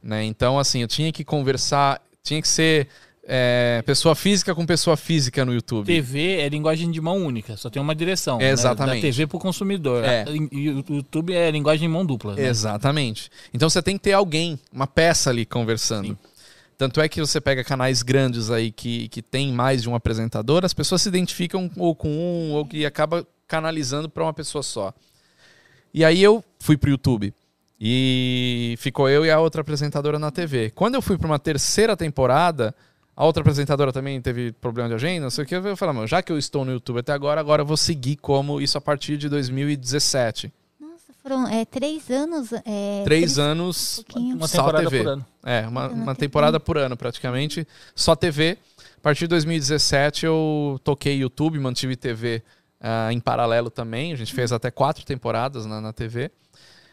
Né? Então, assim, eu tinha que conversar, tinha que ser é, pessoa física com pessoa física no YouTube. TV é linguagem de mão única, só tem uma direção. É, exatamente. Né? Da TV para o consumidor. É. E o YouTube é linguagem de mão dupla. Né? Exatamente. Então você tem que ter alguém, uma peça ali conversando. Sim. Tanto é que você pega canais grandes aí que, que tem mais de um apresentador, as pessoas se identificam ou com um ou que acaba canalizando para uma pessoa só. E aí eu fui pro YouTube. E ficou eu e a outra apresentadora na TV. Quando eu fui para uma terceira temporada, a outra apresentadora também teve problema de agenda, não sei o que. Eu falei, já que eu estou no YouTube até agora, agora eu vou seguir como isso a partir de 2017. Nossa, foram é, três anos. É, três, três anos, um uma temporada TV. por ano. É, uma, uma temporada por ano praticamente, só TV. A partir de 2017 eu toquei YouTube, mantive TV uh, em paralelo também. A gente fez até quatro temporadas na, na TV.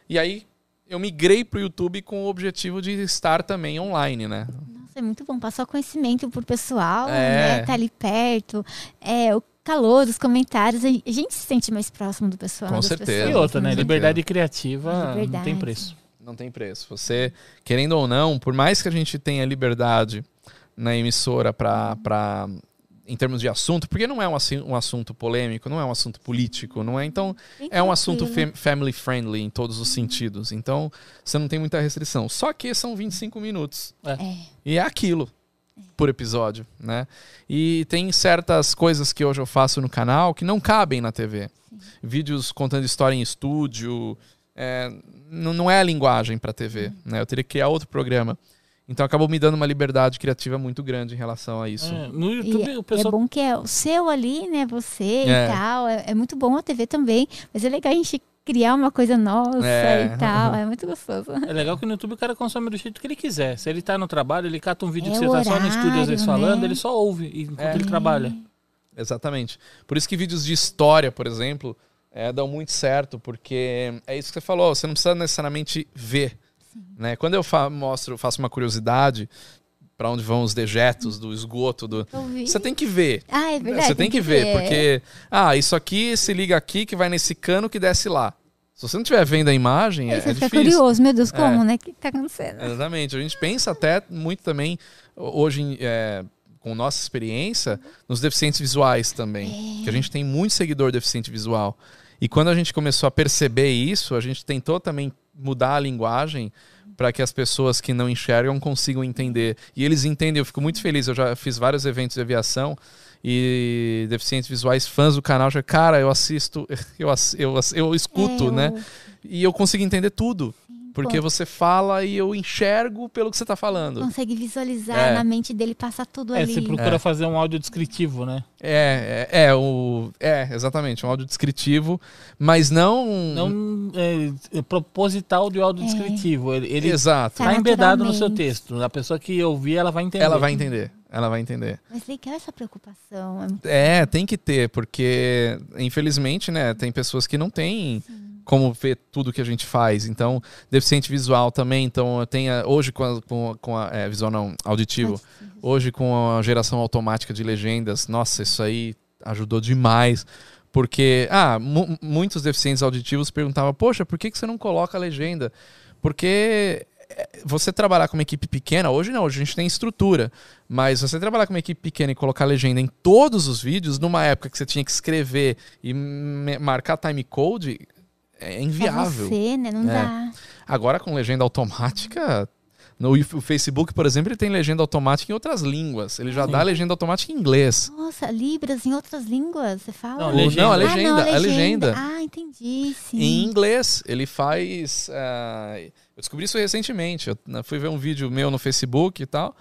E aí eu migrei para o YouTube com o objetivo de estar também online, né? É muito bom. Passar conhecimento pro pessoal, é. né? Tá ali perto. É, o calor dos comentários. A gente se sente mais próximo do pessoal. Com certeza. Pessoas, e outra, né? Liberdade criativa liberdade. não tem preço. Não tem preço. Você, querendo ou não, por mais que a gente tenha liberdade na emissora para em termos de assunto, porque não é um, um, assunto polêmico, não é um assunto político, não é. Então, é um assunto fam family friendly em todos os sentidos. Então, você não tem muita restrição. Só que são 25 minutos. É. é. E é aquilo por episódio, né? E tem certas coisas que hoje eu faço no canal que não cabem na TV. Sim. Vídeos contando história em estúdio, é, não, é a linguagem para TV, né? Eu teria que criar outro programa. Então acabou me dando uma liberdade criativa muito grande em relação a isso. É, no YouTube, e o pessoal... É bom que é o seu ali, né? Você é. e tal. É, é, muito bom a TV também. Mas é legal a gente criar uma coisa nossa é. e tal. É muito gostoso. É legal que no YouTube o cara consome do jeito que ele quiser. Se ele tá no trabalho, ele cata um vídeo é que você horário, tá só no estúdio às vezes né? falando, ele só ouve enquanto ele trabalha. Exatamente. Por isso que vídeos de história, por exemplo, dão muito certo, porque é isso que você falou. Você não precisa necessariamente ver né? Quando eu fa mostro, faço uma curiosidade para onde vão os dejetos do esgoto do você tem que ver ah, é verdade, você tem, tem que, ver, ver, porque ah isso aqui se liga aqui que vai nesse cano que desce lá se você não estiver vendo a imagem, é, você é fica difícil. curioso, meu Deus, como, é. né? O que está acontecendo? Exatamente. A gente pensa até muito também, hoje, é, com nossa experiência, nos deficientes visuais também. É. Que a gente tem muito seguidor deficiente visual. E quando a gente começou a perceber isso, a gente tentou também mudar a linguagem para que as pessoas que não enxergam consigam entender. E eles entendem, eu fico muito feliz. Eu já fiz vários eventos de aviação e deficientes visuais, fãs do canal, já, cara, eu assisto, eu, eu, eu escuto, é, né? eu... E eu consigo entender tudo. Porque Pô. você fala e eu enxergo pelo que você está falando. Consegue visualizar é. na mente dele, passa tudo é, ali. Você procura é. fazer um áudio descritivo, né? É, é, é, o, é, exatamente, um áudio descritivo, mas não. Não é, é proposital de áudio é. descritivo. Ele, ele Exato. Tá embedado no seu texto. A pessoa que ouvir, ela vai entender. Ela vai entender. Ela vai entender. Mas legal essa preocupação. É, tem que ter, porque infelizmente, né, tem pessoas que não têm. Sim como ver tudo que a gente faz. Então, deficiente visual também. Então, eu tenho hoje com a, com, com a é, visual não, auditivo. Hoje com a geração automática de legendas. Nossa, isso aí ajudou demais. Porque, ah, muitos deficientes auditivos perguntavam, poxa, por que, que você não coloca a legenda? Porque é, você trabalhar com uma equipe pequena, hoje não, hoje a gente tem estrutura, mas você trabalhar com uma equipe pequena e colocar legenda em todos os vídeos, numa época que você tinha que escrever e marcar time code, é inviável. É você, né? Não é. dá. Agora com legenda automática, no o Facebook, por exemplo, ele tem legenda automática em outras línguas. Ele já Sim. dá legenda automática em inglês. Nossa, Libras em outras línguas, você fala? Não, legenda. não a legenda, ah, não, a legenda. legenda. Ah, entendi. Sim. Em inglês, ele faz. Uh, eu descobri isso recentemente. Eu fui ver um vídeo meu no Facebook e tal.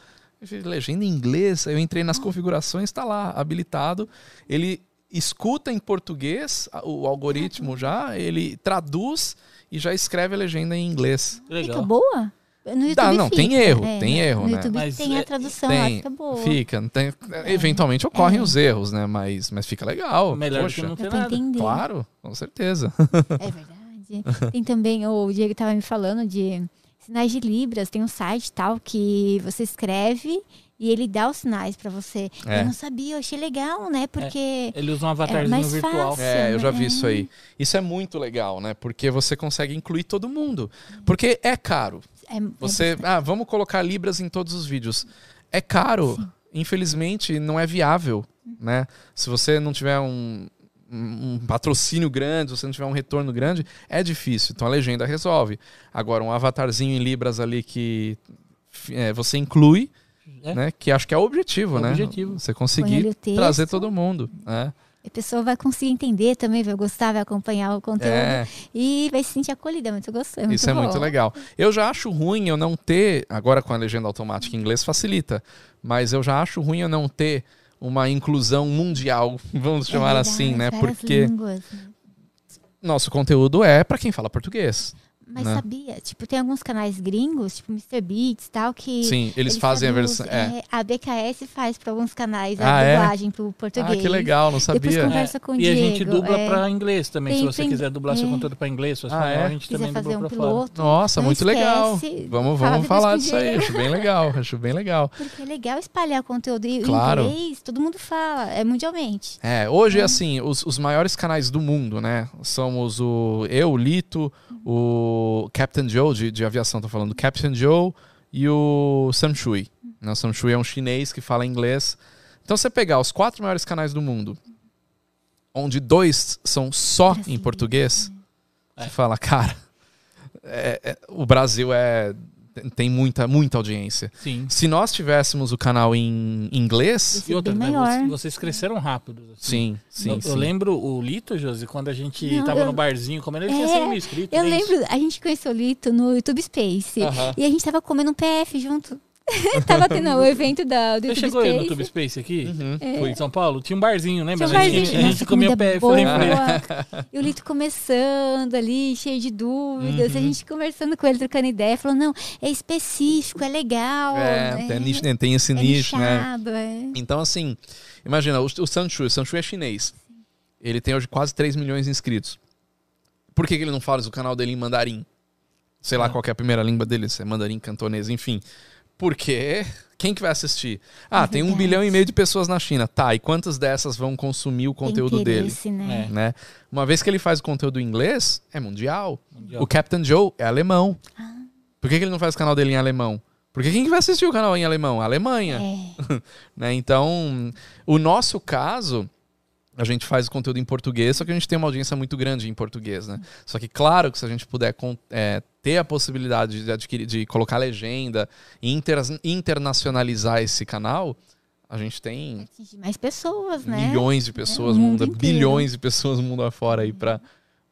Legenda em inglês. Eu entrei nas oh. configurações, está lá, habilitado. Ele escuta em português o algoritmo já, ele traduz e já escreve a legenda em inglês. Legal. Fica boa? No YouTube Dá, não, fica. tem erro, é, tem erro, no né? YouTube mas tem a é, tradução, tem, fica boa. Fica, tem, é. eventualmente ocorrem é. os erros, né? Mas, mas fica legal. Melhor Poxa, que não ter nada. Entender. Claro, com certeza. É verdade. tem também, o Diego estava me falando de sinais de Libras, tem um site tal que você escreve e ele dá os sinais para você. É. Eu não sabia, eu achei legal, né? Porque. É. Ele usa um avatarzinho é virtual. Fácil, é, eu já vi isso aí. Isso é muito legal, né? Porque você consegue incluir todo mundo. Porque é caro. É, é você. ah, vamos colocar Libras em todos os vídeos. É caro. Sim. infelizmente, não é viável, né? Se você não tiver um, um patrocínio grande, se você não tiver um retorno grande, é difícil. Então a legenda resolve. Agora, um avatarzinho em Libras ali que é, você inclui, é. né? Que acho que é o objetivo, é o né? Objetivo. Você conseguir trazer todo mundo. Né? A pessoa vai conseguir entender também, vai gostar, vai acompanhar o conteúdo é. e vai se sentir acolhida. Muito gostoso. É muito Isso é muito legal. Eu já acho ruim eu não ter, agora com a legenda automática em inglês facilita, mas eu já acho ruim eu não ter uma inclusão mundial, vamos é chamar verdade, assim, né? Porque línguas. nosso conteúdo é para quem fala português. Mas né? sabia? Tipo, tem alguns canais gringos, tipo Mr. Beats e tal, que. Sim, eles, eles fazem a versão. É. É, a BKS faz para alguns canais a ah, é? dublagem é? pro português. Ah, que legal, não sabia. Depois conversa com o Diego. E a gente dubla é... para inglês também. Tem, se você tem... quiser dublar seu é. conteúdo para inglês, ah, é? a gente também fazer dubla um piloto, fora. Nossa, muito esquece, legal. Vamos, vamos falar disso aí. Acho bem legal. Acho bem legal. Porque é legal espalhar conteúdo. E claro. inglês, todo mundo fala. É mundialmente. É, hoje, assim, os, os maiores canais do mundo, né? Somos o eu, o Lito, o Captain Joe de, de aviação, tô falando, o Captain Joe e o Sam Shui. Né? O Sam Shui é um chinês que fala inglês. Então, você pegar os quatro maiores canais do mundo, onde dois são só em português, é. você fala, cara, é, é, o Brasil é tem muita, muita audiência. Sim. Se nós tivéssemos o canal em inglês. E outra, né, vocês cresceram rápido. Assim. Sim, sim. Eu, sim. eu, lembro o Lito, Josi, quando a gente Não, tava eu... no barzinho comendo, ele é, tinha 100 mil inscritos. Eu lembro, a gente conheceu o Lito no YouTube Space. Uh -huh. E a gente tava comendo um PF junto. Tava tendo o evento da, do Você chegou Space. aí no Tube Space aqui? Uhum. É. Foi em São Paulo? Tinha um barzinho, lembra? Tinha um barzinho. A gente, a gente comia pé. Falei, e o Lito começando ali, cheio de dúvidas. Uhum. A gente conversando com ele, trocando ideia. Falou, não, é específico, é legal. É, né? tem, nicho, tem esse é nicho, né? nichado, né? É. Então, assim, imagina, o, o Sanchu, o Sanchu é chinês. Ele tem hoje quase 3 milhões de inscritos. Por que, que ele não fala o canal dele em mandarim? Sei lá qual é a primeira língua dele, se é mandarim, cantonês, enfim. Porque quem que vai assistir? Ah, é tem um bilhão e meio de pessoas na China. Tá, e quantas dessas vão consumir o conteúdo dele? Né? É. né? Uma vez que ele faz o conteúdo em inglês, é mundial. mundial. O Captain Joe é alemão. Ah. Por que, que ele não faz o canal dele em alemão? Porque quem que vai assistir o canal em alemão? A Alemanha. É. né? Então, o nosso caso a gente faz o conteúdo em português, só que a gente tem uma audiência muito grande em português, né? Só que, claro, que se a gente puder é, ter a possibilidade de adquirir, de colocar legenda e inter, internacionalizar esse canal, a gente tem mais pessoas, né? Milhões de pessoas, é, mundo, bilhões de pessoas mundo afora aí para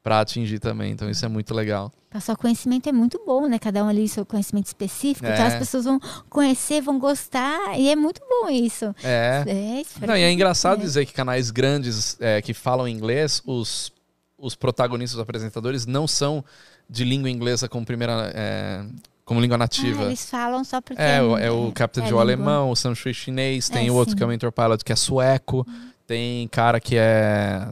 para atingir também. Então isso é muito legal. Passar conhecimento é muito bom, né? Cada um ali seu conhecimento específico. É. Então as pessoas vão conhecer, vão gostar e é muito bom isso. É. é Não, e é engraçado é. dizer que canais grandes é, que falam inglês, os, os protagonistas, os apresentadores não são de língua inglesa como primeira é, como língua nativa. Ah, eles falam só porque é, é, é o Captain é Joe alemão, o Sam Shui chinês, tem o outro sim. que é o Mentor Pilot que é sueco, uhum. tem cara que é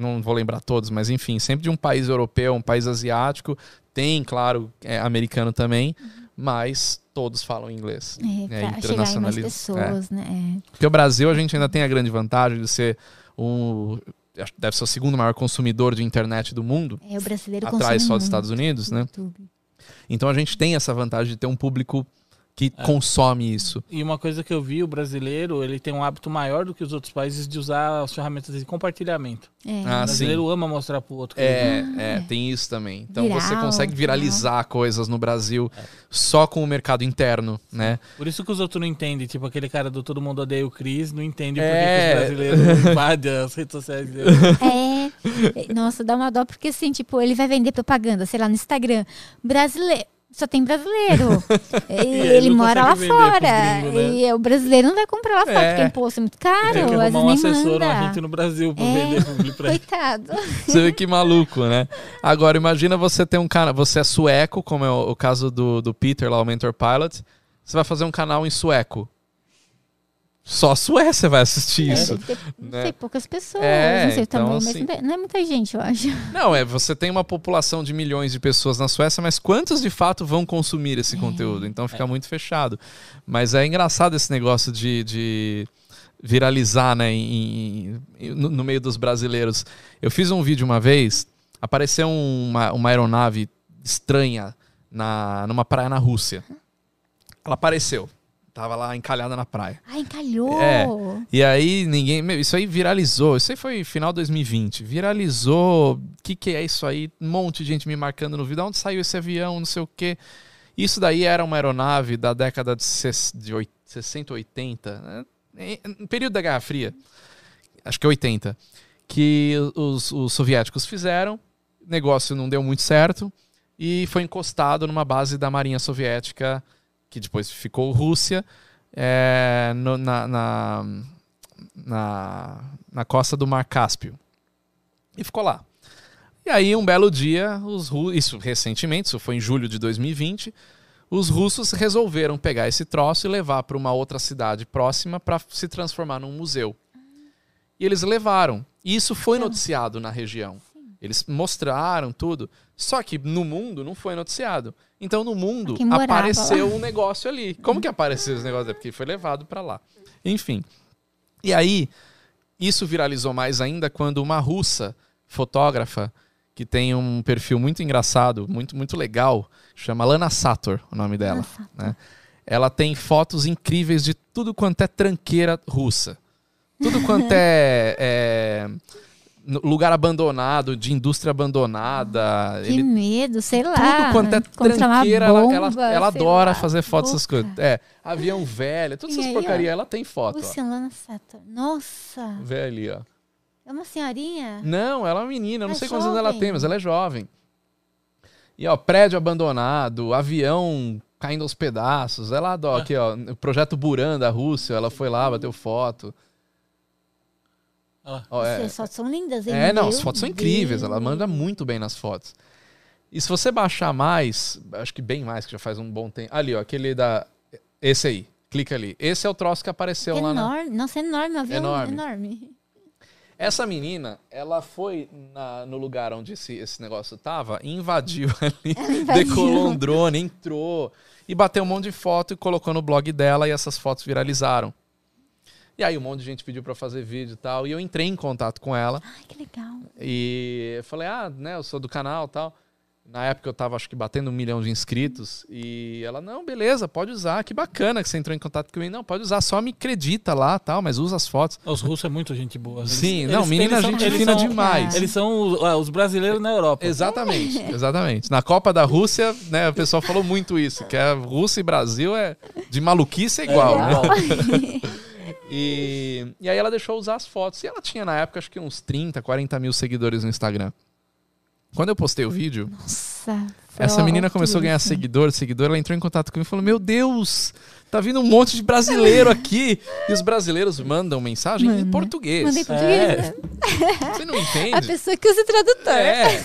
não vou lembrar todos, mas enfim, sempre de um país europeu, um país asiático, tem, claro, é, americano também, uhum. mas todos falam inglês. É, é pessoas, é. né? É. Porque o Brasil, a gente ainda tem a grande vantagem de ser um deve ser o segundo maior consumidor de internet do mundo. É, o brasileiro atrás só dos Estados Unidos, né? YouTube. Então a gente tem essa vantagem de ter um público que é. consome isso. E uma coisa que eu vi, o brasileiro, ele tem um hábito maior do que os outros países de usar as ferramentas de compartilhamento. É. Ah, o brasileiro sim. ama mostrar pro outro. É, é, tem isso também. Então Viral, você consegue viralizar coisas no Brasil é. só com o mercado interno, né? Por isso que os outros não entendem. Tipo, aquele cara do Todo Mundo Odeia o Cris não entende por que, é. os brasileiros invadem as redes sociais dele. É. Nossa, dá uma dó, porque assim, tipo, ele vai vender propaganda, sei lá, no Instagram. Brasileiro só tem brasileiro. ele, ele mora lá fora. Gringos, né? E o brasileiro não vai comprar lá fora, é. porque o imposto é muito caro. Tem que arrumar um assessor, manda. uma gente no Brasil pra é. vender publi pra Coitado. Você vê que maluco, né? Agora, imagina você ter um canal. Você é sueco, como é o, o caso do, do Peter lá, o Mentor Pilot. Você vai fazer um canal em sueco. Só a Suécia vai assistir é, isso. Não né? sei, poucas pessoas. É, não sei então, tamanho, assim, mas não é muita gente, eu acho. Não, é, você tem uma população de milhões de pessoas na Suécia, mas quantos de fato vão consumir esse é. conteúdo? Então fica é. muito fechado. Mas é engraçado esse negócio de, de viralizar, né, em, em, no, no, meio dos brasileiros. Eu fiz um vídeo uma vez, apareceu uma, uma aeronave estranha na, numa praia na Rússia. Ela apareceu Tava lá encalhada na praia. Ah, encalhou! É. E aí ninguém. Meu, isso aí viralizou. Isso aí foi final 2020. Viralizou. O que, que é isso aí? Um monte de gente me marcando no vídeo. Onde saiu esse avião? Não sei o quê. Isso daí era uma aeronave da década de, 60, 80. Né? Em período da Guerra Fria. Acho que 80. Que os, os soviéticos fizeram. O negócio não deu muito certo. E foi encostado numa base da Marinha Soviética que depois ficou Rússia, é, no, na, na, na, na, costa do Mar Cáspio. E ficou lá. E aí, um belo dia, os isso recentemente, isso foi em julho de 2020, os russos resolveram pegar esse troço e levar para uma outra cidade próxima para se transformar num museu. E eles levaram. E isso foi noticiado na região. Eles mostraram tudo. Só que no mundo não foi noticiado. Então no mundo apareceu lá. um negócio ali. Como que apareceu esse negócio? É porque foi levado para lá. Enfim. E aí, isso viralizou mais ainda quando uma russa fotógrafa que tem um perfil muito engraçado, muito muito legal, chama Lana Sator, o nome dela, né? Ela tem fotos incríveis de tudo quanto é tranqueira russa. Tudo quanto é, é lugar abandonado, de indústria abandonada. Que ele, medo, sei lá. Tudo quanto é tranqueira, bomba, ela, ela, ela adora lá. fazer fotos dessas coisas. É, avião velho, todas essas porcarias, ela tem foto. Luciana Sato. Nossa. Vê ali, ó. É uma senhorinha? Não, ela é uma menina, eu não é sei quantos anos ela tem, mas ela é jovem. E ó, prédio abandonado, avião caindo aos pedaços. Ela adora, ah. aqui ó, o projeto Buran da Rússia, ela foi lá, bateu foto. Ah. Oh, é, as fotos são lindas, hein? É, não, as fotos são incríveis. Ela manda muito bem nas fotos. E se você baixar mais, acho que bem mais, que já faz um bom tempo. Ali, ó, aquele da. Esse aí. Clica ali. Esse é o troço que apareceu é lá enorme. na. Nossa, é enorme, avião enorme. enorme. Essa menina, ela foi na, no lugar onde esse, esse negócio tava e invadiu ali. Invadiu. Decolou um drone, entrou e bateu um monte de foto e colocou no blog dela e essas fotos viralizaram. E aí um monte de gente pediu para fazer vídeo e tal. E eu entrei em contato com ela. Ai, que legal. E eu falei, ah, né, eu sou do canal e tal. Na época eu tava, acho que, batendo um milhão de inscritos. E ela, não, beleza, pode usar. Que bacana que você entrou em contato comigo. Não, pode usar, só me acredita lá tal, mas usa as fotos. Os russos é muito gente boa. Eles, Sim, não, menina eles gente fina são, demais. Eles são os, ah, os, brasileiros na Europa. Exatamente, exatamente. Na Copa da Rússia, né, o pessoal falou muito isso, que a Rússia e Brasil é de maluquice é igual, é, né? E, e aí ela deixou usar as fotos. E ela tinha na época acho que uns 30, 40 mil seguidores no Instagram. Quando eu postei o vídeo, Nossa, essa menina começou a ganhar seguidor, seguidor, ela entrou em contato comigo e falou: Meu Deus, Tá vindo um monte de brasileiro aqui. E os brasileiros mandam mensagem Mano. em português. Manda em português, é. Você não entende? A pessoa que usa tradutor. É.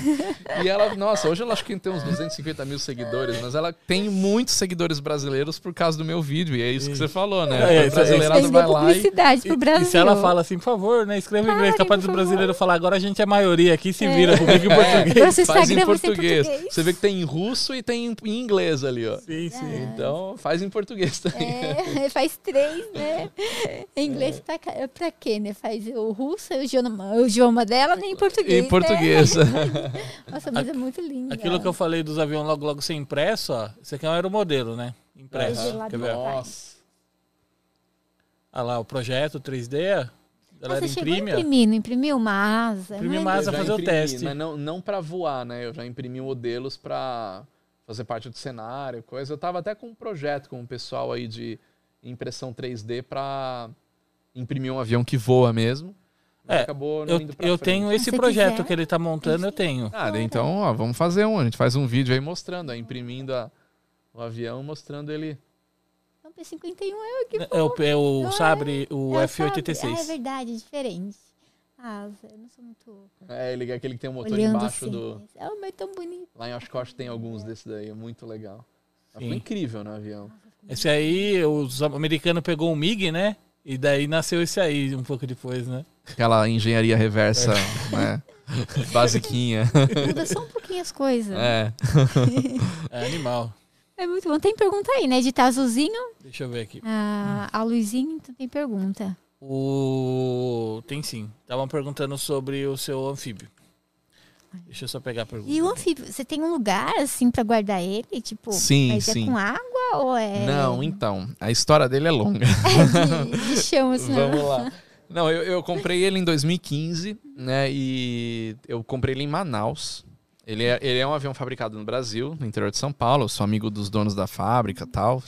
E ela, nossa, hoje ela acho que tem uns 250 mil seguidores, mas ela tem muitos seguidores brasileiros por causa do meu vídeo. E é isso que você falou, né? É, o brasileirado vai lá e... pro Brasil. E se ela fala assim, por favor, né? Escreve em inglês, capaz do brasileiro falar, agora a gente é maioria aqui, se vira, é. comigo em português. É. Faz em português. Você vê que tem em russo e tem em inglês ali, ó. Sim, sim. É. Então, faz em português também. É, faz três, né? Em inglês pra, pra quê, né? Faz o russo, o idioma, o idioma dela, nem em português. Em né? português. Né? Nossa, mas é muito lindo. Aquilo que eu falei dos aviões logo, logo ser impresso, ó. Esse aqui é um aeromodelo, né? Impresso. Uhum. Quer ver? Nossa. Olha lá, o projeto 3D. Ela Você imprime, chegou imprimindo, imprimiu uma asa. Imprimiu uma asa fazer imprimi, o teste. Mas não, não para voar, né? Eu já imprimi modelos para fazer parte do cenário, coisa. Eu tava até com um projeto com o pessoal aí de impressão 3D para imprimir um avião que voa mesmo. É, acabou eu, eu tenho esse projeto quiser. que ele está montando, eu tenho. Ah, então, ó, vamos fazer um. A gente faz um vídeo aí mostrando, ó, imprimindo a, o avião, mostrando ele. É um P-51 é o que É o, é o Sabre, o é F-86. Ah, é verdade, diferente. Ah, eu não sou muito. É, ele é aquele que tem um motor embaixo assim. do. É, mas é tão bonito. Lá em Oshkosh tem alguns desses daí, é muito legal. Foi incrível no avião. Esse aí, os americanos pegou um MiG, né? E daí nasceu esse aí um pouco depois, né? Aquela engenharia reversa, é. né? Basiquinha. Muda só um pouquinho as coisas. É. É animal. É muito bom. Tem pergunta aí, né? De azulzinho. Deixa eu ver aqui. Ah, a Luizinho então tem pergunta. O... Tem sim. Estavam perguntando sobre o seu anfíbio. Deixa eu só pegar a pergunta. E o anfíbio, você tem um lugar assim para guardar ele? Tipo, sim, mas sim. é com água ou é. Não, então. A história dele é longa. É de chama, Vamos lá. Não, eu, eu comprei ele em 2015, né? E eu comprei ele em Manaus. Ele é, ele é um avião fabricado no Brasil, no interior de São Paulo. Eu sou amigo dos donos da fábrica tal.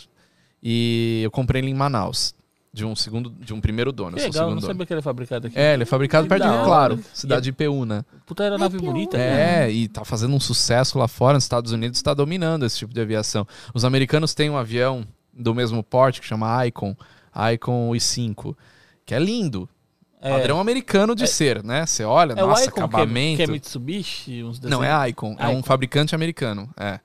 E eu comprei ele em Manaus. De um segundo, de um primeiro dono. Que eu legal, segundo não dono. sabia que ele é fabricado aqui. É, ele é fabricado perto de Rio. Claro, cidade de Ipeúna. Puta aeronave que bonita, cara. É, e tá fazendo um sucesso lá fora, nos Estados Unidos, está dominando esse tipo de aviação. Os americanos têm um avião do mesmo porte que chama Icon, Icon i5, que é lindo. É. Padrão americano de ser, né? Você olha, É o nossa, Icon que é- acabamento. Que é, Mitsubishi, uns Não, é Icon, é um Icon. fabricante americano. É.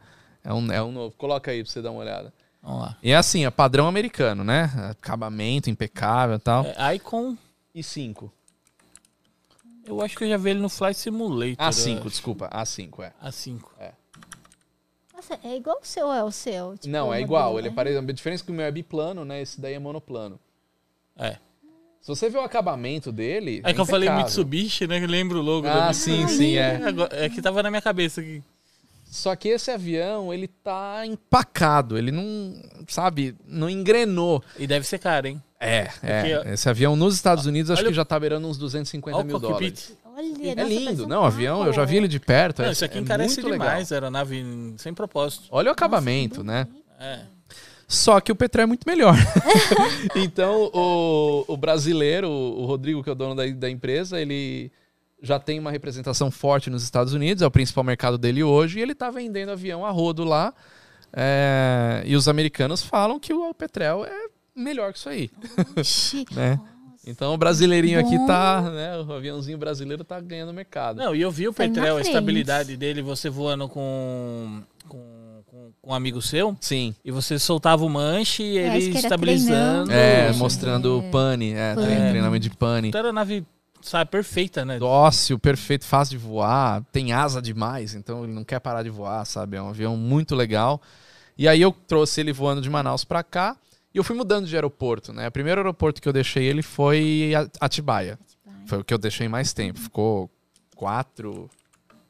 É um, é um novo. Coloca aí pra você dar uma olhada. Vamos lá. E é assim, é padrão americano, né? Acabamento impecável e tal. É, Icon, E 5. eu acho que eu já vi ele no Flight Simulator. A5, eu acho. desculpa. A5, é. A5. Nossa, é igual o seu, é o seu? Tipo, Não, é igual. modelo, Ele é né? parecido. A diferença é que o meu é biplano, né? Esse daí é monoplano. É. Se você ver o acabamento dele. É que eu falei. Mitsubishi, né? Eu lembro o logo Ah, sim, sim, é. Agora- É que tava na minha cabeça aqui. Só que esse avião, ele tá empacado. Ele não, sabe, não engrenou. E deve ser caro, hein? É, é. Porque- Esse avião nos Estados Unidos acho Olha que já tá beirando uns 250 Olha o mil dólares. Olha, É nossa, lindo. Não, o avião, eu já vi ele de perto. Não, é, isso aqui é encarece muito legal. demais, a aeronave sem propósito. Olha o acabamento, né? É. Só que o Petré é muito melhor. então, o, o brasileiro, o Rodrigo, que é o dono da, da empresa, ele já tem uma representação forte nos Estados Unidos, é o principal mercado dele hoje, e ele tá vendendo avião a rodo lá. É, e os americanos falam que o Petrel é melhor que isso aí. Oxi. né? Então o brasileirinho aqui tá, né? O aviãozinho brasileiro tá ganhando mercado. Não, e eu vi o na Petrel, a estabilidade dele, você voando com, com um amigo seu, Sim. e você soltava o manche e É, ele estabilizando. treinando. É, mostrando o pane, é, Pane. trein- treinamento de pane. Então era a nave, sabe, perfeita, né? Dócil, perfeito, fácil de voar, tem asa demais, então ele não quer parar de voar, sabe? É um avião muito legal. E aí eu trouxe ele voando de Manaus pra cá e eu fui mudando de aeroporto, né? O primeiro aeroporto que eu deixei ele foi A- Atibaia. Foi o que eu deixei mais tempo. Ficou quatro.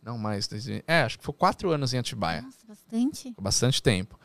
Não mais. desde- É, acho que foi quatro anos em Atibaia. Nossa, bastante. Ficou bastante tempo.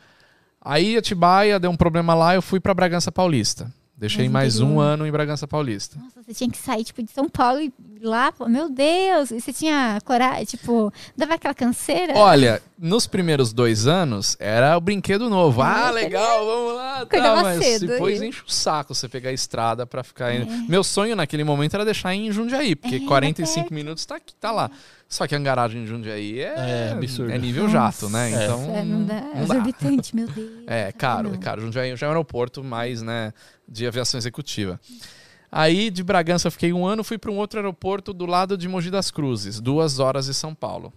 Aí Atibaia deu um problema lá, eu fui pra Bragança Paulista. Deixei Mais mais um ano em Bragança Paulista. Nossa, você tinha que sair, tipo, de São Paulo e ir lá, pô, meu Deus. E você tinha coragem, tipo, dava aquela canseira? Olha, nos primeiros dois anos era o brinquedo novo. Ah, É, legal, vamos lá. Tá, mas cedo depois aí. enche o saco você pegar a estrada pra ficar indo. É. Meu sonho naquele momento era deixar em Jundiaí, porque É, 45 perto. minutos tá aqui, tá lá. Só que a angaragem em Jundiaí é, É absurdo. é nível jato, né? É. Então É, não dá. Exorbitante, meu Deus. É, caro, é caro. Jundiaí já é um aeroporto mais, né, de aviação executiva. Aí de Bragança eu fiquei um ano, fui para um outro aeroporto do lado de Mogi das Cruzes, duas horas de São Paulo.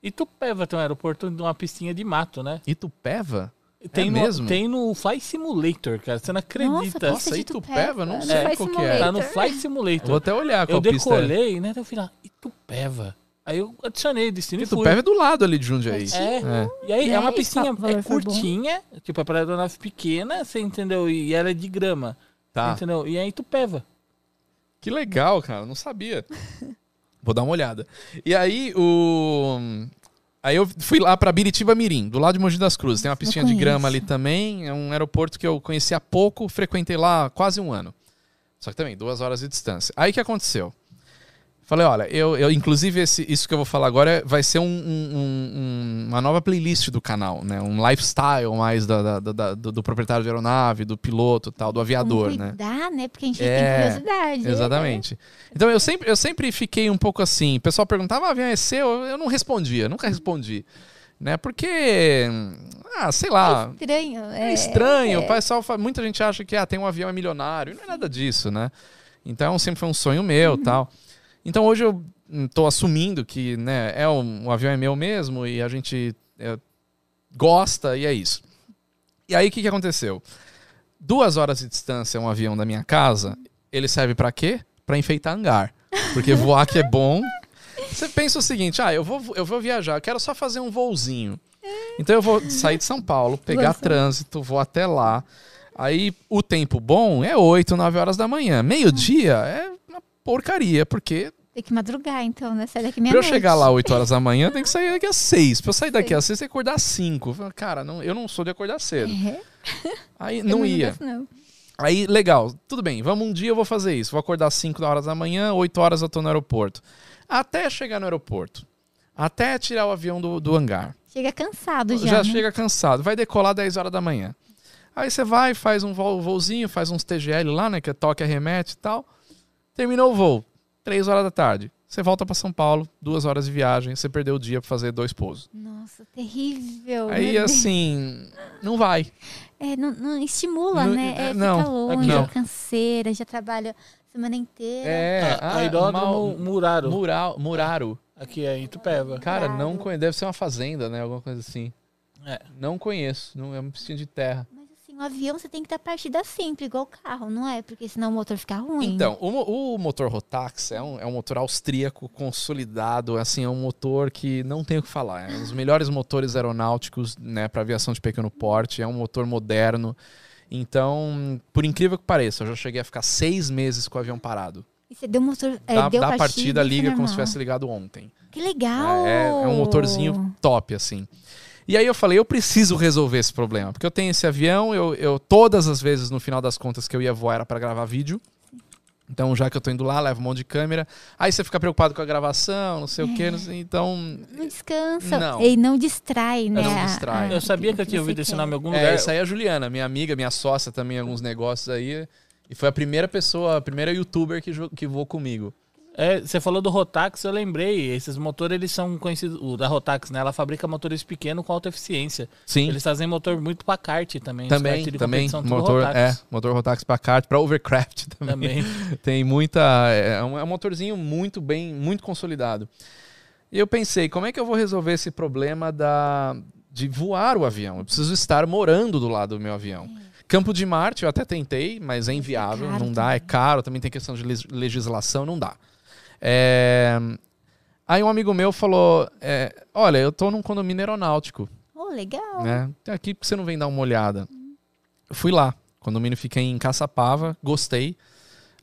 E Tupéva tem um aeroporto de uma pistinha de mato, né? Itupeva? Tem, no, É mesmo? tem no Fly Simulator, cara. Você não acredita. Nossa, Nossa, de Itupeva? Não no sei Flight qual que é. tá no. Fly Simulator. Vou até olhar qual eu pista é. decolei, né? Até eu fui lá, Itupeva. Aí eu adicionei destino e fui. Itupeva é do lado ali de Jundiaí. É. É. E aí é uma É, valor é bom. curtinha, tipo, é pra aeronave pequena, você entendeu? E ela é de grama, Tá. entendeu? E é Itupeva. Que legal, cara. Não sabia. Vou dar uma olhada. E aí, o. Aí eu fui lá pra Biritiba Mirim, do lado de Mogi das Cruzes. Tem uma pistinha de grama ali também. É um aeroporto que eu conheci há pouco, frequentei lá há quase um ano. Só que também, duas horas de distância. Aí o que aconteceu? Falei, olha, eu, eu inclusive esse, isso que eu vou falar agora vai ser um- um- um- uma nova playlist do canal, né? Um lifestyle mais da- da- da- do, do proprietário de aeronave, do piloto, tal, do aviador, Como né? cuidar, né? Porque a gente É, tem curiosidade. né? Exatamente. Então eu sempre, eu sempre fiquei um pouco assim. O pessoal perguntava, ah, avião é seu? Eu não respondia, nunca respondi. Né? Porque, ah, sei lá, Estranho. é, estranho. O pessoal, muita gente acha que ah, tem um avião é milionário. E não é nada disso, né? Então sempre foi um sonho meu tal. Então hoje eu estou assumindo que né, é um, o avião é meu mesmo e a gente é, gosta e é isso. E aí o que, que aconteceu? Duas horas de distância um avião da minha casa, ele serve para quê? Para enfeitar hangar. Porque voar que é bom. Você pensa o seguinte, ah, eu vou, eu vou viajar, eu quero só fazer um voozinho. Então eu vou sair de São Paulo, pegar Lança. trânsito, vou até lá. Aí o tempo bom é 8, 9 horas da manhã. Meio-dia é uma porcaria, porque Tem que madrugar, então, né? Sai daqui pra meia eu chegar lá 8 horas da manhã, tem que sair daqui às 6. Pra eu sair daqui às 6, tem que acordar às 5. Cara, não, eu não sou de acordar cedo. É. Aí não ia. Não. Aí, legal, tudo bem, vamos um dia eu vou fazer isso. Vou acordar às 5 horas da manhã, 8 horas eu tô no aeroporto. Até chegar no aeroporto. Até tirar o avião do, do hangar. Chega cansado já. Já né? chega cansado. Vai decolar 10 horas da manhã. Aí você vai, faz um voo, voozinho, faz uns TGL lá, né? Que é toque, arremete e tal. Terminou o voo, 3 horas da tarde. Você volta para São Paulo, duas horas de viagem, você perdeu o dia para fazer dois pousos. Nossa, terrível. Aí assim, não vai. É, não, não estimula, não, né? É, não, fica longe, não. canseira, já trabalha a semana inteira. É, aí ah, mal, Muraro. Mural, Muraro. Aqui é em Itupeva. Cara, não conheço. Deve ser uma fazenda, né? Alguma coisa assim. É. Não conheço. Não é uma piscina de terra um avião você tem que dar partida sempre, igual o carro, não é? Porque senão o motor fica ruim. Então, o, o motor Rotax é um, é um motor austríaco consolidado, assim, é um motor que não tem o que falar. É um dos melhores motores aeronáuticos, né, para aviação de pequeno porte, é um motor moderno. Então, por incrível que pareça, eu já cheguei a ficar seis meses com o avião parado. E você deu motor. É, dá, deu dá partida, liga como se tivesse ligado ontem. Que legal! É, é um motorzinho top, assim. E aí eu falei, eu preciso resolver esse problema, porque eu tenho esse avião, eu, eu todas as vezes no final das contas que eu ia voar era para gravar vídeo. Então, já que eu tô indo lá, levo um monte de câmera. Aí você fica preocupado com a gravação, não sei é. o quê. então. Não descansa. Não. E não distrai, né? Não distrai. eu sabia que eu tinha ouvido esse nome em algum é, lugar. É, isso aí é a Juliana, minha amiga, minha sócia também, alguns negócios aí. E foi a primeira pessoa, a primeira youtuber que, que voou comigo. É, você falou do Rotax, eu lembrei. Esses motores, eles são conhecidos. O da Rotax, né? Ela fabrica motores pequenos com alta eficiência. Sim. Eles fazem motor muito para kart também. Também, também. Motor, Rotax. é, motor Rotax para kart, para overcraft também. também. Tem muita. É um, é um motorzinho muito bem, muito consolidado. E eu pensei, como é que eu vou resolver esse problema da, de voar o avião? Eu preciso estar morando do lado do meu avião. Campo de Marte, eu até tentei, mas é inviável, é não dá, é caro, também tem questão de legislação, não dá. É... Aí um amigo meu falou: é, Olha, eu tô num condomínio aeronáutico. Oh, legal. Né? Aqui que você não vem dar uma olhada. Eu fui lá. O condomínio fica em Caçapava, gostei.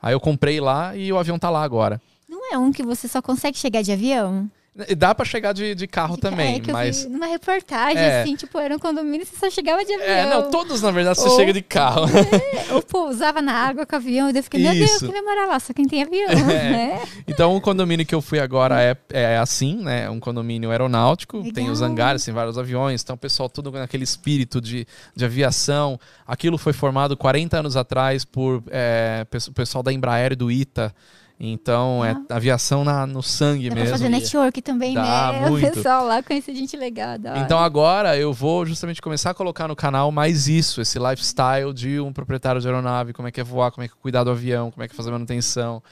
Aí eu comprei lá e o avião tá lá agora. Não é um que você só consegue chegar de avião? Dá para chegar de, de carro também, é, mas. Eu numa reportagem, é. assim, tipo, era um condomínio você só chegava de é, avião. É, não, todos, na verdade, você ou, chega de carro. É, ou pousava na água com avião, e eu fiquei, meu Isso. Deus, quem vai morar lá? Só quem tem avião, é. né? Então, o condomínio que eu fui agora é, é assim, né? Um condomínio aeronáutico, Legal. tem os hangares, tem vários aviões, então o pessoal tudo com aquele espírito de, de aviação. Aquilo foi formado 40 anos atrás por é, pessoal da Embraer e do ITA. Então, ah. é aviação na, no sangue Dá mesmo. Pra fazer network também, Dá, né? Muito. O pessoal lá conhece gente legal. Então, agora eu vou justamente começar a colocar no canal mais isso, esse lifestyle de um proprietário de aeronave, como é que é voar, como é que é cuidar do avião, como é que é fazer manutenção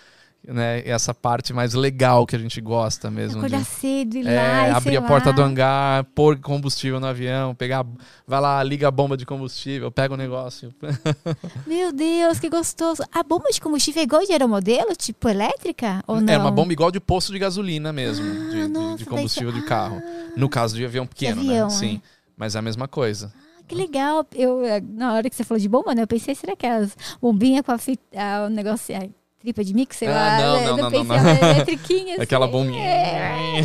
né, essa parte mais legal que a gente gosta mesmo. Acordar de, cedo, ir é, lá, abrir a lá. porta do hangar, pôr combustível no avião, pegar, vai lá, liga a bomba de combustível, pega o negócio. Meu Deus, que gostoso. A bomba de combustível é igual de aeromodelo, tipo elétrica ou não? É uma bomba igual de posto de gasolina mesmo, ah, de, nossa, de, combustível de carro. Ah, no caso de avião pequeno, de avião, né? Sim, é. mas é a mesma coisa. Ah, que legal. Eu, na hora que você falou de bomba, né, eu pensei, será que as bombinhas com a fita, ah, o negócio, tripa de mix, sei ah, lá. Não, né? não, não, não, não. Eletriquinha, assim. Aquela bombinha. É, é.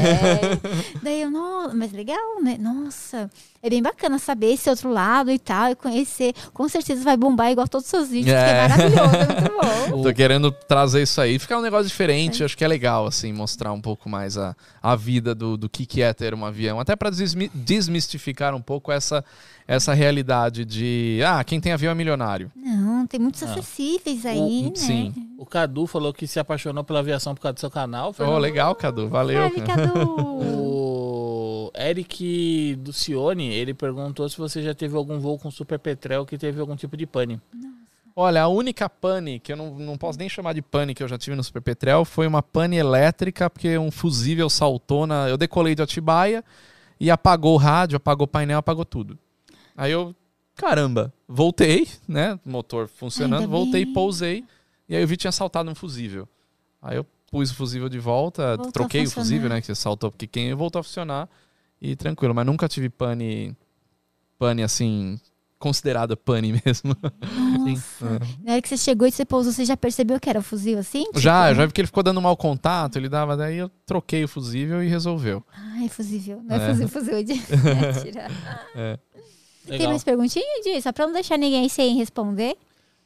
Daí eu, não, mas legal, né? Nossa, é bem bacana saber esse outro lado e tal, e conhecer. Com certeza vai bombar igual todos os seus vídeos, é. porque é maravilhoso, é muito bom. Tô querendo trazer isso aí, ficar um negócio diferente, é. acho que é legal, assim, mostrar um pouco mais a, a vida do, do que, que é ter um avião, até para desmistificar um pouco essa essa realidade de ah, quem tem avião é milionário. Não, tem muitos ah. acessíveis aí, o, né? Sim. O Cadu falou que se apaixonou pela aviação por causa do seu canal. Oh, legal, Cadu. Valeu. Cadu. o Eric Ducione, ele perguntou se você já teve algum voo com Super Petrel que teve algum tipo de pane. Olha, a única pane, que eu não, não posso nem chamar de pane que eu já tive no Super Petrel, foi uma pane elétrica, porque um fusível saltou na. Eu decolei de Atibaia e apagou o rádio, apagou o painel, apagou tudo. Aí eu, caramba, voltei, né? Motor funcionando, Ainda voltei, bem. pousei. E aí eu vi que tinha saltado um fusível. Aí eu pus o fusível de volta, voltou troquei o fusível, né? Que saltou porque quem voltou a funcionar. E tranquilo, mas nunca tive pane, pane assim, considerada pane mesmo. Nossa. Na hora que você chegou e você pousou, você já percebeu que era o fusível assim? Tipo... Já, já vi que ele ficou dando mau contato, ele dava, daí eu troquei o fusível e resolveu. Ah, é fusível. Não é, é fusível, fusível de tirar. É. Tem mais perguntinhas, Di? Só pra não deixar ninguém sem responder.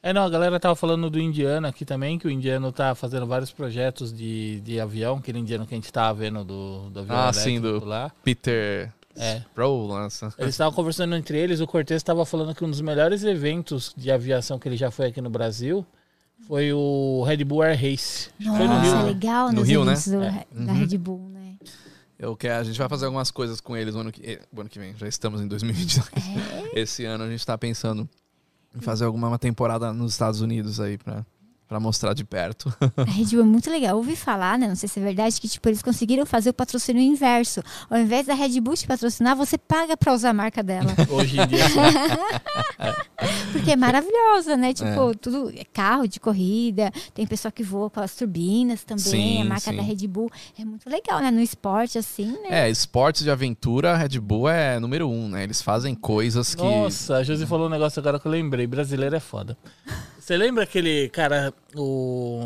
É, não, a galera tava falando do indiano aqui também, que o indiano tá fazendo vários projetos de, de avião, aquele indiano que a gente tava vendo do, do avião Ah, sim, do lá. Peter é. Pro lança. Eles estavam conversando entre eles, o Cortez estava falando que um dos melhores eventos de aviação que ele já foi aqui no Brasil foi o Red Bull Air Race. Nossa, foi no Rio. É legal, no Rio, né? Do, é. Da uhum. Red Bull, né? Eu quero, a gente vai fazer algumas coisas com eles no ano que, o ano que vem. Já estamos em 2022. É. Esse ano a gente está pensando fazer alguma temporada nos Estados Unidos aí para para mostrar de perto. A Red Bull é muito legal. Eu ouvi falar, né? Não sei se é verdade, que tipo, eles conseguiram fazer o patrocínio inverso. Ao invés da Red Bull te patrocinar, você paga para usar a marca dela. Hoje em dia. Porque é maravilhosa, né? Tipo, é. tudo é carro de corrida, tem pessoa que voa com as turbinas também, sim, a marca sim. da Red Bull. É muito legal, né? No esporte, assim, né? É, esportes de aventura, a Red Bull é número um, né? Eles fazem coisas que. Nossa, a Josi falou um negócio agora que eu lembrei. Brasileiro é foda. Você lembra aquele cara, o.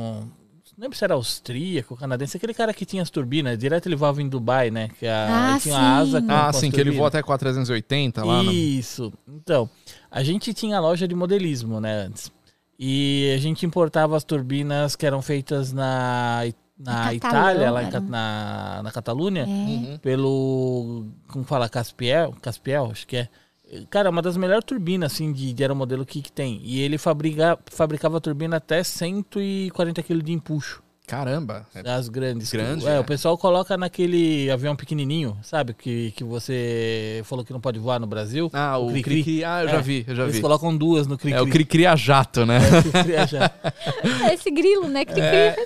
Não lembro se era austríaco, canadense, aquele cara que tinha as turbinas, direto ele voava em Dubai, né? Que a, ah, tinha sim. a asa com Ah, sim, que ele voa até 480 lá. Isso. No... Então, a gente tinha loja de modelismo, né, antes. E a gente importava as turbinas que eram feitas na, na Itália, lá em, na, na Catalunha, é. Uhum. pelo. Como fala? Caspiel? Caspiel, acho que é. Cara, uma das melhores turbinas, assim, de, de aeromodelo que, que tem. E ele fabrica, fabricava turbina até 140 kg de empuxo. Caramba! É As grandes. Grande, é, é, o pessoal coloca naquele avião pequenininho, sabe? Que, que você falou que não pode voar no Brasil. Ah, o Cri-Cri. Cri Ah, eu é, já vi, eu já eles vi. Eles colocam duas no Cri-Cri. É o Cri-Cri a jato, né? É, o Cri-Cri a jato. é esse grilo, né? Cri-Cri. É.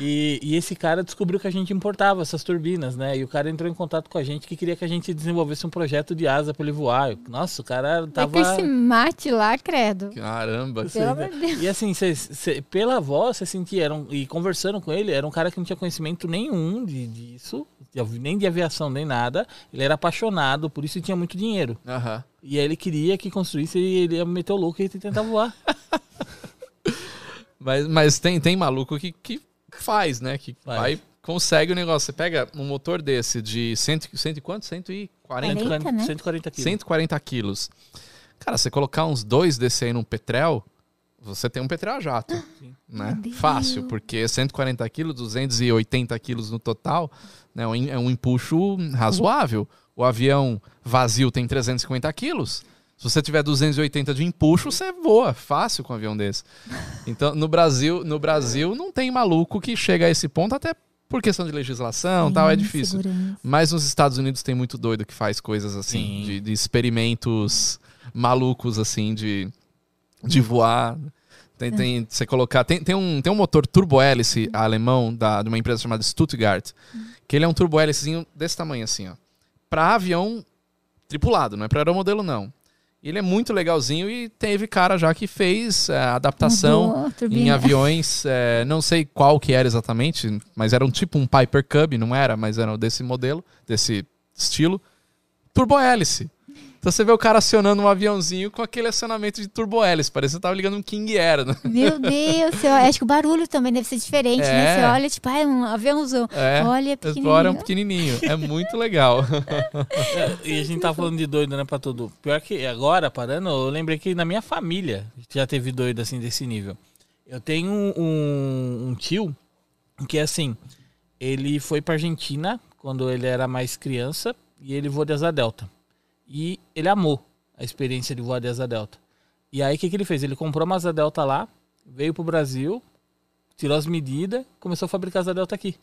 E, e, esse cara descobriu que a gente importava essas turbinas, né? E o cara entrou em contato com a gente que queria que a gente desenvolvesse um projeto de asa para ele voar. Nossa, o cara tava. É com esse mate lá, credo. Caramba. Pelo amor de Deus. E assim, cê, cê, pela voz, você sentia, era um, e conversando com ele, era um cara que não tinha conhecimento nenhum de, disso, nem de aviação, nem nada. Ele era apaixonado, por isso tinha muito dinheiro. Uhum. E aí ele queria que construísse e ele ia meter o louco e ia tentar voar. mas, mas tem, tem maluco que, que faz, né? Que faz. vai, consegue o negócio. Você pega um motor desse de cento, cento e quanto? 140? 40, né? 140 quilos. 140 quilos. Cara, você colocar uns dois desse aí num Petrel, você tem um Petrel a jato. Sim. Né? Fácil, porque 140 quilos, 280 quilos no total, né? é um empuxo razoável. O avião vazio tem 350 quilos. Se você tiver 280 de empuxo, você voa fácil com um avião desse. Então, no Brasil, no Brasil não tem maluco que chega a esse ponto, até por questão de legislação, tal, é difícil. Segurança. Mas nos Estados Unidos tem muito doido que faz coisas assim, de, de, experimentos malucos assim de, de voar. Tem, tem, você colocar, tem, tem, um, tem um motor turbo-hélice alemão da, de uma empresa chamada Stuttgart, que ele é um turbo-hélicezinho desse tamanho assim, ó. Para avião tripulado, não é para aeromodelo não. Ele é muito legalzinho e teve cara já que fez é, adaptação em aviões, é, não sei qual que era exatamente, mas era um tipo um Piper Cub, não era, mas era desse modelo, desse estilo, turbo hélice. Então você vê o cara acionando um aviãozinho com aquele acionamento de turbo-hélice. Parece que você tava ligando um King Air. Né? Meu Deus, você, acho que o barulho também deve ser diferente, né? é. né? Você olha, tipo, ah, é um aviãozão. É, olha, é pequenininho. Olha, é um pequenininho. É muito legal. É, e a gente tá falando de doido, né, pra tudo. Pior que agora, parando, eu lembrei que na minha família já teve doido, assim, desse nível. Eu tenho um, um tio que, assim, ele foi pra Argentina quando ele era mais criança e ele voou de asa delta. E ele amou a experiência de voar de asa delta. E aí o que, que ele fez? Ele comprou uma asa delta lá, veio pro Brasil, tirou as medidas, começou a fabricar asa delta aqui.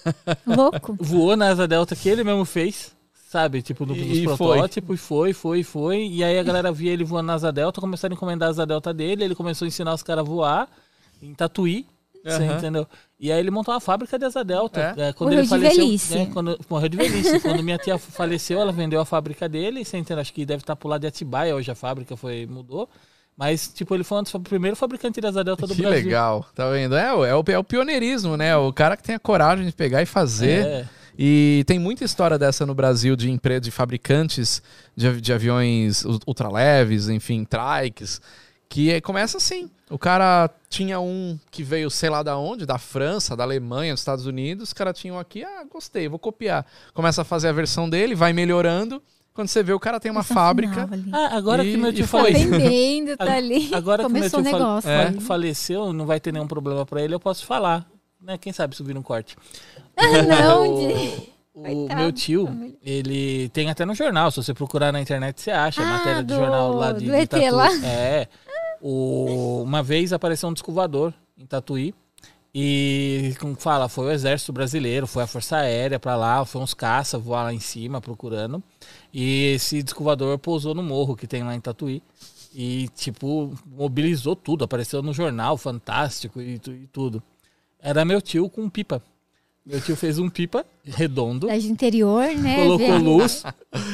Louco. Voou na asa delta que ele mesmo fez, sabe? Tipo, no, nos protótipos, foi. foi, foi, foi. E aí a galera via ele voando na asa delta, começaram a encomendar a asa delta dele, ele começou a ensinar os caras a voar em Tatuí. Uhum. Você entendeu? E aí ele montou uma fábrica de asa delta. É? É, quando morreu ele faleceu, de velhice. Né, quando, morreu de velhice. quando minha tia faleceu, ela vendeu a fábrica dele. Você entendeu? Acho que deve estar pro lado de Atibaia, hoje a fábrica foi, mudou. Mas, tipo, ele foi um dos, o primeiro fabricante de asa delta do que Brasil. Que legal. Tá vendo? É, é, o, é o pioneirismo, né? O cara que tem a coragem de pegar e fazer. É. E tem muita história dessa no Brasil de empresas, de fabricantes de, de aviões ultraleves, enfim, trikes que começa assim. O cara tinha um que veio, sei lá da onde, da França, da Alemanha, dos Estados Unidos. Os caras tinham aqui, ah, gostei, vou copiar. Começa a fazer a versão dele, vai melhorando Quando você vê, o cara tem uma fábrica. Ah, agora e, que meu tio tá vendendo, tá ali. Agora Começou que meu tio negócio, é. faleceu, não vai ter nenhum problema para ele, eu posso falar. Né? Quem sabe subir um corte. Ah, não, o, o meu tio, ele tem até no jornal. Se você procurar na internet, você acha. Ah, matéria do, do jornal lá de, do ET de lá. É. O, uma vez apareceu um descovador em Tatuí. E como fala, foi o exército brasileiro, foi a força aérea para lá, foi uns caça voar lá em cima procurando. E esse descovador pousou no morro que tem lá em Tatuí. E, tipo, mobilizou tudo, apareceu no jornal, fantástico e, e tudo. Era meu tio com pipa. Meu tio fez um pipa redondo. É de interior, né? Colocou luz,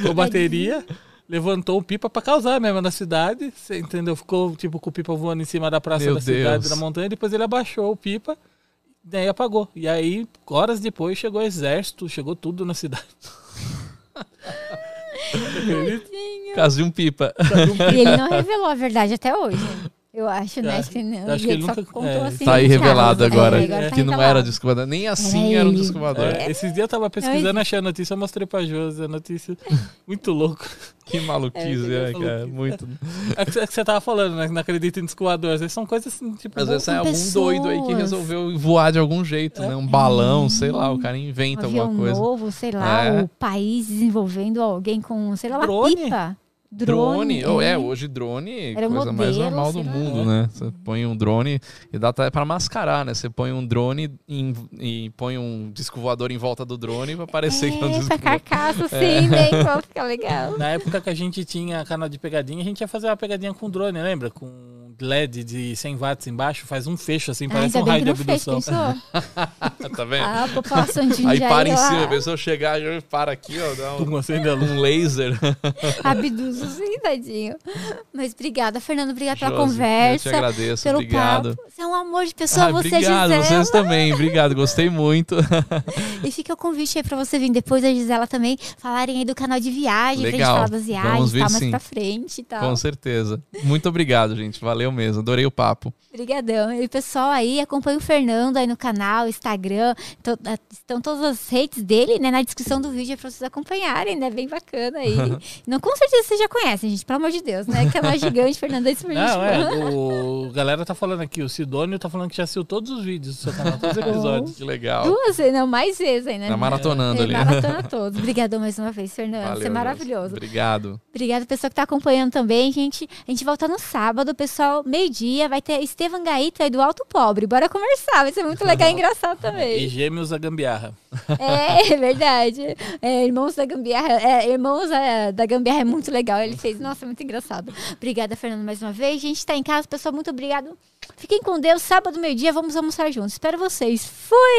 com bateria, levantou um pipa para causar mesmo na cidade. Você entendeu? Ficou tipo com o pipa voando em cima da praça meu da Deus. cidade, da montanha. Depois ele abaixou o pipa, daí apagou. E aí, horas depois, chegou o exército, chegou tudo na cidade. Caso de um pipa. E ele não revelou a verdade até hoje. Eu acho, né? É. Acho que não. Acho que ele nunca contou é. assim. Tá aí revelado agora, é, agora tá que não era descobridor. Nem assim era, era um descobridor. É. Esses dias eu tava pesquisando, achei a notícia, eu mostrei pra Josi a notícia. Muito louco. Que maluquice, é, né, cara? Muito. É que você tava falando, né? Não acredita em descobridor. Às vezes são coisas assim, tipo. Às vezes é algum pessoas. doido aí que resolveu voar de algum jeito, né? Um balão, sei lá, o cara inventa um alguma coisa. novo, sei lá, o país desenvolvendo alguém com, sei lá, uma Drone. pipa. Drone. drone. Oh, é, hoje drone é coisa modelo, mais normal do mundo, né? Você põe um drone e dá até para mascarar, né? Você põe um drone em, e põe um disco voador em volta do drone pra parecer é, que é um disco essa carcaça é. bem, fica legal. Na época que a gente tinha canal de pegadinha, a gente ia fazer uma pegadinha com drone, lembra? Com LED de 100 watts embaixo, faz um fecho assim, ah, parece um raio de abdução. Fez, tá vendo? A população de Aí para em cima, a pessoa chegar, para aqui, ó, dá um, um laser. Abduz sim, tadinho. Mas obrigada, Fernando, obrigada pela conversa. Eu te agradeço, pelo obrigado. Papo. Você é um amor de pessoa, ah, você, Obrigado, Gisela. vocês também, obrigado, gostei muito. e fica o convite aí pra você vir depois da Gisela também falarem aí do canal de viagem, Legal. pra gente falar das viagens, Vamos vir, tá, mais sim. pra frente e tal. Com certeza. Muito obrigado, gente. Valeu Valeu mesmo, adorei o papo. Obrigadão. E o pessoal aí acompanha o Fernando aí no canal, Instagram, estão todas as redes dele, né, na descrição do vídeo para vocês acompanharem, né? Bem bacana aí. Não, com certeza vocês já conhecem, gente, pelo amor de Deus, né? Canal gigante, Fernando é super Não, é, o galera tá falando aqui, o Sidônio tá falando que já assistiu todos os vídeos do seu canal, todos os episódios. que legal. Duas vezes, não, mais vezes aí, né? Tá maratonando é, ali. Maratona todos. Obrigadão mais uma vez, Fernando. Valeu, Você é maravilhoso. Obrigado. Obrigado, pessoal que tá acompanhando também, gente. A gente volta no sábado, pessoal, meio-dia, vai ter Estevam Gaita aí do Alto Pobre. Bora conversar, vai ser muito legal e engraçado também. E gêmeos da gambiarra. É, é verdade. É, irmãos da gambiarra. É, irmãos é, da gambiarra é muito legal. Ele fez, nossa, muito engraçado. Obrigada, Fernando, mais uma vez. A gente tá em casa, pessoal, muito obrigado. Fiquem com Deus. Sábado, meio-dia, vamos almoçar juntos. Espero vocês. Fui!